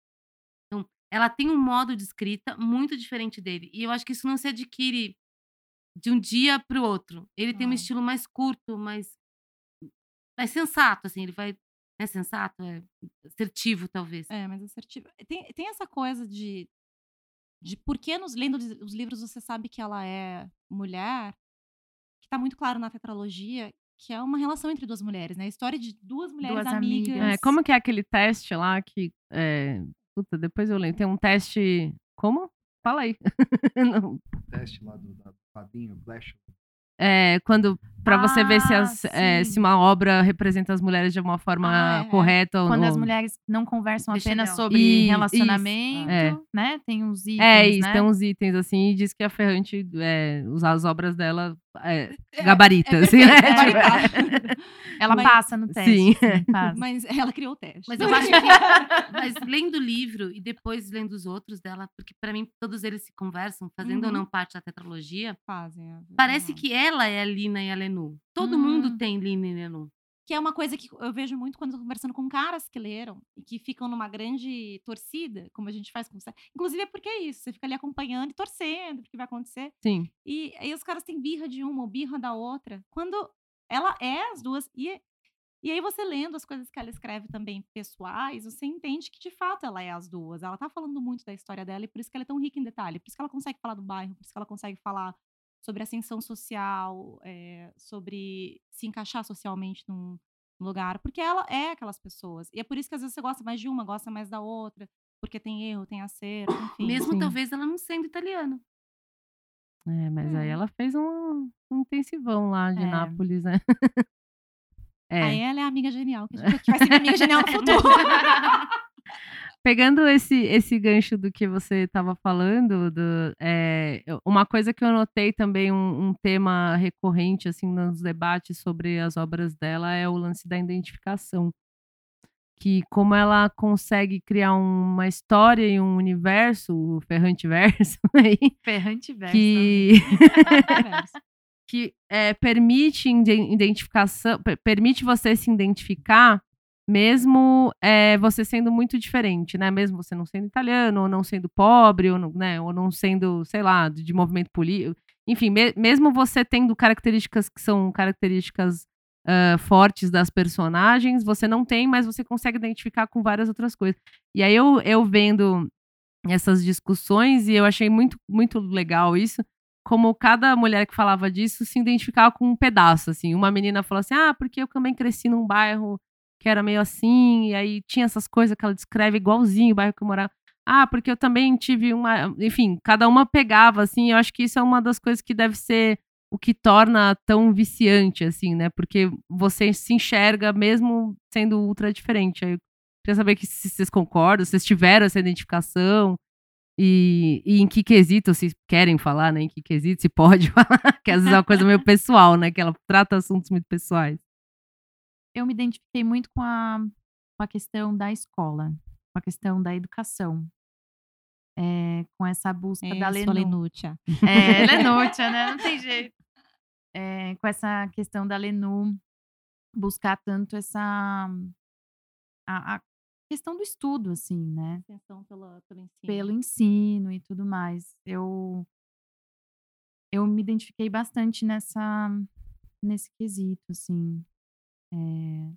Então ela tem um modo de escrita muito diferente dele e eu acho que isso não se adquire de um dia para o outro. Ele tem um Não. estilo mais curto, mais mais sensato, assim, ele vai é sensato, é assertivo, talvez. É, mas assertivo. Tem, tem essa coisa de. De por que nos, lendo os- os livros você sabe que ela é mulher, que tá muito claro na tetralogia, que é uma relação entre duas mulheres, né? A história de duas mulheres Duas amigas. amigas. É, como que é aquele teste lá que. É... Puta, depois eu lembro. Tem um teste. Como? Fala aí. [laughs] Não. Teste lá do, quadrinho, Flash. É, quando. Pra você ver se, Ah, as, é, se uma obra representa as mulheres de uma forma Ah, é. correta ou Quando não. as mulheres não conversam Deixa apenas sobre Isso, relacionamento, é. né? Tem uns itens, É isso, né? tem uns itens assim, e diz que a Ferrante é, usar as obras dela é, É, gabarita, é assim, né? Tipo. [laughs] Ela Mas- passa no teste. Sim. sim, passa. Mas ela criou o teste. Mas eu acho que. [laughs] Mas lendo o livro e depois lendo os outros dela, porque pra mim todos eles se conversam, fazendo ou Uhum. não parte da tetralogia, Fazem. é, parece que ela é a Lina e a Todo Hum. mundo tem Lina e Lenu. Que é uma coisa que eu vejo muito quando eu tô conversando com caras que leram e que ficam numa grande torcida, como a gente faz com você. Inclusive é porque é isso, você fica ali acompanhando e torcendo porque vai acontecer. Sim. E aí os caras têm birra de uma ou birra da outra. Quando ela é as duas. E, e aí você lendo as coisas que ela escreve também pessoais, você entende que de fato ela é as duas. Ela tá falando muito da história dela e por isso que ela é tão rica em detalhe. Por isso que ela consegue falar do bairro, por isso que ela consegue falar sobre ascensão social, eh, sobre se encaixar socialmente num lugar. Porque ela é aquelas pessoas. E é por isso que às vezes você gosta mais de uma, gosta mais da outra. Porque tem erro, tem acerto, [gasps] enfim. Mesmo Sim. talvez ela não sendo italiana. É, mas aí É. ela fez um, um intensivão lá de É. Nápoles, né? [laughs] É. Aí ela é a amiga genial, que, a gente- que vai ser minha amiga genial no [laughs] futuro. [laughs] Pegando esse, esse gancho do que você estava falando, do, é, uma coisa que eu notei também, um, um tema recorrente assim nos debates sobre as obras dela é o lance da identificação. Que como ela consegue criar uma história e um universo, o Ferrante Verso, [laughs] aí, Ferrante verso. que, [laughs] que é, permite identificação, per- permite você se identificar mesmo é, você sendo muito diferente, né? Mesmo você não sendo italiano, ou não sendo pobre, ou não, né? ou não sendo, sei lá, de, de movimento político. Enfim, me- mesmo você tendo características que são características ah, fortes das personagens, você não tem, mas você consegue identificar com várias outras coisas. E aí eu, eu vendo essas discussões, e eu achei muito, muito legal isso, como cada mulher que falava disso se identificava com um pedaço, assim. Uma menina falou assim, ah, porque eu também cresci num bairro que era meio assim, e aí tinha essas coisas que ela descreve igualzinho o bairro que eu morava. Ah, porque eu também tive uma... Enfim, cada uma pegava, assim, eu acho que isso é uma das coisas que deve ser o que torna tão viciante, assim, né? Porque você se enxerga mesmo sendo ultra diferente. Eu queria saber que, se vocês concordam, se vocês tiveram essa identificação, e, e em que quesito vocês querem falar, né? Em que quesito se pode [laughs] falar, que às vezes é uma coisa meio pessoal, né? Que ela trata assuntos muito pessoais. Eu me identifiquei muito com a, com a questão da escola. com a questão da educação. É, com essa busca da Isso, a Lenu. Lenúcia. É, [laughs] Lenúcia, né? Não tem jeito. É, com essa questão da Lenu buscar tanto essa a, a questão do estudo, assim, né? Atenção pelo, pelo ensino. Pelo ensino e tudo mais. Eu eu me identifiquei bastante nessa nesse quesito, assim. É,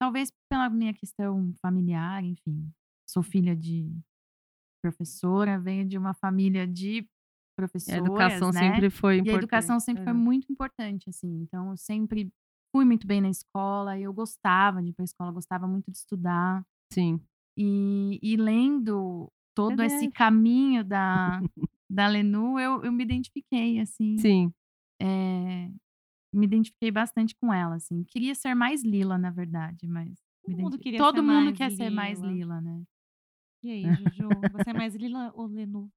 talvez pela minha questão familiar, enfim. Sou filha de professora, venho de uma família de A professoras, educação né? sempre foi E importante. a educação sempre foi É. muito importante, assim. Então, eu sempre fui muito bem na escola, eu gostava de ir pra escola, gostava muito de estudar. Sim. E, e lendo todo esse caminho [laughs] da, da Lenu, eu, eu me identifiquei, assim. Sim. É, me identifiquei bastante com ela, assim. Queria ser mais Lila, na verdade, mas... Todo mundo queria Todo ser mundo mais quer ser mais Lila. Lila, né? E aí, [laughs] Juju? Você é mais Lila ou Lenu?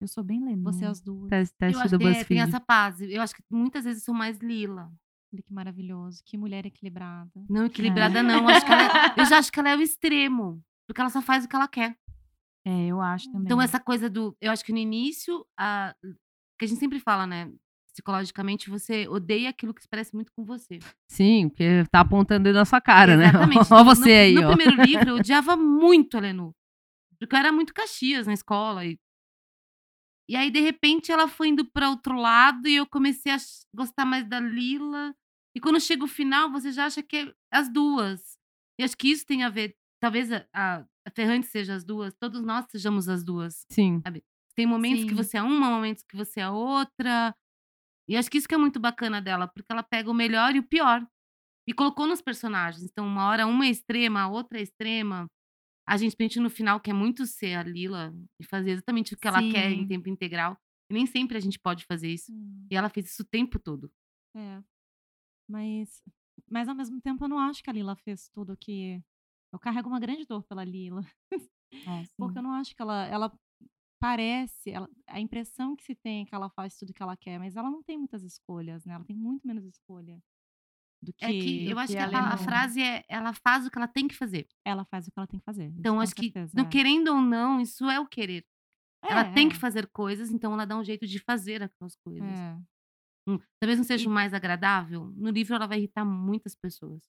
Eu sou bem Lenu. Você é as duas. Teste, Eu teste acho do que é, tem essa fase. Eu acho que muitas vezes eu sou mais lila. Olha que maravilhoso. Que mulher equilibrada. Não equilibrada, não. Acho ela é- eu já [laughs] acho que ela é o extremo. Porque ela só faz o que ela quer. É, eu acho também. Então, essa coisa do. Eu acho que no início, a, que a gente sempre fala, né? Psicologicamente, você odeia aquilo que se parece muito com você. Sim, porque tá apontando na sua cara, né? [laughs] Exatamente. Ó No- você no, aí, No ó. primeiro livro, eu [laughs] odiava muito a Lenu. Porque eu era muito Caxias na escola. E, e aí, de repente, ela foi indo para outro lado e eu comecei a gostar mais da Lila. E quando chega o final, você já acha que é as duas. E acho que isso tem a ver. Talvez a, a, Ferrante seja as duas, todos nós sejamos as duas. Sim. Tem momentos que Sim. você é uma, momentos que você é outra. E acho que isso que é muito bacana dela, porque ela pega o melhor e o pior. E colocou nos personagens. Então, uma hora uma é extrema, a outra é extrema. A gente pensa no final quer muito ser a Lila e fazer exatamente o que ela quer em Sim. tempo integral. E nem sempre a gente pode fazer isso. Hum, E ela fez isso o tempo todo. é. Mas, mas ao mesmo tempo eu não acho que a Lila fez tudo que. Eu carrego uma grande dor pela Lila. É, sim. [laughs] Porque eu não acho que ela. Ela parece. Ela, a impressão que se tem é que ela faz tudo que ela quer, mas ela não tem muitas escolhas, né? Ela tem muito menos escolha do que. É que eu acho que que a a, frase é ela faz o que ela tem que fazer. Ela faz o que ela tem que fazer. Então, acho que, certeza, não, é. querendo ou não, isso é o querer. ela É, tem é, que fazer coisas, então ela dá um jeito de fazer aquelas coisas. É. Hum, talvez não seja o mais agradável. No livro ela vai irritar muitas pessoas.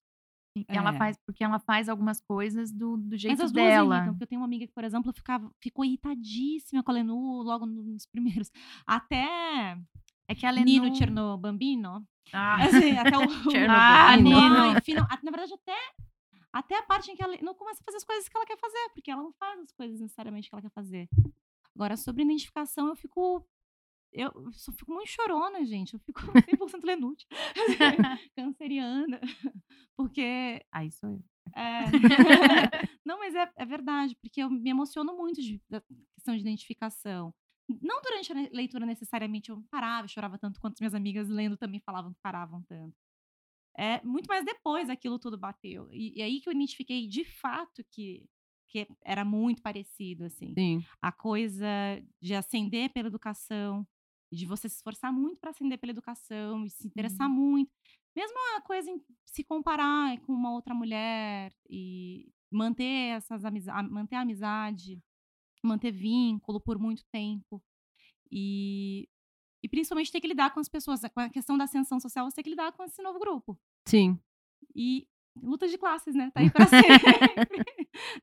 Sim, Ela É. faz, porque ela faz algumas coisas do, do jeito Mas as duas dela. irritam, porque eu tenho uma amiga que, por exemplo, ficava, ficou irritadíssima com a Lenu logo no- nos primeiros. [laughs] Até É que a Nino Lenu... Chernobambino. Ah, [laughs] Assim, até o. [laughs] Ah, Nino. Nino. final- na verdade, até, até a parte em que ela não começa a fazer as coisas que ela quer fazer, porque ela não faz as coisas necessariamente que ela quer fazer. Agora, sobre identificação, eu fico. Eu só fico muito chorona, gente. Eu fico 100% lenútil. Canceriana. Porque aí sou eu. é. [laughs] [laughs] Não, mas é, é verdade, porque eu me emociono muito de, da questão de identificação. Não durante a leitura necessariamente eu parava, eu chorava tanto quanto as minhas amigas lendo também falavam que paravam tanto. É muito mais depois aquilo tudo bateu. E, e aí que eu identifiquei de fato que, que era muito parecido, assim. Sim. A coisa de ascender pela educação, de você se esforçar muito para ascender pela educação e se interessar muito. Mesmo a coisa em se comparar com uma outra mulher e manter essas amizades, manter a amizade, manter vínculo por muito tempo. E, e principalmente ter que lidar com as pessoas, com a questão da ascensão social, você tem que lidar com esse novo grupo. Sim. E luta de classes, né? Tá aí pra [laughs] sempre.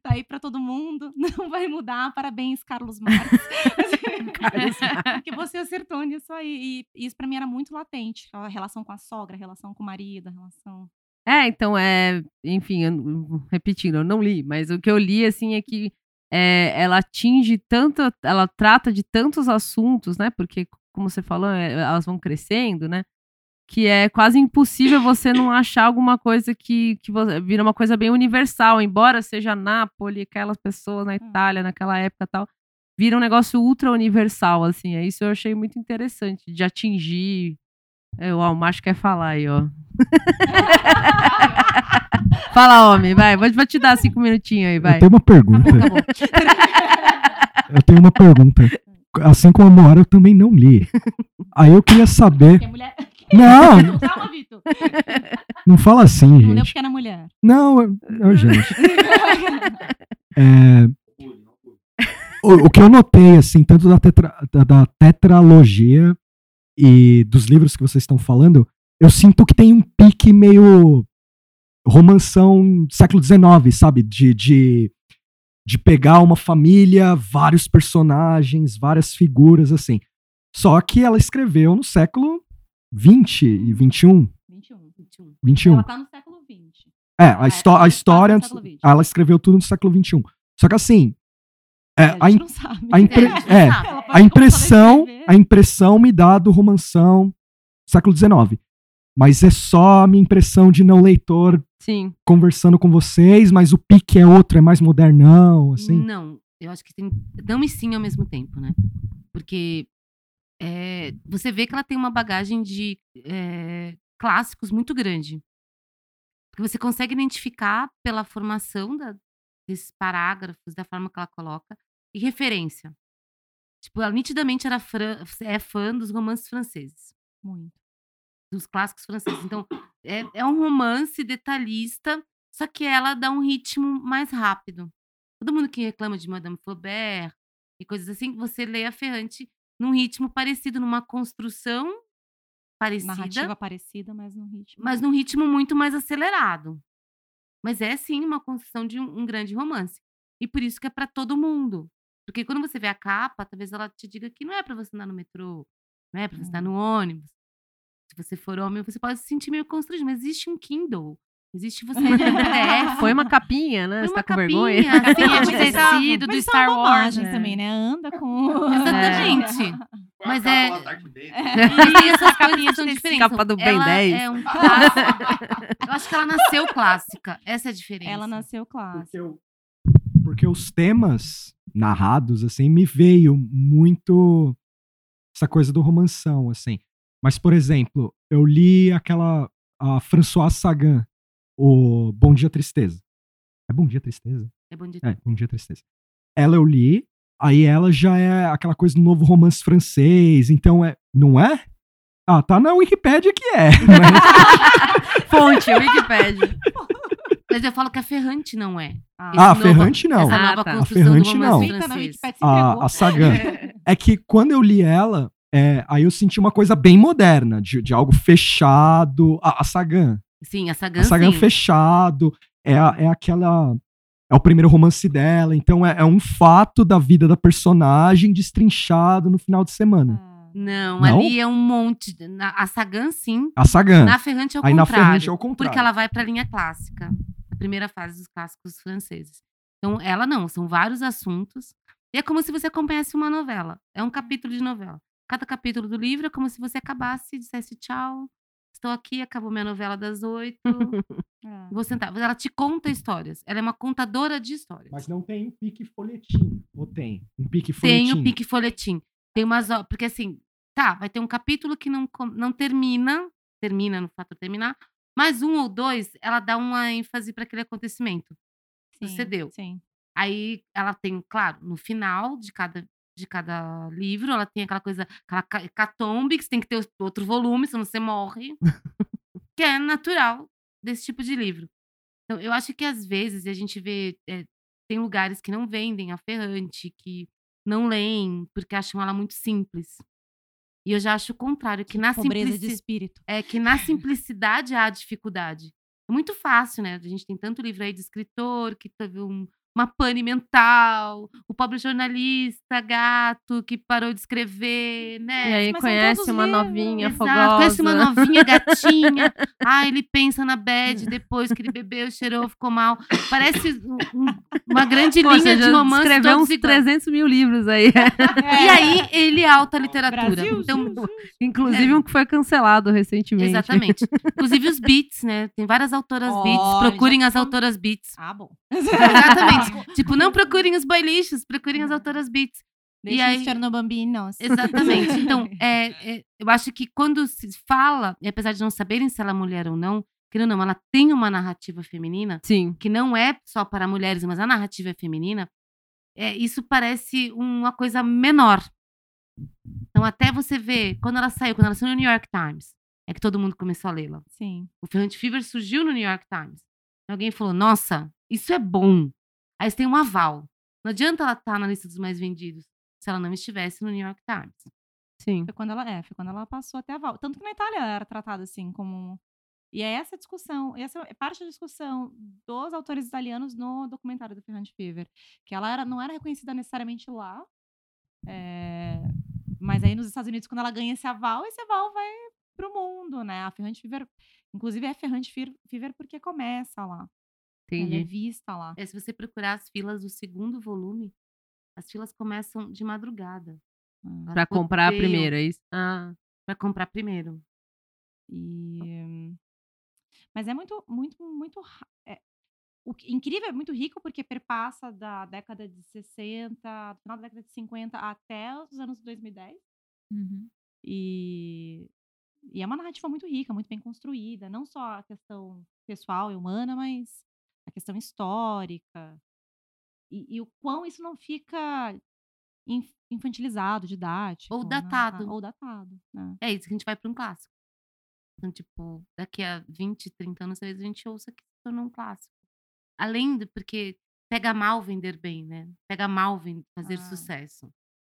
tá aí pra todo mundo. Não vai mudar. Parabéns, Carlos Marques. [laughs] [laughs] [laughs] Porque você acertou nisso aí. E isso pra mim era muito latente. A relação com a sogra, a relação com o marido, a relação. É, então, é, enfim, eu não- repetindo, eu não li, mas o que eu li, assim, é que é, ela atinge tanto, ela trata de tantos assuntos, né, porque, como você falou, é, elas vão crescendo, né, que é quase impossível você não achar alguma coisa que, que vira uma coisa bem universal, embora seja Nápoles, aquelas pessoas na Itália, naquela época e tal, vira um negócio ultra universal, assim, é isso eu achei muito interessante, de atingir... É, o macho quer falar aí, ó. [laughs] Fala, homem, vai. Vou, vou te dar cinco minutinhos aí, vai. Eu tenho uma pergunta. Tá. [laughs] Eu tenho uma pergunta. Assim como a Moara, eu também não li. Aí eu queria saber. Mulher. [laughs] Não, Calma, Vitor. não fala assim, Não gente. porque era mulher. Não, eu, eu, gente. É, o, o que eu notei, assim, tanto da, tetra- da- da tetralogia e dos livros que vocês estão falando, eu sinto que tem um pique meio romanção século XIX, sabe? De, de, de pegar uma família, vários personagens, várias figuras, assim. Só que ela escreveu no século XX e XXI. 21. 21. 21. Ela tá no século XX. É, Ela a, é- histó- a se história. Ela escreveu tudo no século XXI. Só que assim. É, a a, não sabe. a impre- É, a é, a impressão, a a impressão me dá do romanção século XIX. Mas é só a minha impressão de não leitor Sim. conversando com vocês, mas o pique é outro, é mais modernão, assim. Não, eu acho que tem não e sim ao mesmo tempo, né? Porque é, você vê que ela tem uma bagagem de é, clássicos muito grande. Porque você consegue identificar pela formação da- desses parágrafos, da forma que ela coloca, e referência. Tipo, ela nitidamente era fran- é fã dos romances franceses Muito. dos clássicos franceses. Então, é, é um romance detalhista, só que ela dá um ritmo mais rápido. Todo mundo que reclama de Madame Flaubert e coisas assim, você lê a Ferrante num ritmo parecido, numa construção parecida, Narrativa parecida, mas no ritmo. mas num ritmo muito mais acelerado. Mas é sim uma construção de um, um grande romance. E por isso que é para todo mundo. Porque quando você vê a capa, talvez ela te diga que não é para você andar no metrô, não é para você andar no ônibus. Se você for homem, você pode se sentir meio constrangido, mas existe um Kindle. Existe você PDF. [laughs] Foi uma capinha, né? Põe Você uma tá com vergonha? capinha, [laughs] assim, é de tecido do Mas Star Wars. é. também, né? Anda com. [laughs] Exatamente. Mas é. É. Mas tem essas que são diferentes. Capa do Ben ela 10. É um clássico. Eu acho que ela nasceu clássica. Essa é a diferença. Ela nasceu clássica. Porque, eu- porque os temas narrados, assim, me veio muito essa coisa do romanção, assim. Mas, por exemplo, eu li aquela a Françoise Sagan, o Bom Dia Tristeza. É Bom Dia Tristeza? É bom de É, Bom Dia Tristeza. Ela eu li, aí ela já é aquela coisa do novo romance francês, então é. Não é? Ah, tá na Wikipédia que é. [laughs] mas- Fonte, Wikipedia. [laughs] Mas eu falo que a Ferrante não é. Ah, ah, Esse Ferrante não. Essa Ah, nova tá. A Ferrante do não. Wikipedia se A, a Sagan. É que quando eu li ela, é, aí eu senti uma coisa bem moderna, de, de algo fechado. A, a Sagan. Sim, a Sagan, A Sagan sim. fechado. É, a- é aquela. É o primeiro romance dela. Então é, é um fato da vida da personagem destrinchado no final de semana. Ah, Não, Não? ali é um monte. de- na- a Sagan, sim. A Sagan. Na Ferrante é o Aí na contrário. Ferrante é o contrário. Porque ela vai pra linha clássica. A primeira fase dos clássicos franceses. Então, ela não, são vários assuntos. E é como se você acompanhasse uma novela. É um capítulo de novela. Cada capítulo do livro é como se você acabasse e dissesse tchau. Estou aqui, acabou minha novela das oito. ah. [laughs] Vou sentar. Ela te conta histórias. Ela é uma contadora de histórias. Mas não tem um pique folhetim. Ou tem? Um pique folhetim. Tem o pique folhetim. Tem umas. Porque assim, tá, vai ter um capítulo que não, não termina, termina no fato de terminar, mas um ou dois, ela dá uma ênfase para aquele acontecimento. Você Sim, deu. Sim. Aí ela tem, claro, no final de cada, de cada livro, ela tem aquela coisa, aquela ca- catombe, que você tem que ter outro volume, senão você morre. [laughs] que é natural desse tipo de livro. Então, eu acho que às vezes a gente vê. é, tem lugares que não vendem a Ferrante, que não leem, porque acham ela muito simples. E eu já acho o contrário, que na Pobreza de espírito. É que na simplicidade há dificuldade. É muito fácil, né? A gente tem tanto livro aí de escritor que teve um- uma pane mental, o pobre jornalista gato que parou de escrever, E né? aí mas conhece uma livros. novinha Exato, fogosa. conhece uma novinha gatinha. [laughs] ah, ele pensa na bad depois que ele bebeu, cheirou, ficou mal. Parece um- um- uma grande Pô, linha de romance escreveu uns iguais. 300 mil livros aí. [laughs] E aí ele é alta literatura. Brasil, então, Inclusive um que foi cancelado recentemente. Exatamente. Inclusive os beats, né? Tem várias autoras beats. Olha, Procurem já as autoras beats. Ah, bom. Exatamente. [laughs] tipo, não procurem os boilixos, procurem as autoras beats. Deixa aí- os Chernobambinos. Exatamente. [laughs] Então, é, é, eu acho que quando se fala, e apesar de não saberem se ela é mulher ou não, querendo ou não, ela tem uma narrativa feminina, Sim. que não é só para mulheres, mas a narrativa é feminina, é, isso parece uma coisa menor. Então, até você ver, quando ela saiu, quando ela saiu no New York Times, é que todo mundo começou a lê-la. Sim. O Ferrante Fever surgiu no New York Times. Alguém falou, nossa, isso é bom. Aí você tem um aval. Não adianta ela estar na lista dos mais vendidos se ela não estivesse no New York Times. Sim. Foi quando ela é, foi quando ela passou até a Val. Tanto que na Itália ela era tratada assim como. E é essa discussão, essa é parte da discussão dos autores italianos no documentário do Ferrante Fever, que ela era, não era reconhecida necessariamente lá, é, mas aí nos Estados Unidos quando ela ganha esse aval, esse aval vai pro mundo, né? A Ferrante Fever, inclusive é Ferrante Fe- Fever porque começa lá, ela é Entendi. vista lá. É, se você procurar as filas do segundo volume, as filas começam de madrugada. Ah. Pra comprar primeira, é isso? Ah, Pra comprar primeiro. E, mas é muito, muito, muito. é- o incrível, é muito rico porque perpassa da década de 60, do final da década de 50 até os anos 2010. Uhum. E, e é uma narrativa muito rica, muito bem construída. Não só a questão pessoal e humana, mas a questão histórica. E, e o quão isso não fica inf- infantilizado, didático. Ou né? datado. Ou datado. né? É isso que a gente vai para um clássico. Então, tipo, daqui a 20, 30 anos, talvez a gente ouça que se tornou um clássico. Além do, porque pega mal vender bem, né? Pega mal fazer Ah. sucesso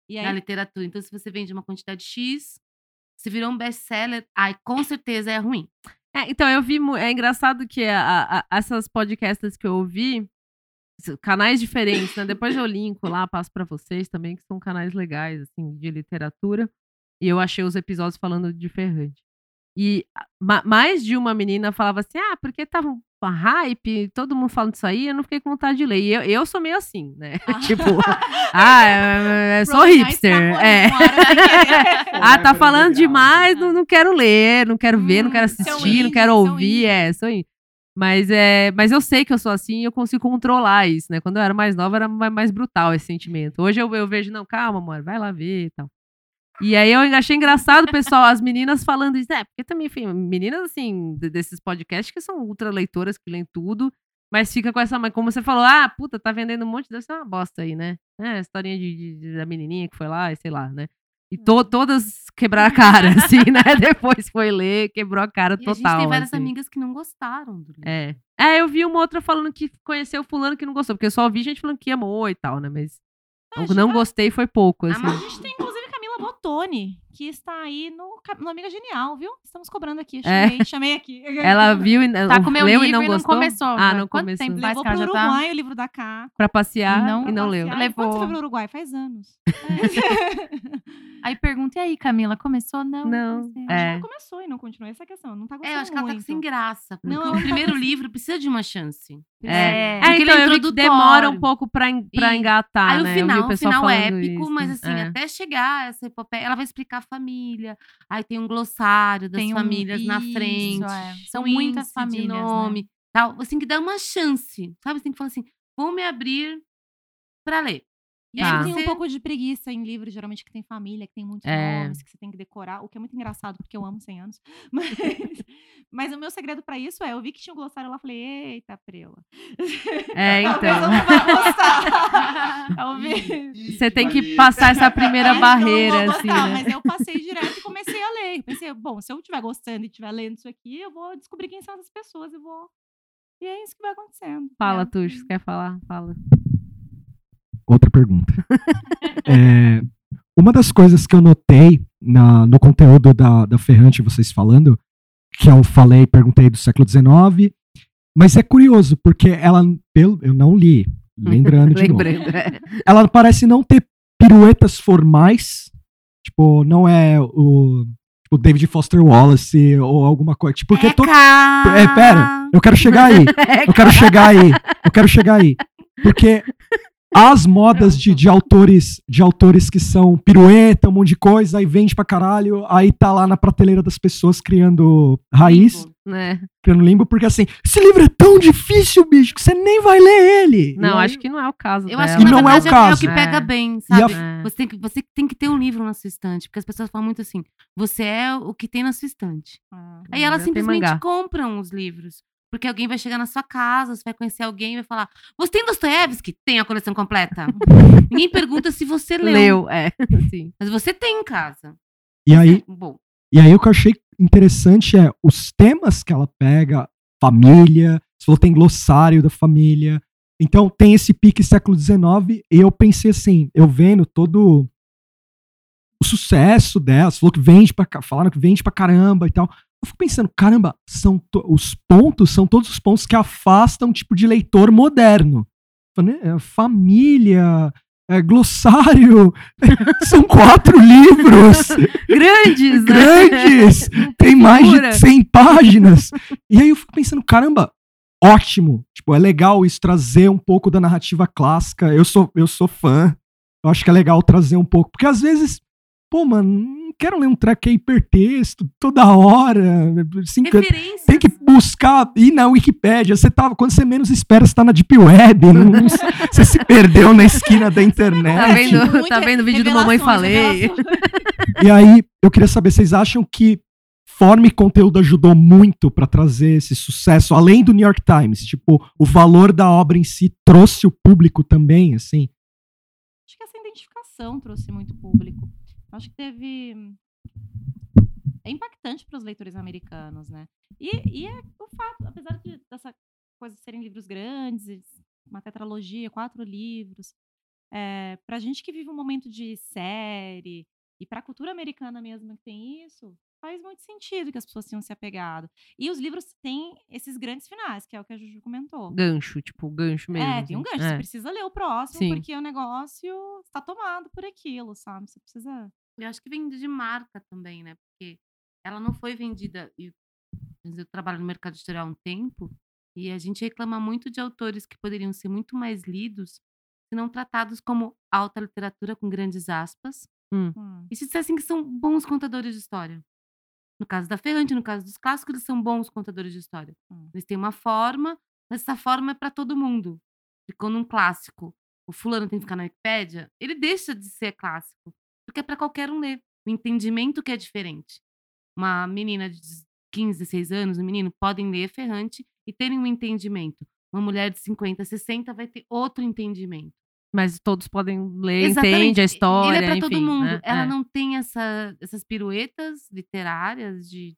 E na aí, literatura. Então, se você vende uma quantidade X, se virou um best-seller, ai, com certeza é ruim. É, então, eu vi. É engraçado que a- a- essas podcasts que eu ouvi, canais diferentes, né? Depois eu linko lá, passo pra vocês também, que são canais legais, assim, de literatura. E eu achei os episódios falando de Ferrante. E mais de uma menina falava assim: ah, porque tava um hype, todo mundo falando disso aí, eu não fiquei com vontade de ler. E eu, eu sou meio assim, né? [laughs] tipo, [laughs] ah, é- é- sou Pronto, já hipster. É. uma querer. [laughs] Ah, tá falando demais, não, não quero ler, não quero ver, não quero Hum, assistir, não quero ouvir, indie. é, sou indie. Mas, é, mas eu sei que eu sou assim e eu consigo controlar isso, né? Quando eu era mais nova, era ma- mais brutal esse sentimento. Hoje eu, eu vejo, não, calma, amor, vai lá ver e tal. E aí eu achei engraçado, pessoal, as meninas falando isso. É, porque também, enfim, meninas, assim, de- desses podcasts que são ultra leitoras, que leem tudo, mas fica com essa, como você falou, ah, puta, tá vendendo um monte, deve ser uma bosta aí, né? É, a historinha de, de- da menininha que foi lá, e sei lá, né? E to- todas quebraram a cara, [laughs] assim, né? [laughs] Depois foi ler, quebrou a cara E a total. gente tem várias assim. amigas que não gostaram do livro. É. É, eu vi uma outra falando que conheceu fulano que não gostou, porque eu só ouvi gente falando que amou e tal, né? Mas Ah, o não gostei foi pouco, Ah, assim. mas A gente tem, Camila Bottoni, que está aí no, no Amiga Genial, viu? Estamos cobrando aqui. É. Chamei, chamei aqui. [laughs] Ela viu e Tá com meu leu livro e não e não gostou? começou. Ah, não quanto começou. tempo Levou pro já tá? Uruguai o livro da Cá. Pra passear E não- e não leu. Levou. Quando você foi pro Uruguai? Faz anos. [laughs] Aí pergunta, e aí, Camila, começou? Não. Não, comecei. é. Acho que começou e não continuou. Essa é a questão. Não tá É, gostando eu acho que ela tá muito. sem graça. Não, o ela primeiro tá- livro precisa de uma chance. É, É. É ele então é eu vi que demora um pouco pra, en- pra engatar, Aí né? o final, o final é épico, mas assim, É. até chegar essa epopeia, ela vai explicar família. Aí tem um glossário das Tem um- famílias na isso, frente. é. São um muitas índice famílias, de né? nome, tal. Você tem que dar uma chance, sabe? Você tem que falar assim, vou me abrir pra ler. E Tá. aí aí tem um pouco de preguiça em livros, geralmente, que tem família, que tem muitos É. nomes, que você tem que decorar, o que é muito engraçado, porque eu amo 100 anos. [laughs] Mas, mas o meu segredo pra isso é, eu vi que tinha um glossário lá, falei, eita, preula. É, [laughs] então. [laughs] Você tem que passar essa primeira vou barreira, gostar, assim, né? Mas eu passei direto e comecei a ler. Pensei, bom, se eu estiver gostando e estiver lendo isso aqui, eu vou descobrir quem são essas pessoas e vou. E é isso que vai acontecendo. Fala, né? Tuxo, você quer falar? Fala. Outra pergunta. [laughs] É, uma das coisas que eu notei na- no conteúdo da, da Ferrante, vocês falando, que eu falei, perguntei do século XIX, mas é curioso, porque ela, pelo, eu não li, [laughs] lembrando de novo, Lembrando. é. ela parece não ter piruetas formais, tipo, não é o tipo, David Foster Wallace ou alguma coisa, tipo, porque todo... É, pera, eu quero chegar aí. [laughs] Eu quero chegar aí. Eu quero chegar aí. Porque as modas de, de autores de autores que são pirueta, um monte de coisa, aí vende pra caralho, aí tá lá na prateleira das pessoas criando raiz, Limbo. né? criando limbo, porque assim, esse livro é tão difícil, bicho, que você nem vai ler ele. Não, aí- acho que não é o caso Eu dela. acho que, não é o verdade, caso. o que pega É. bem, sabe? a- É. Você, tem que, você tem que ter um livro na sua estante, porque as pessoas falam muito assim, você é o que tem na sua estante. Ah. Aí elas simplesmente compram os livros. Porque alguém vai chegar na sua casa, você vai conhecer alguém e vai falar: Você tem Dostoiévski? Tem a coleção completa. [laughs] Ninguém pergunta se você leu, Leu, é. [laughs] Sim. Mas você tem em casa. E aí, Bom, E aí o que eu achei interessante é os temas que ela pega, família, você falou tem glossário da família, Então tem esse pique século XIX, e eu pensei assim, eu vendo todo o sucesso dela, você falou que vende pra, falaram que vende pra caramba e tal. Eu fico pensando, caramba, são os pontos são todos os pontos que afastam um tipo de leitor moderno. Falei, é, Família, é, glossário, [laughs] são quatro livros Grandes, né? grandes, tem mais de 100 páginas. E aí eu fico pensando, caramba, ótimo. Tipo, é legal isso trazer um pouco da narrativa clássica. Eu sou, eu sou fã. Eu acho que é legal trazer um pouco, porque às vezes, pô, mano, quero ler um treco que é hipertexto toda hora. Assim, Referências. tem que buscar ir na Wikipédia. Você tava, quando você menos espera, você tá na Deep Web. não- não- [laughs] você se perdeu na esquina da internet. Tá vendo, Muito tá vendo o vídeo do Mamãe Falei? E aí, eu queria saber, vocês acham que forma e conteúdo ajudou muito pra trazer esse sucesso, além do New York Times? Tipo, o valor da obra em si trouxe o público também, assim? Acho que essa identificação trouxe muito público. Acho que teve. É impactante para os leitores americanos, né? E, e é o fato, apesar de, dessa coisa de serem livros grandes, uma tetralogia, quatro livros, é, para a gente que vive um momento de série, e para a cultura americana mesmo que tem isso, faz muito sentido que as pessoas tenham se apegado. E os livros têm esses grandes finais, que é o que a Juju comentou. Gancho, tipo, gancho mesmo. É, tem um assim. gancho. Você É. precisa ler o próximo, Sim. porque o negócio está tomado por aquilo, sabe? Você precisa. Eu acho que vem de marca também, né? Porque ela não foi vendida. e Eu trabalho no mercado editorial há um tempo e a gente reclama muito de autores que poderiam ser muito mais lidos se não tratados como alta literatura com grandes aspas hum, e se dissessem que são bons contadores de história. No caso da Ferrante, no caso dos clássicos, eles são bons contadores de história. Hum. Eles têm uma forma, mas essa forma é para todo mundo. E quando um clássico, o fulano tem que ficar na Wikipédia, ele deixa de ser clássico, porque é para qualquer um ler. O entendimento que é diferente. Uma menina de 15, 16 anos, um menino, podem ler Ferrante e terem um entendimento. Uma mulher de 50, 60 vai ter outro entendimento. Mas todos podem ler, Exatamente. entende a história. Ele é para todo mundo. né? Ela É. não tem essa- essas piruetas literárias de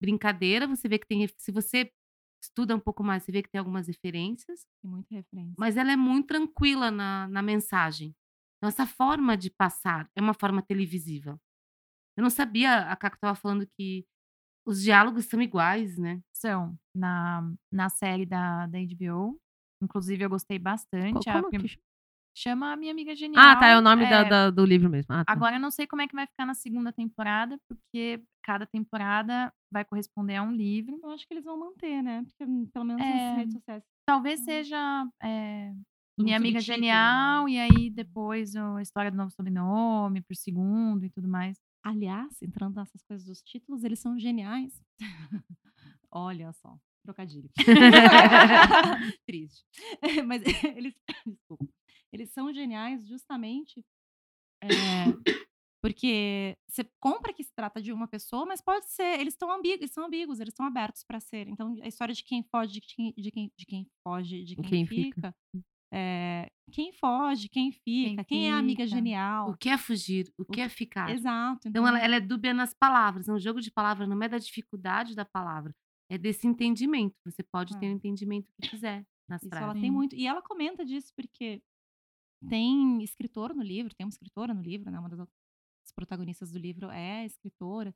brincadeira. Você vê que tem. Se você estuda um pouco mais, você vê que tem algumas referências. Tem muita referência. Mas ela é muito tranquila na, na mensagem. Então, essa forma de passar é uma forma televisiva. Eu não sabia, a Caco estava falando que os diálogos são iguais, né? São na, na série da, da HBO. Inclusive, eu gostei bastante. Co- A como prim- que chama? A minha amiga genial. Ah, tá, é o nome da- É, da- do livro mesmo. Ah, tá. Agora eu não sei como é que vai ficar na segunda temporada, porque cada temporada vai corresponder a um livro. Eu acho que eles vão manter, né? Porque pelo menos É, nas redes sociais. Talvez seja é, Minha Amiga subtítulo, Genial, e aí depois a história do novo sobrenome, pro segundo e tudo mais. Aliás, entrando nessas coisas dos títulos, eles são geniais. [laughs] Olha só, trocadilho. [laughs] Triste. [laughs] Mas eles, [coughs] desculpa, eles são geniais justamente é, porque você compra que se trata de uma pessoa, mas pode ser, eles estão ambíguos, eles são ambíguos, eles estão abertos para ser. Então, a história de quem foge, de quem, de quem, de quem foge, de quem, Quem fica. fica, é, quem foge, quem fica, quem, é a amiga fica. genial. O que é fugir? O que é ficar? Exato. Então, ela, ela é dúbia nas palavras. É um jogo de palavra, não é da dificuldade da palavra. É desse entendimento. Você pode ter É. o entendimento que quiser nas Isso frases. ela tem muito. E ela comenta disso porque tem escritor no livro, tem uma escritora no livro, né? Uma das protagonistas do livro é escritora.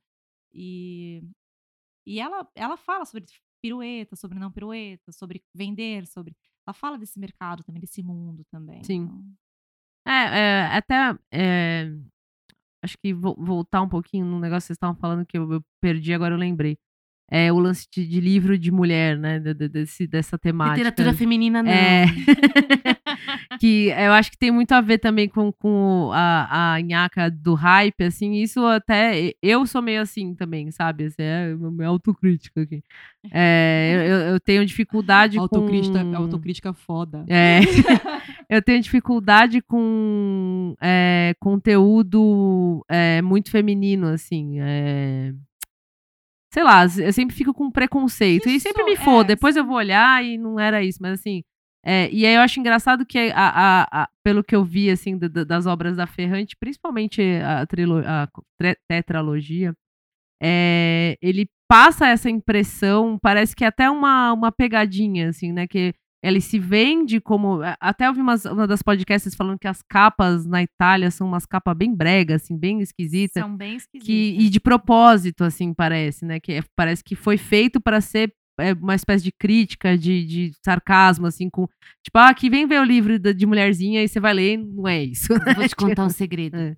E, e ela, ela fala sobre pirueta, sobre não pirueta, sobre vender, sobre. Ela fala desse mercado também, desse mundo também. Sim. Então, É, é, até. é, acho que vo- voltar um pouquinho no negócio que vocês estavam falando que eu, eu perdi, agora eu lembrei. É o lance de, de livro de mulher, né? de- de- desse, dessa temática. Literatura feminina, não. É. [laughs] que eu acho que tem muito a ver também com, com a, a nhaca do hype, assim, isso até, eu sou meio assim também, sabe, assim, é minha autocrítica aqui. É, eu, eu- eu tenho dificuldade autocrítica, com... autocrítica foda. É. [laughs] eu tenho dificuldade com é, conteúdo é, muito feminino, assim. é. Sei lá, eu sempre fico com preconceito. e sempre me Isso, for. é, Depois eu vou olhar e não era isso, mas assim. é, e aí eu acho engraçado que, a, a- a- pelo que eu vi, assim, da- da- das obras da Ferrante, principalmente a, trilo- a tre- tetralogia, é, ele passa essa impressão, parece que é até uma, uma pegadinha, assim, né? Que ele se vende como. Até ouvi umas, uma das podcasts falando que as capas na Itália são umas capas bem bregas, assim, bem esquisitas. São bem esquisitas. Que, e de propósito, assim, parece, né? Que é- parece que foi feito para ser é, uma espécie de crítica, de, de sarcasmo, assim, com. Tipo, ah, aqui vem ver o livro da- de mulherzinha e você vai ler, e não é isso. Vou te contar um segredo. [laughs]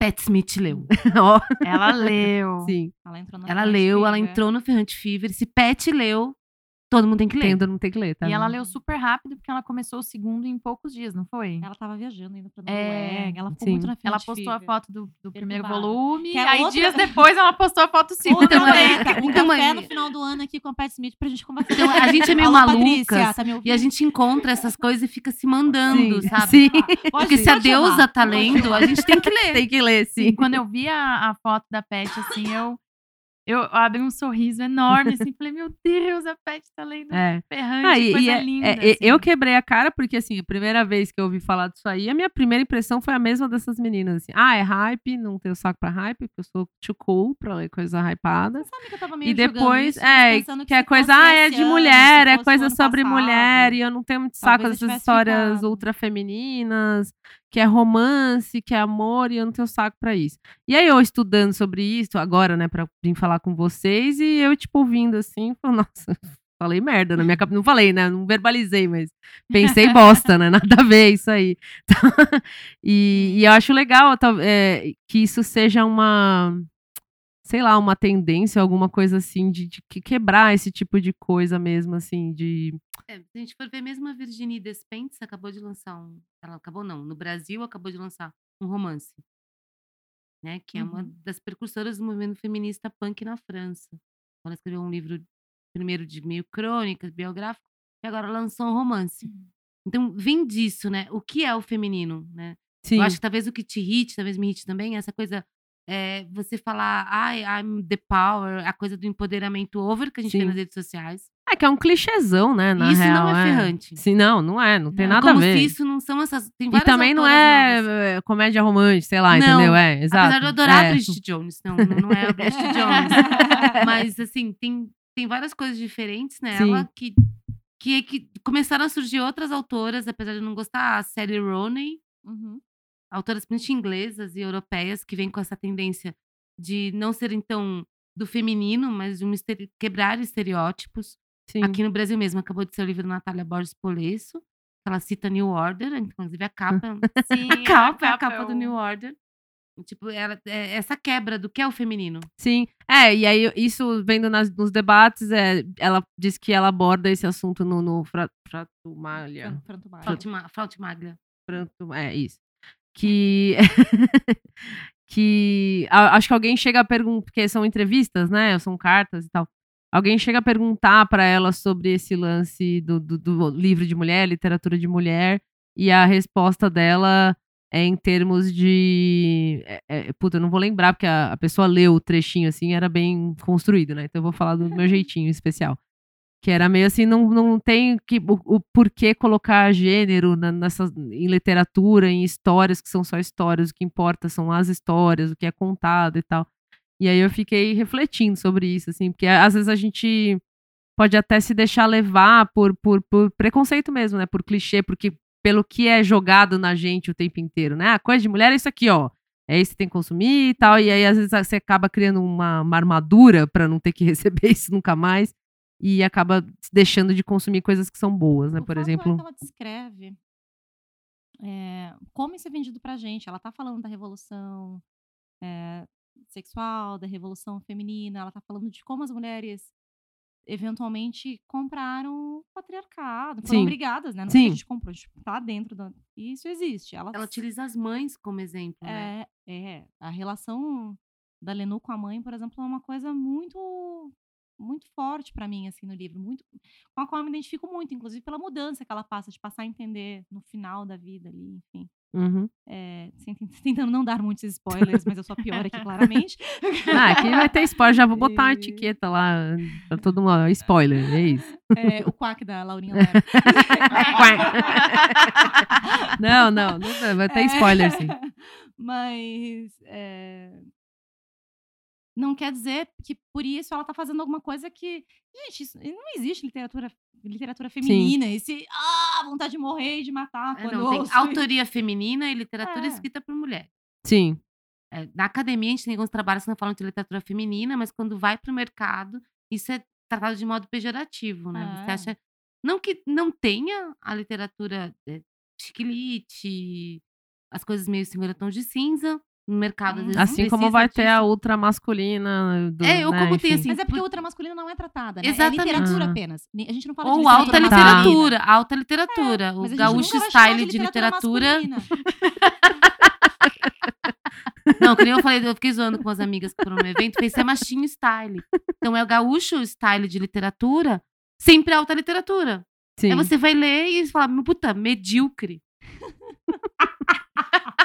É. Pat Smith leu. [laughs] Ó, Ela leu. sim. Ela entrou na Ela leu, ela Fever. entrou no Ferrante Fever. Se Pat leu, todo mundo tem que ler. Tem, não tem que ler, tá? E ela leu super rápido, porque ela começou o segundo em poucos dias, não foi? Ela tava viajando ainda pra É, Noruega. ela ficou sim. muito na Ela Ferrante postou a foto do, do primeiro volume, Que é aí outra- dias depois ela postou a foto do segundo Outra também. meta, um Então, café no final do ano aqui com a Pat Smith pra gente conversar. Então, a gente é meio Alô, Patrícia, tá me E a gente encontra essas coisas e fica se mandando, Sim, sabe? sim. [laughs] Pode- Porque se a chamar, deusa tá lendo, a gente tem que ler. [laughs] Tem que ler, sim. Sim, quando eu vi a, a foto da Pet, assim, eu, eu abri um sorriso enorme, assim, [laughs] falei, meu Deus, a Pet tá lendo É. ferrante, Ah, e- coisa e é- linda. é, e- assim. Eu quebrei a cara porque, assim, a primeira vez que eu ouvi falar disso aí, a minha primeira impressão foi a mesma dessas meninas. Assim, ah, é hype, não tenho saco pra hype, porque eu sou too cool pra ler coisa hypada. Sabe que eu tava meio E depois, isso, é, pensando que é coisa, ah, é de mulher, é coisa sobre passado. mulher, e eu não tenho muito saco dessas histórias ficado. ultra femininas, que é romance, que é amor, e eu não tenho saco pra isso. E aí eu estudando sobre isso agora, né, pra vir falar com vocês, e eu, tipo, ouvindo assim, [laughs] falando, nossa, falei merda na minha cabeça. Não falei, né, não verbalizei, mas pensei [laughs] bosta, né, nada a ver isso aí. [laughs] e, e eu acho legal é, que isso seja uma sei lá, uma tendência, alguma coisa assim, de, de que- quebrar esse tipo de coisa mesmo, assim, de. É, se a gente for ver, mesmo a Virginie Despentes acabou de lançar um. Ela acabou, não. No Brasil, acabou de lançar um romance. Né, que é uma Uhum. das precursoras do movimento feminista punk na França. Ela escreveu um livro, primeiro de meio crônicas, biográfico, e agora lançou um romance. Então, vem disso, né? O que é o feminino, né? Sim. Eu acho que talvez o que te irrite, talvez me irrite também, é essa coisa. É, você falar, ai, I'm the power, a coisa do empoderamento over que a gente vê Sim. nas redes sociais. É que é um clichêzão, né? Na Isso real, não é ferrante. Sim, não, não é, não tem Não, nada como a ver. se isso não são essas. Tem E várias também não é novas. é, comédia romântica, sei lá, Não, entendeu? É, exato. Apesar de eu adorar é. a Bridget Jones. Não, não não é a Bridget [laughs] Jones. Mas, assim, tem, tem várias coisas diferentes nela Sim. que, que, que começaram a surgir outras autoras, apesar de eu não gostar, a Sally Rooney, Uhum. Autoras principalmente inglesas e europeias, que vêm com essa tendência de não ser, então, do feminino, mas de um estere- quebrar estereótipos. Sim. Aqui no Brasil mesmo, acabou de ser o livro da Natália Borges Polesso, ela cita New Order, inclusive a capa, [laughs] Sim, a capa é a é capa do New Order. Tipo, ela, é essa quebra do que é o feminino. Sim, é, e aí isso vendo nas- nos debates, é, ela diz que ela aborda esse assunto no, no Fra- Fratumalha. Magra. Franto- é isso. Que. [laughs] que. a- acho que alguém chega a perguntar, porque são entrevistas, né? São cartas e tal. Alguém chega a perguntar pra ela sobre esse lance do, do, do livro de mulher, literatura de mulher, e a resposta dela é em termos de. É, é, puta, eu não vou lembrar, porque a, a pessoa leu o trechinho assim, era bem construído, né? Então eu vou falar do meu [laughs] jeitinho especial. Que era meio assim, não, não tem que, o, o porquê colocar gênero na, nessas, em literatura, em histórias que são só histórias, o que importa são as histórias, o que é contado e tal. E aí eu fiquei refletindo sobre isso, assim, porque às vezes a gente pode até se deixar levar por, por, por preconceito mesmo, né? Por clichê, porque pelo que é jogado na gente o tempo inteiro, né? A coisa de mulher é isso aqui, ó. É isso que tem que consumir e tal. E aí, às vezes, você acaba criando uma, uma armadura pra não ter que [laughs] receber isso nunca mais. E acaba deixando de consumir coisas que são boas, né? O Por fato exemplo. É que ela descreve é, como isso é vendido pra gente. Ela tá falando da revolução é, sexual, da revolução feminina, ela tá falando de como as mulheres eventualmente compraram o patriarcado, foram Sim. obrigadas, né? Não Sim. a gente comprou, a gente tá dentro da. Isso existe. Ela, Ela utiliza as mães como exemplo, né? é, é, a relação da Lenu com a mãe, por exemplo, é uma coisa muito muito forte pra mim assim no livro, muito com a qual eu me identifico muito, inclusive pela mudança que ela passa de passar a entender no final da vida ali, enfim. Uhum. É, [laughs] tentando não dar muitos spoilers, mas eu sou a pior aqui claramente. Ah, aqui vai ter spoiler. Já vou botar uma etiqueta lá pra todo mundo. Spoiler, é isso. É, o quack da Laurinha [laughs] Lero. Não, não, não vai ter spoiler, sim. Mas. é, não quer dizer que por isso ela tá fazendo alguma coisa que. Gente, isso, não existe literatura, literatura feminina. Esse. Ah, vontade de morrer e de matar. É, não, tem autoria feminina e literatura É. escrita por mulher. Sim. É, na academia, a gente tem alguns trabalhos que não falam de literatura feminina, mas quando vai para o mercado, isso é tratado de modo pejorativo, né? Você É. acha. Não que não tenha a literatura é, chiquilite, as coisas meio 50 tons de cinza, no mercado, vezes. Assim como vai ter a ultra masculina. Do, É, ou né, como tem, enfim. assim, Mas é porque por- outra masculina não é tratada, né? Exatamente. É literatura Ah. apenas. A gente não fala de Ou alta literatura Tá. literatura, alta literatura. É, a o gaúcho style de literatura. masculina. Não, que nem eu falei, eu fiquei zoando com as amigas que foram no evento, pensei é machinho style. Então é o gaúcho style de literatura, sempre alta literatura. Sim. Aí você vai ler e fala, puta, medíocre.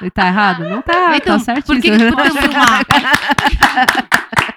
E tá errado? Não tá, Então, tá certíssimo. por que que ficou tão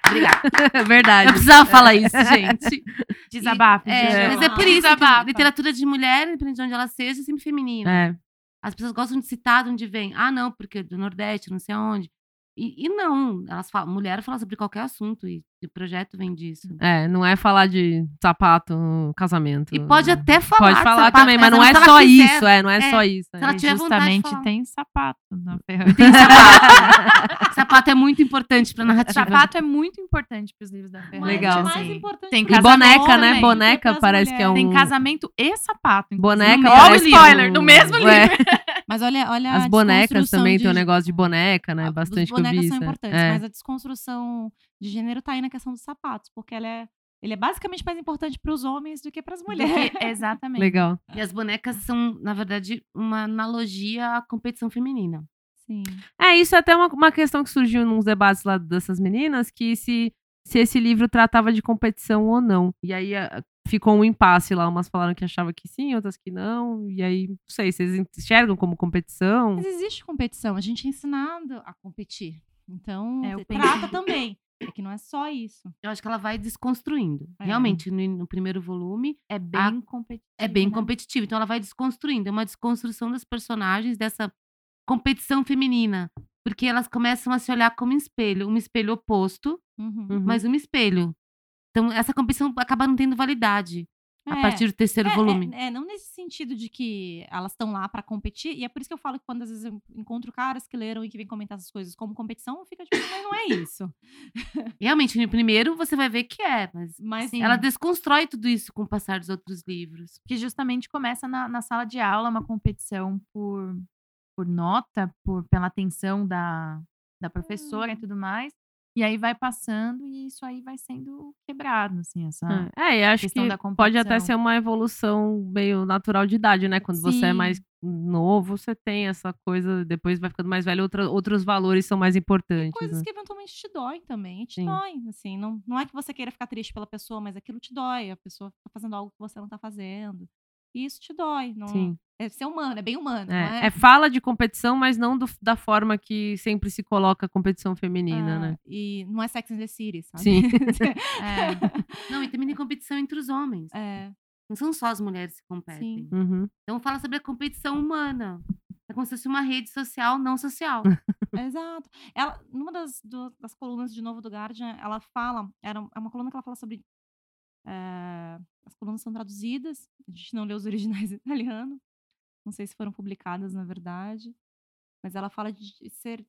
Obrigada. É [laughs] Verdade. Eu precisava falar isso, gente. Desabafo. É, mas é por isso que Desabafa. literatura de mulher, independente de onde ela seja, é sempre feminina. É. As pessoas gostam de citar de onde vem. Ah, não, porque é do Nordeste, não sei aonde. E, e não, elas falam, mulher fala sobre qualquer assunto e o projeto vem disso. É, não é falar de sapato, casamento. E pode né? até falar. Pode de falar sapato, também, mas não é só quiser. isso, é, não é, É, só isso. Se ela é. tiver vontade de Justamente falar. tem sapato na ferramenta. Tem sapato. sapato é muito importante pra narrativa. Sapato é muito importante pros livros da ferramenta. Legal. Mais assim. importante Tem E casamento boneca, né? também. Boneca parece que é um. mulheres. Tem casamento e sapato. Boneca No mesmo parece spoiler, um- no mesmo livro. [laughs] É, Mas olha, olha As a bonecas também de- tem um negócio de boneca, né? Ah, Bastante Os bonecas são importantes, é. mas a desconstrução de gênero tá aí na questão dos sapatos, porque ela é, ele é basicamente mais importante para os homens do que para as mulheres. que- exatamente. Legal. E as bonecas são, na verdade, uma analogia à competição feminina. Sim. É, isso é até uma, uma questão que surgiu nos debates lá dessas meninas, que se, se esse livro tratava de competição ou não. E aí a- ficou um impasse lá. Umas falaram que achavam que sim, outras que não. E aí, não sei, vocês enxergam como competição? Mas existe competição, a gente é ensinado a competir. Então, É, trata também. É que não é só isso. Eu acho que ela vai desconstruindo. É. Realmente, no, no primeiro volume, É bem competitivo. é bem né? competitivo. Então, ela vai desconstruindo. É uma desconstrução das personagens, dessa competição feminina. Porque elas começam a se olhar como um espelho. Um espelho oposto. Uhum. mas um espelho. Então, essa competição acaba não tendo validade a É. partir do terceiro É, volume. É, é, não nesse sentido de que elas estão lá pra competir, e é por isso que eu falo que quando às vezes eu encontro caras que leram e que vêm comentar essas coisas como competição, fica tipo, mas não é isso. [laughs] Realmente, no primeiro você vai ver que é, mas Mas Sim. ela desconstrói tudo isso com o passar dos outros livros. que justamente começa na, na sala de aula uma competição por, por nota, por, pela atenção da, da professora e tudo mais. E aí vai passando e isso aí vai sendo quebrado, assim, essa... É, e acho questão que pode até ser uma evolução meio natural de idade, né? Quando você é Sim. mais novo, você tem essa coisa, depois vai ficando mais velho, outra- outros valores são mais importantes. coisas né? que eventualmente te doem também. e Te Sim. doem, assim. Não, não é que você queira ficar triste pela pessoa, mas aquilo te dói. A pessoa tá fazendo algo que você não tá fazendo. E isso te dói. Não, Sim. É ser humano, é bem humano, É, é? é fala de competição, mas não do- da forma que sempre se coloca a competição feminina, Ah, né? E não é Sex and the City, sabe? Sim. [laughs] É, [laughs] Não, e também tem competição entre os homens. é, Não são só as mulheres que competem. Uhum. Então fala sobre a competição humana. É como se fosse uma rede social não social. [laughs] Exato. Ela, numa das, do- das colunas de novo do Guardian, ela fala, era é uma coluna que ela fala sobre. Eh, as colunas são traduzidas, a gente não lê os [laughs] originais em italiano, não sei se foram publicadas na verdade, mas ela fala de ser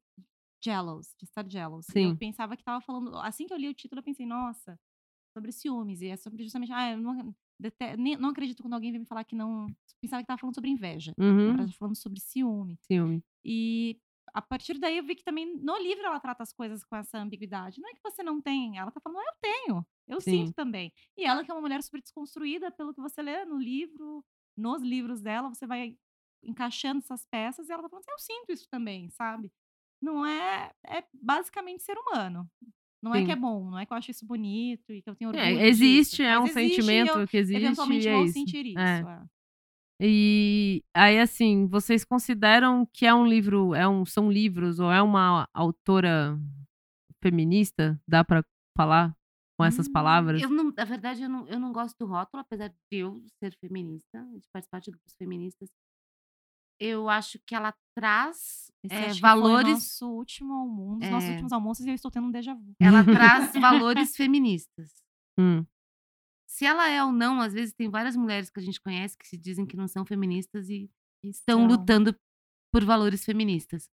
jealous, de estar jealous. Sim. Eu pensava que estava falando, assim que eu li o título, eu pensei, nossa, sobre ciúmes, e é sobre justamente, ah, eu não, dete- nem- não acredito quando alguém vem me falar que não. Pensava que estava falando sobre inveja, na Uhum. verdade, falando sobre ciúme. Ciúme. E a partir daí eu vi que também no livro ela trata as coisas com essa ambiguidade. Não é que você não tem, ela tá falando, "Ah, eu tenho, eu Sim. sinto também. E ela que é uma mulher super desconstruída, pelo que você lê no livro, nos livros dela, você vai encaixando essas peças e ela tá falando, eu sinto isso também, sabe? Não é, é basicamente ser humano. Não é que Sim. é bom, não é que eu acho isso bonito e que eu tenho orgulho É, disso, existe, é um existe sentimento eu que existe. Eventualmente e é vou isso. sentir isso. É. é. E aí, assim, vocês consideram que é um livro, é um, são livros, ou é uma autora feminista? Dá pra falar com essas Hum, palavras? Eu não, na verdade, eu não, eu não gosto do rótulo, apesar de eu ser feminista, de participar de grupos feministas. Eu acho que ela traz é, valores. nosso último almoço, dos nossos É. últimos almoços e eu estou tendo um déjà vu. Ela [laughs] traz valores feministas. Hum. Se ela é ou não, às vezes tem várias mulheres que a gente conhece que se dizem que não são feministas e estão lutando por valores feministas.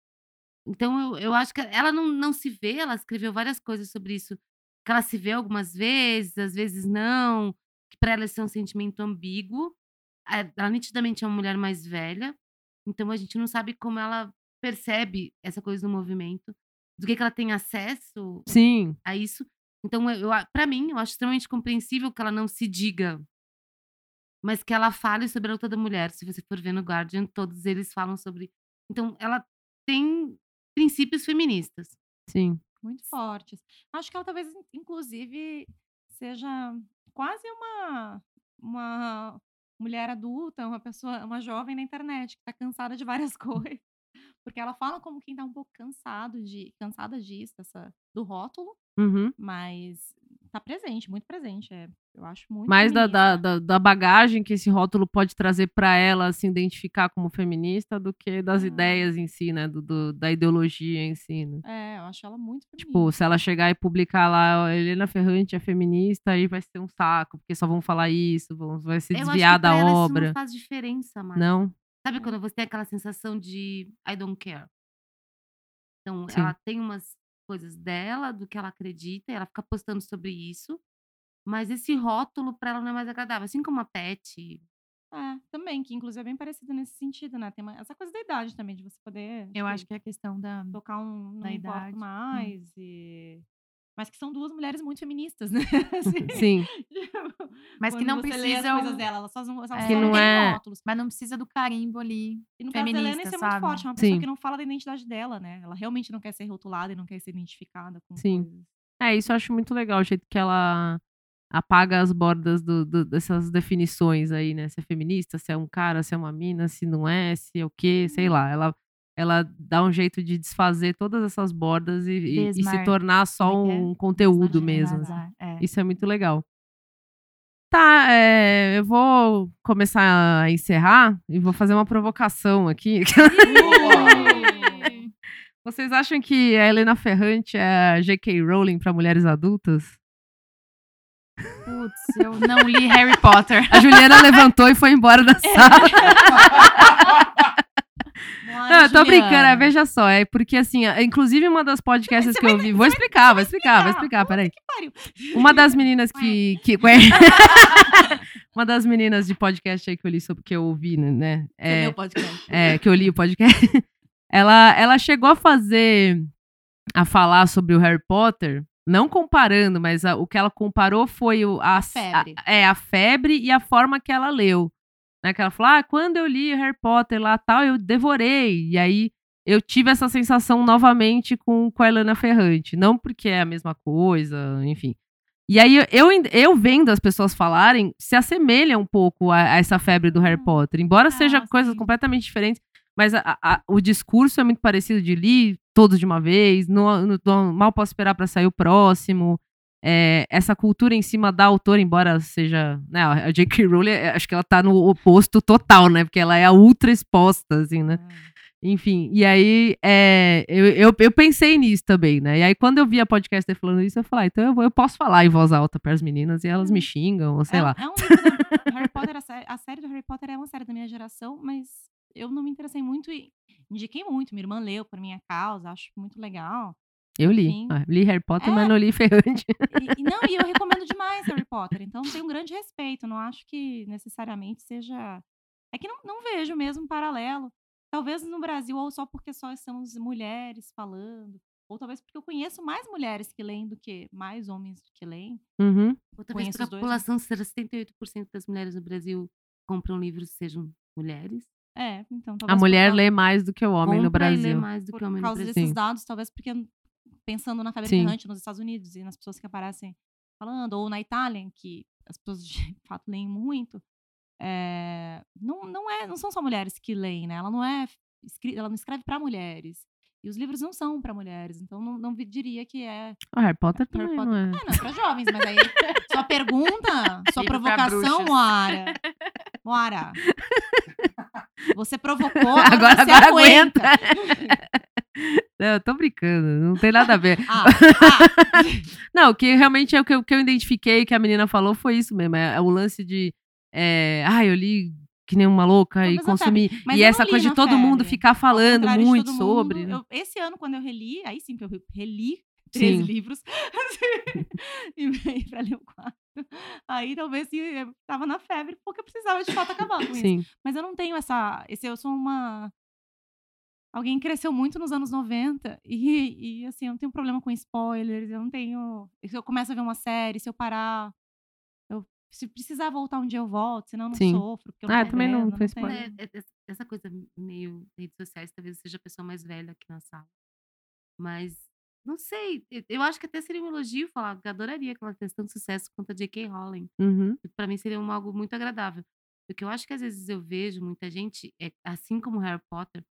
Então eu, eu acho que ela não, não se vê, ela escreveu várias coisas sobre isso, que ela se vê algumas vezes, às vezes não, que para ela esse é um sentimento ambíguo. É, Ela nitidamente é uma mulher mais velha, então a gente não sabe como ela percebe essa coisa do movimento, do que, que ela tem acesso Sim. a isso. Então, eu, para mim, eu acho extremamente compreensível que ela não se diga, mas que ela fale sobre a luta da mulher. Se você for ver no Guardian, todos eles falam sobre. Então, ela tem princípios feministas. Sim. Muito fortes. Acho que ela talvez, in- inclusive, seja quase uma, uma mulher adulta, uma pessoa, uma jovem na internet, que tá cansada de várias [laughs] coisas. Porque ela fala como quem tá um pouco cansado de, cansada disso, dessa, do rótulo, Uhum. mas tá presente, muito presente. É, eu acho muito Mais da, da, da, bagagem que esse rótulo pode trazer pra ela se identificar como feminista do que das Ah. ideias em si, né? Do, do- da ideologia em si, né? É, eu acho ela muito Tipo, feminista. se ela chegar e publicar lá, "Ó, Helena Ferrante é feminista, aí vai ser um saco, porque só vão falar isso, vão, vai se Eu acho desviar da ela obra. isso não faz diferença mais. Não? Sabe quando você tem aquela sensação de I don't care? Então, Sim. ela tem umas coisas dela, do que ela acredita, e ela fica postando sobre isso, mas esse rótulo pra ela não é mais agradável. Assim como a Pet. É, também, que inclusive é bem parecido nesse sentido, né? Tem uma- essa coisa da idade também, de você poder Eu tipo, acho que é a questão da. tocar um não da idade. Hum. mais e mas que são duas mulheres muito feministas, né? [laughs] Assim, Sim. tipo, Mas que não precisam. coisas dela, elas só, É. só Que não é- rótulos. Mas não precisa do carimbo ali. E no caso da Helena, feminista, isso é muito forte. É uma pessoa Sim. que não fala da identidade dela, né? Ela realmente não quer ser rotulada e não quer ser identificada com Sim. coisas. É, isso eu acho muito legal, o jeito que ela apaga as bordas do- do- dessas definições aí, né? Se é feminista, se é um cara, se é uma mina, se não é, se é o quê, sei lá. Ela, ela dá um jeito de desfazer todas essas bordas e, e- e se tornar só é é? um conteúdo mesmo. Desmarginalizar, É. Isso é muito legal. Tá, é, eu vou começar a encerrar e vou fazer uma provocação aqui. [laughs] Vocês acham que a Helena Ferrante é a J.K. Rowling para mulheres adultas? Putz, eu não li Harry Potter. A Juliana levantou e foi embora da [laughs] sala. [laughs] Não, eu tô brincando, é, veja só. É porque, assim, a- inclusive uma das podcasts que eu vi. Vou explicar, vou explicar, vou explicar, peraí. Pariu. Uma das meninas que. que [laughs] uma das meninas de podcast aí que eu li sobre que eu ouvi, né? É, leu o podcast. é, que eu li o podcast. [laughs] ela, ela chegou a fazer. a falar sobre o Harry Potter. Não comparando, mas a- o que ela comparou foi o, a, febre. a- é, a febre e a forma que ela leu. Né? Que ela falou: ah, quando eu li Harry Potter lá tal, eu devorei. E aí eu tive essa sensação novamente com, com a Helena Ferrante. Não porque é a mesma coisa, enfim. E aí eu, eu, vendo as pessoas falarem, se assemelha um pouco a, a essa febre do Harry Hum. Potter. Embora Ah, seja coisas sim. completamente diferentes, mas a- a- o discurso é muito parecido de li todos de uma vez, não, não- não- mal posso esperar para sair o próximo. É, essa cultura em cima da autora, embora seja. Né, a J.K. Rowling, é, acho que ela tá no oposto total, né? Porque ela é a ultra exposta, assim, né? Enfim, e aí é, eu, eu, eu pensei nisso também, né? E aí, quando eu vi a podcaster falando isso, eu falei, ah, então eu, vou- eu posso falar em voz alta para as meninas e elas me xingam, ou sei é, lá. É um livro da- Harry Potter, a, sé- a série do Harry Potter é uma série da minha geração, mas eu não me interessei muito e indiquei muito. Minha irmã leu por minha causa, acho muito legal. Eu li. Enfim. Ah, li Harry Potter, É. mas não li Ferrante. E, não, e eu [laughs] recomendo demais Harry Potter. Então tenho um grande respeito. Não acho que necessariamente seja. É que não, não vejo mesmo um paralelo. Talvez no Brasil, ou só porque só somos mulheres falando. Ou talvez porque eu conheço mais mulheres que leem do que mais homens que leem. Uhum. Ou talvez Conheço porque a né? população seja 78% das mulheres no Brasil compram livros sejam mulheres. É, então A talvez. por mulher causa- lê mais do que o homem no e lê Brasil. mais do por que homem no causa Brasil. desses Sim. dados, talvez porque pensando na febre Sim. ferrante nos Estados Unidos e nas pessoas que aparecem falando, ou na Itália, que as pessoas de [laughs] fato leem muito, é, não, não, é, não são só mulheres que leem, né? Ela não é ela não escreve para mulheres. E os livros não são para mulheres, então não, não diria que é. O Harry Potter Harry também Potter. não é. É, não, é para jovens, mas aí [laughs] sua pergunta, [laughs] sua pra provocação. Moara. Moara. Você provocou, agora, Agora, você agora aguenta. aguenta. Não, eu tô brincando, não tem nada a ver. [laughs] Ah, ah, [laughs] Não, o que realmente é o que eu, que eu identifiquei que a menina falou foi isso mesmo. É, é o lance de. É, ah, eu li que nem uma louca Não, e consumi. E essa coisa de todo mundo febre. ficar Ao falando muito todo sobre. mundo, né? eu- esse ano, quando eu reli, aí sim que eu reli [laughs] 13 Sim. livros. e veio pra ler o quarto. Aí talvez sim, eu tava na febre, porque eu precisava de fato acabar com isso. Sim. Mas eu não tenho essa. Esse, eu sou uma. Alguém que cresceu muito nos anos 90 e, e assim, eu não tenho problema com spoilers, eu não tenho. Se eu começo a ver uma série, se eu parar. Eu, se precisar voltar um dia, eu volto, senão eu não Sim. sofro. Porque eu não Ah, tô também não vendo, foi spoiler. É, é, é- essa coisa meio redes sociais, talvez eu seja a pessoa mais velha aqui na sala. Mas, não sei, eu- acho que até seria um elogio falar que eu adoraria que ela tivesse tanto sucesso quanto a J.K. Rowling. Uhum. Pra mim seria um, algo muito agradável. Porque eu acho que às vezes eu vejo muita gente, é, assim como Harry Potter,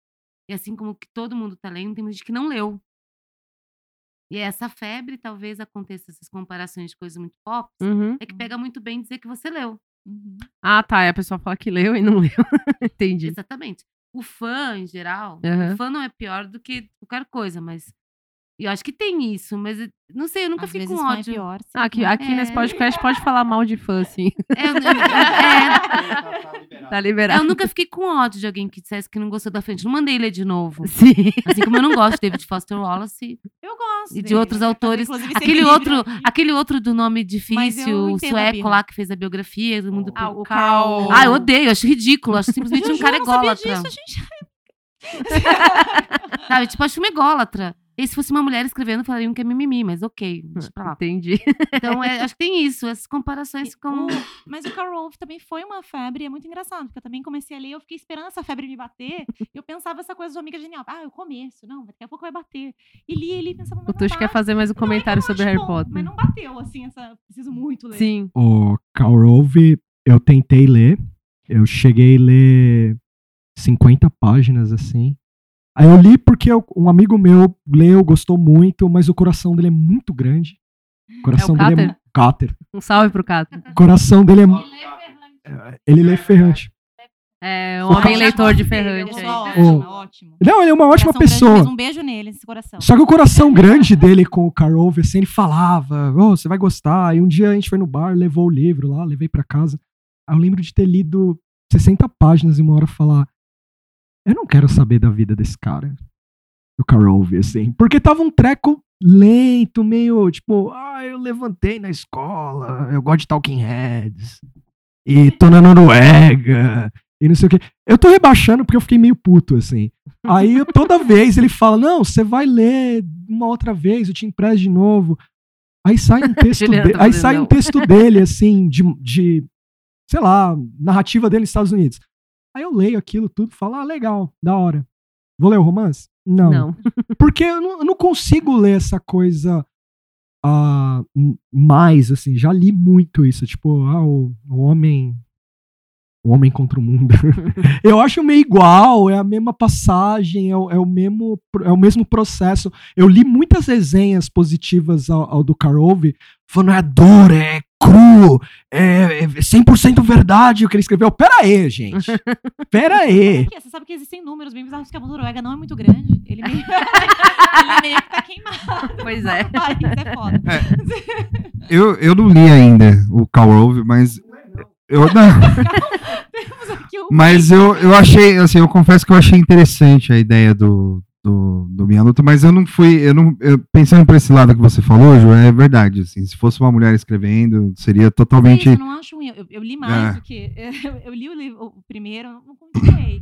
e assim como que todo mundo tá lendo, tem muita gente que não leu. E essa febre talvez aconteça essas comparações de coisas muito pop, Uhum. é que pega muito bem dizer que você leu. Uhum. Ah, tá. E a pessoa fala que leu e não [laughs] leu. Entendi. Exatamente. O fã, em geral, Aham. o fã não é pior do que qualquer coisa, mas. Eu acho que tem isso, mas eu- não sei, eu nunca Às fico vezes com é ódio. pior. sim, aqui, aqui nesse É. podcast pode falar mal de fã, sim. É, eu, eu- é, Tá eu liberado. nunca fiquei com ódio de alguém que dissesse que não gostou da frente. Não mandei ler de novo. Sim. Assim como eu não gosto de David Foster Wallace Eu gosto. e de dele, outros autores. Aquele outro, aquele outro do nome eu difícil, o sueco lá que fez a biografia do mundo. Ah, o Carl. Ah, eu odeio, acho ridículo. Acho simplesmente Eu um cara ególatra. [laughs] [laughs] Sabe? Tipo, acho um ególatra. E se fosse uma mulher escrevendo, falariam que é mimimi, mas ok, deixa pra lá. Entendi. Então, é, acho que tem isso, essas comparações com. O- mas o Carl Rolfe também foi uma febre, é muito engraçado, porque eu também comecei a ler, eu fiquei esperando essa febre me bater, e eu pensava essa coisa do Amiga Genial, ah, é o começo, não, daqui a pouco vai bater. E li ele e pensava, mas O não quer fazer mais um é que eu comentário não sobre Harry bom, Potter. Mas não bateu, assim, essa, preciso muito ler. Sim. O Karl Rove, eu tentei ler. Eu cheguei a ler 50 páginas, assim. Aí eu li porque eu- um amigo meu leu, gostou muito, mas o coração dele é muito grande. O coração dele é Cáter? mu- Cáter. Um salve pro Cato. O [laughs] coração dele é. é, Ele lê ferrante. É um O homem Cáter- leitor de ferrante ótimo, é ótimo. Não, ele é uma ótima pessoa. um beijo nele, nesse coração. Só que o coração grande dele com o Carl assim, ele falava, oh, você vai gostar. E um dia a gente foi no bar, levou o livro lá, levei pra casa. Aí eu lembro de ter lido 60 páginas e uma hora falar, eu não quero saber da vida desse cara. Do Carl Rove, assim. Porque tava um treco lento, meio, tipo, ah, eu levantei na escola, eu gosto de Talking Heads. E tô na Noruega. E não sei o quê. Eu tô rebaixando porque eu fiquei meio puto, assim. Aí eu- toda [laughs] vez ele fala: Não, você vai ler uma outra vez, eu te empresto de novo. Aí sai um [laughs] texto, de- tá aí sai um texto dele, assim, de, de, sei lá, narrativa dele nos Estados Unidos. Aí eu leio aquilo tudo e falo: Ah, legal, da hora. Vou ler o romance? Não. Não. [laughs] Porque eu não, eu não consigo ler essa coisa m- mais, assim. Já li muito isso. Tipo, ah, o, o homem. O homem contra o mundo. [laughs] eu acho meio igual, é a mesma passagem, é o, é o mesmo, é o mesmo processo. Eu li muitas resenhas positivas ao, ao do Karove, falando é duro, é cru, é, é 100% verdade o que ele escreveu. Pera aí, gente. [laughs] Pera aí. Por quê? Você sabe que existem números bem bizarros que a Noruega não é muito grande. Ele meio, [laughs] ele meio que tá queimado. Pois é. [laughs] país, é foda. Eu, eu não li ainda o Karl Rove, mas. Eu, não, Temos aqui o mas eu, eu achei, assim, eu confesso que eu achei interessante a ideia do, do, do Minha Luta, mas eu não fui, eu não, eu- pensando por esse lado que você falou, Ju, é verdade, assim, se fosse uma mulher escrevendo, seria totalmente... isso, eu não acho ruim. Eu, eu li mais É. do que. [laughs] Eu, eu li o, livro, o primeiro, não continuei.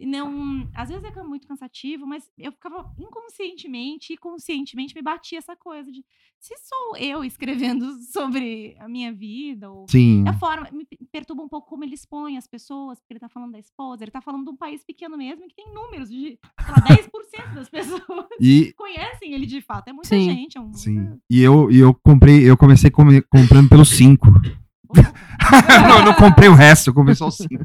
E Não, às vezes é muito cansativo, mas eu ficava inconscientemente e conscientemente me batia essa coisa de se sou eu escrevendo [laughs] sobre a minha vida, ou Sim, a forma, me perturba um pouco como ele expõe as pessoas, porque ele tá falando da esposa, ele tá falando de um país pequeno mesmo, que tem números de, sei lá, 10% das [laughs] pessoas e, conhecem ele de fato. É muita Sim. gente, é um sim, e eu, e eu comprei, eu comecei come- comprando pelos cinco. Não, eu não comprei o resto, eu comprei só os cinco.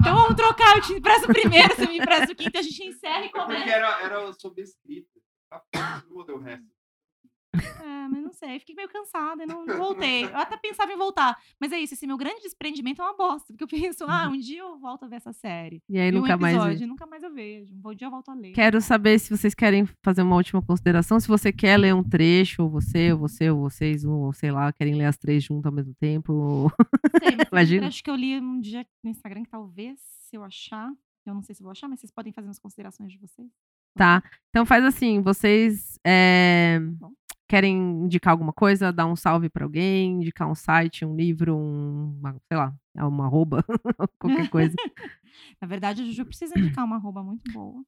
Então vamos trocar, eu te empresto o primeiro, você me empresta o quinto, a gente encerra e começa. era, era sobre escrita. o resto. É, mas não sei, fiquei meio cansada e não, não voltei. Eu até pensava em voltar. Mas é isso, esse meu grande desprendimento é uma bosta. Porque eu penso, ah, um dia eu volto a ver essa série. E aí E um nunca mais. episódio, vê. nunca mais eu vejo. Um dia eu volto a ler. Quero saber se vocês querem fazer uma última consideração. Se você quer ler um trecho, ou você, ou você, ou vocês, ou sei lá, querem ler as três juntas ao mesmo tempo. ou- Sei, [laughs] Imagina. Acho que eu li um dia no Instagram que talvez, se eu achar, eu não sei se vou achar, mas vocês podem fazer as considerações de vocês. Tá. Então faz assim, vocês é, Bom. Querem indicar alguma coisa, dar um salve pra alguém, indicar um site, um livro, um, uma, sei lá, uma arroba, [laughs] qualquer coisa. [laughs] Na verdade, a Juju precisa indicar uma arroba muito boa.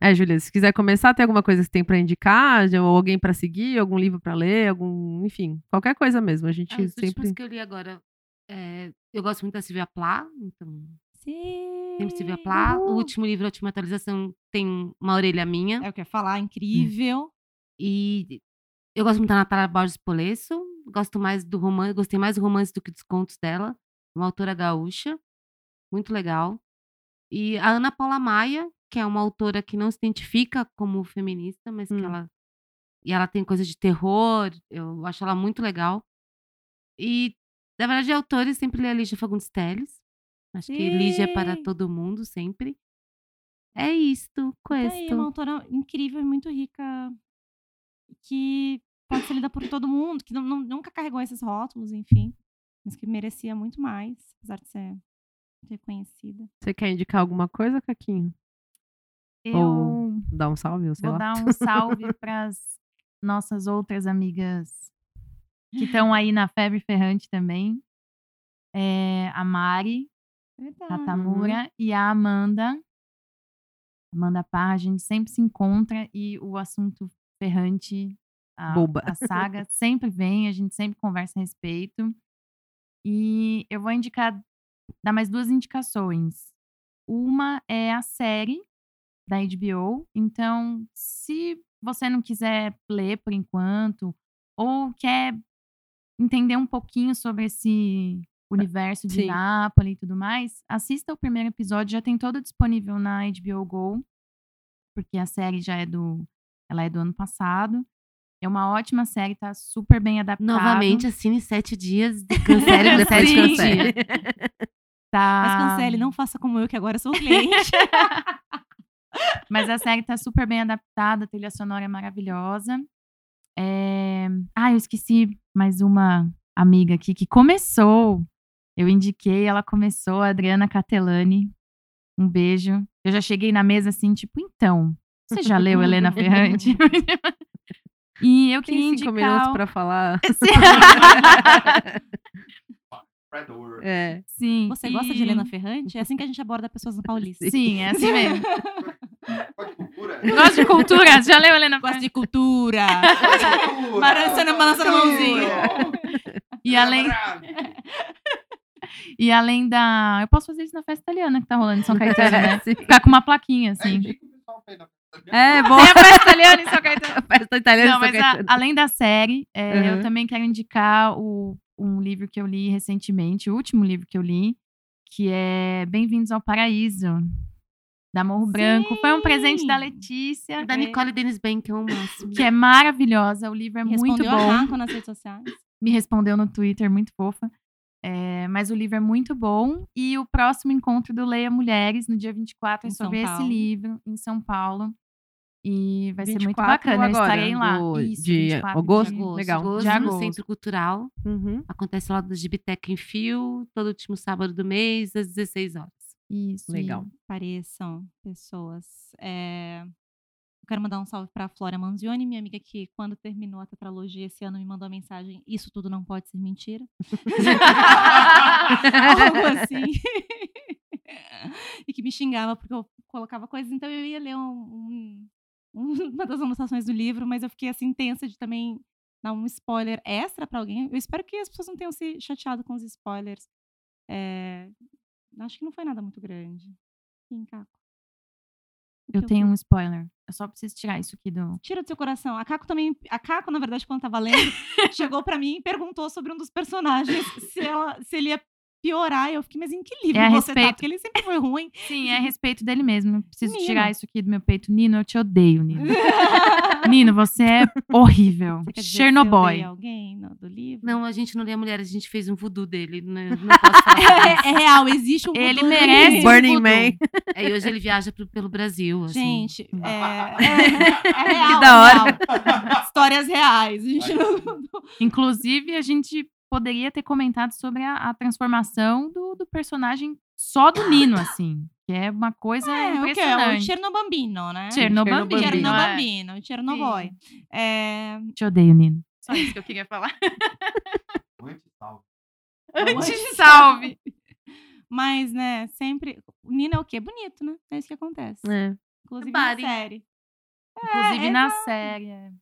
É, Júlia, se quiser começar, tem alguma coisa que você tem pra indicar, Já- ou alguém pra seguir, algum livro pra ler, algum, enfim, qualquer coisa mesmo. A gente Ah, os sempre que eu li agora, é, eu gosto muito da Silvia Plath, então Sim. sempre Silvia Plath. O último livro, a última atualização, tem uma orelha minha. É o que eu ia falar, incrível. E eu gosto muito da Natália Borges Polesso. Gosto mais do romance, gostei mais do romance do que dos contos dela. Uma autora gaúcha, muito legal. E a Ana Paula Maia, que é uma autora que não se identifica como feminista, mas que Hum. ela e ela tem coisa de terror, eu acho ela muito legal. E na verdade, autores sempre lê a Lígia Fagundes Telles. Acho que Lígia é para todo mundo sempre. É isto, aí, questo. uma autora incrível e muito rica que pode ser lida por todo mundo, que não- não- nunca carregou esses rótulos, enfim, mas que merecia muito mais, apesar de ser reconhecida. Você quer indicar alguma coisa, Caquinho? Eu Ou dar um salve, ou sei vou lá. dar um salve [laughs] para as nossas outras amigas que estão aí na Febre Ferrante também. É, a Mari, Verdade. a Tamura e a Amanda. Amanda Parra, a gente sempre se encontra e o assunto ferrante, a, Boba. a [laughs] saga, sempre vem, a gente sempre conversa a respeito. E eu vou indicar, dar mais duas indicações. Uma é a série da HBO. Então, se você não quiser ler por enquanto, ou quer entender um pouquinho sobre esse universo de Sim. Nápoles e tudo mais, assista o primeiro episódio, já tem todo disponível na HBO Go, porque a série já é do, ela é do ano passado. É uma ótima série, tá super bem adaptada. Novamente, assine sete dias de [laughs] cancele depois Sim. cancele. tá... Mas cancele, não faça como eu, que agora sou cliente. [laughs] Mas a série tá super bem adaptada, a trilha sonora é maravilhosa. É... Ah, eu esqueci mais uma amiga aqui que começou. Eu indiquei, ela começou, a Adriana Catelani. Um beijo. Eu já cheguei na mesa assim, tipo, então, você já leu Helena Ferrante? [laughs] e eu Tem queria cinco indicar... minutos pra falar. [laughs] é. Sim. Você gosta de e- Helena Ferrante? É assim que a gente aborda pessoas no Paulista. Sim, é assim mesmo. [laughs] Pode cultura? Gosto de cultura. Já leu Helena Gosto Ferrante? de cultura. Balançando, balançando a mãozinha. E além, e além da. Eu posso fazer isso na festa italiana que tá rolando em São Caetano, né? Ficar com uma plaquinha, assim. É, bom. Tem a festa italiana em São [laughs] Caetano. Festa italiana Não, de São mas a- Caetano. além da série, é, eu Uhum. também quero indicar o, um livro que eu li recentemente, o último livro que eu li, que é Bem-vindos ao Paraíso, da Morro Branco. Foi um presente da Sim. Letícia, Da Nicole Dennis Ben, que é o máximo. que é maravilhosa. O livro é muito Respondeu a bom. Nas redes sociais. me respondeu no Twitter, muito fofa. É, mas o livro é muito bom. E o próximo encontro do Leia Mulheres, no dia 24, é Em sobre esse livro, em São Paulo. E vai ser muito 24 bacana. Eu agora, estarei lá. do- Isso, de 24 agosto? de Legal. Agosto, De no agosto. Centro Cultural. Uhum. Acontece lá do Gibiteca em Fio, todo último sábado do mês, às 16 horas. Isso. Legal. Pareçam pessoas. É, Eu quero mandar um salve para a Flora Manzioni, minha amiga que, quando terminou a tetralogia esse ano, me mandou a mensagem: Isso tudo não pode ser mentira. [laughs] [laughs] Algo assim. [laughs] e que me xingava porque eu colocava coisas. Então eu ia ler um- um- [laughs] uma das anotações do livro, mas eu fiquei assim tensa de também dar um spoiler extra para alguém. Eu espero que as pessoas não tenham se chateado com os spoilers. É, Acho que não foi nada muito grande. Sim, Caco. Eu tenho um spoiler. Eu só preciso tirar isso aqui do. Tira do seu coração. A Caco também. A Caco, na verdade, quando tava lendo, [laughs] chegou pra mim e perguntou sobre um dos personagens se, ela, se ele ia piorar. E eu fiquei, mas em que livro É a você tá? respeito- Porque ele sempre foi ruim. Sim, é a respeito dele mesmo. Não preciso Nino. tirar isso aqui do meu peito. Nino, eu te odeio, Nino. [laughs] Nino, você é horrível. Você que Chernobyl. alguém no- do livro? Não, a gente não lê a mulher, a gente fez um voodoo dele. Não, não posso falar. É, é real, existe um Ele voodoo merece dele. um Burning voodoo. Man. É, e hoje ele viaja pro- pelo Brasil. Assim. Gente, é, é, é [laughs] real. da é hora. real. Histórias reais. A gente não... Inclusive, a gente poderia ter comentado sobre a, a transformação do, do personagem só do Nino, [laughs] assim. Que é uma coisa É, o que é? O impressionante. Chernobambino, né? Chernobambino. é. Chernobambino, Chernobyl. É... Te odeio, Nino. Só isso que eu queria falar. [laughs] Anti-salve. Mas, né, sempre... O Nino é o quê? Bonito, né? É isso que acontece. É. Inclusive Body. na série. Inclusive É, na série.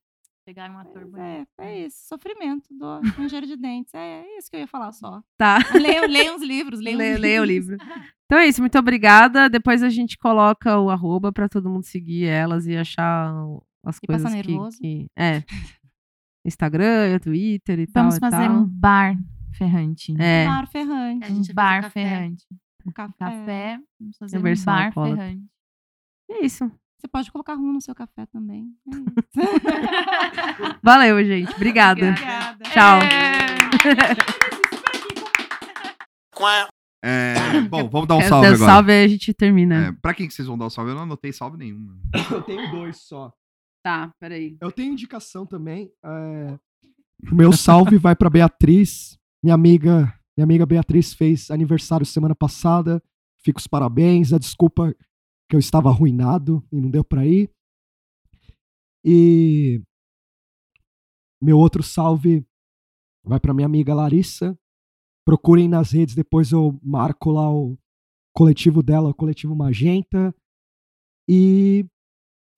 Pegaram um ator bonito. É, é isso. Sofrimento do [laughs] ranger de dentes. É, é isso que eu ia falar só. Tá. Leiam, leiam os livros. Leia, os leia o livros. livro. [laughs] Então é isso, muito obrigada. Depois a gente coloca o arroba pra todo mundo seguir elas e achar as E coisas que, nervoso. que- É. Instagram, Twitter e tal. Vamos e fazer tal. um bar ferrante. É. Bar ferrante. Um bar café. ferrante. O café. Café. Vamos fazer um bar alcoólatra. ferrante. É isso. Você pode colocar rum no seu café também. É isso. [laughs] Valeu, gente. Obrigada. Obrigada. Tchau. É, bom, vamos dar um Quer salve agora. salve aí a gente termina. É, pra quem que vocês vão dar o salve? Eu não anotei salve nenhum. [coughs] Eu tenho dois só. Tá, peraí. Eu tenho indicação também. é, O meu salve vai pra Beatriz. Minha amiga, minha amiga Beatriz fez aniversário semana passada. Fico os parabéns. A desculpa que eu estava arruinado e não deu pra ir. E meu outro salve vai pra minha amiga Larissa. Procurem nas redes, depois eu marco lá o coletivo dela, o coletivo Magenta. E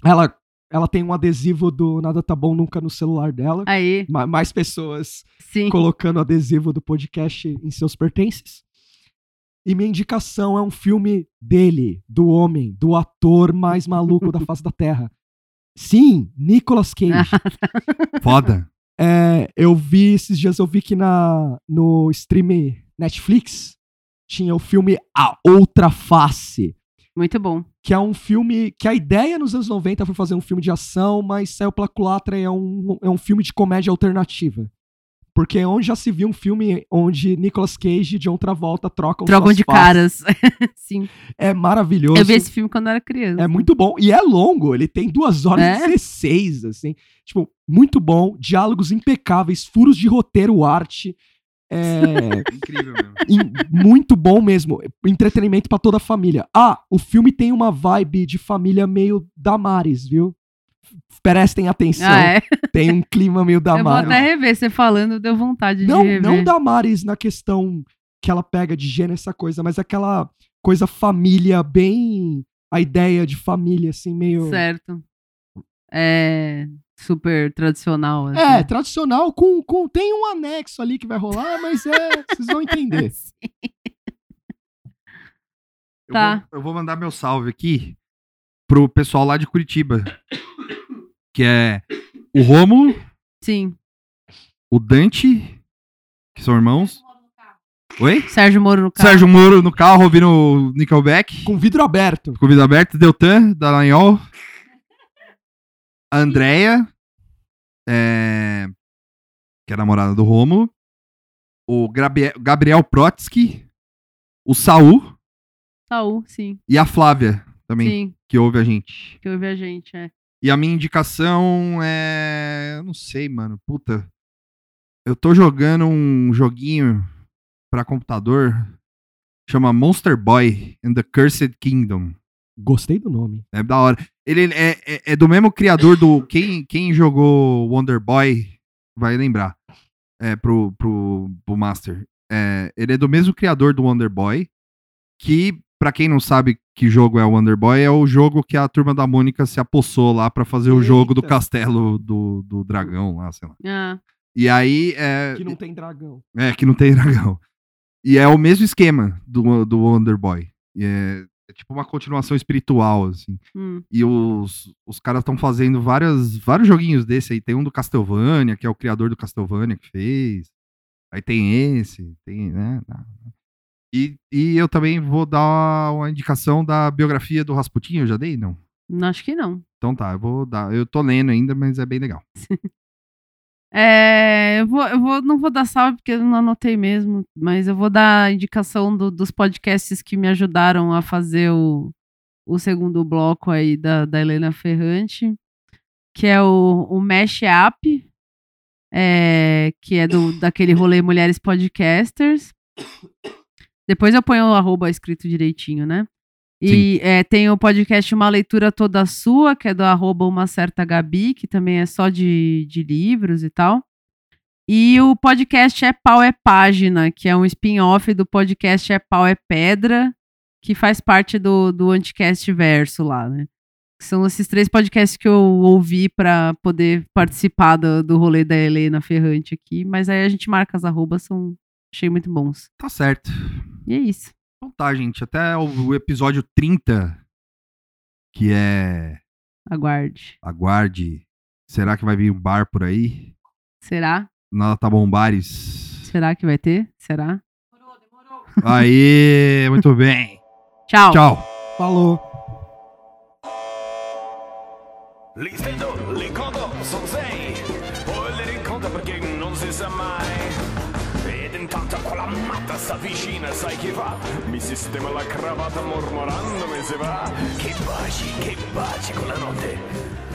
ela ela tem um adesivo do Nada Tá Bom Nunca no celular dela. Aí, Ma- Mais pessoas sim. colocando adesivo do podcast em seus pertences. E minha indicação é um filme dele, do homem, do ator mais maluco da face da Terra. Sim, Nicolas Cage. [laughs] Foda. É, eu vi esses dias, eu vi que na, no stream Netflix tinha o filme A Outra Face, Muito bom. que é um filme que a ideia nos anos 90 foi fazer um filme de ação, mas saiu pela culatra e é um, é um filme de comédia alternativa. Porque é onde já se viu um filme onde Nicolas Cage e John Travolta trocam Trocam de faces. caras. [laughs] sim. É maravilhoso. Eu vi esse filme quando eu era criança. É muito bom. E é longo, ele tem duas horas É? e 16, assim. Tipo, muito bom. Diálogos impecáveis, furos de roteiro, arte. É, [laughs] Incrível mesmo. muito bom mesmo. Entretenimento pra toda a família. Ah, o filme tem uma vibe de família meio Damares, viu? Prestem atenção. Ah, é? [laughs] Tem um clima meio Eu vou até rever. Você falando, deu vontade Não, de rever. não Damares na questão que ela pega de gênero, essa coisa, mas aquela coisa família bem. A ideia de família, assim, meio. Certo. É super tradicional. assim. É, tradicional, com, com. Tem um anexo ali que vai rolar, mas é. vocês vão entender. [laughs] Eu, Tá. vou, eu vou mandar meu salve aqui pro pessoal lá de Curitiba. Que é o Rômulo, Sim. o Dante, que são irmãos. Oi? Sérgio Moro no carro. Sérgio Moro no carro ouvindo o Nickelback. Com vidro aberto. Com vida aberta. Deltan, Dallagnol. A [laughs] Andrea, é, que é a namorada do Rômulo. O Grabie- Gabriel Protsky. O Saul Saul, sim. e a Flávia também, Sim, que ouve a gente. que ouve a gente, é. E a minha indicação é. eu Não sei, mano. Puta. Eu tô jogando um joguinho pra computador. Chama Monster Boy and the Cursed Kingdom. Gostei do nome. É da hora. Ele é, é, é do mesmo criador do. Quem, quem jogou Wonder Boy vai lembrar. É, pro, pro, pro Master. É, ele é do mesmo criador do Wonder Boy. Que, pra quem não sabe que jogo é o Wonder Boy, é o jogo que a turma da Mônica se apossou lá pra fazer o jogo do Eita. castelo do, do dragão lá, sei lá. Ah, E aí. É, Que não tem dragão. é, que não tem [laughs] dragão. E é o mesmo esquema do, do Wonder Boy. E é, é tipo uma continuação espiritual, assim. hum. E os, os caras estão fazendo várias, vários joguinhos desse aí. Tem um do Castlevania, que é o criador do Castlevania que fez. Aí tem esse, tem, né? E, e eu também vou dar uma indicação da biografia do Rasputin, eu já dei? Não. Acho que não. Então tá, eu vou dar. Eu tô lendo ainda, mas é bem legal. [laughs] É, eu vou, eu vou, não vou dar salve porque eu não anotei mesmo, mas eu vou dar a indicação do- dos podcasts que me ajudaram a fazer o, o segundo bloco aí da, da Helena Ferrante, que é o, o Mesh Up, é, que é do, daquele rolê Mulheres Podcasters. Depois eu ponho o arroba escrito direitinho, né? E é, tem o podcast Uma Leitura Toda Sua, que é do arroba uma certa Gabi, que também é só de, de livros e tal. E o podcast É Pau é Página, que é um spin-off do podcast É Pau é Pedra, que faz parte do, do Anticast Verso lá, né? São esses três podcasts que eu ouvi para poder participar do, do rolê da Helena Ferrante aqui. Mas aí a gente marca as arrobas, são, achei muito bons. Tá certo. E é isso. Então tá, gente. Até o, episódio 30, que é. Aguarde. Aguarde. Será que vai vir um bar por aí? Será? Nada tá bombares. Será que vai ter? Será? Aê, muito [laughs] bem. Tchau. Tchau. Falou. Li stendo, li conto, son sei Poi li rincontra perché non si sa mai s'avvicina, sai chi va? Mi sistema la cravatta mormorando me se va Che baci, che baci con la notte.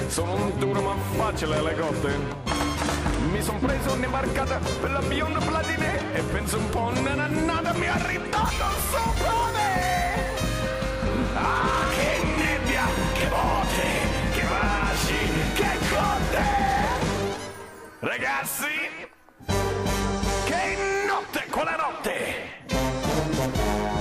Sono un duro ma facile alle cotte. Mi son preso un'imbarcata per la bionda platine E penso un po' nanannata mi ha ridato sopra me Ah, che nebbia, che botte, che baci, che cotte! Ragazzi, notte con la notte!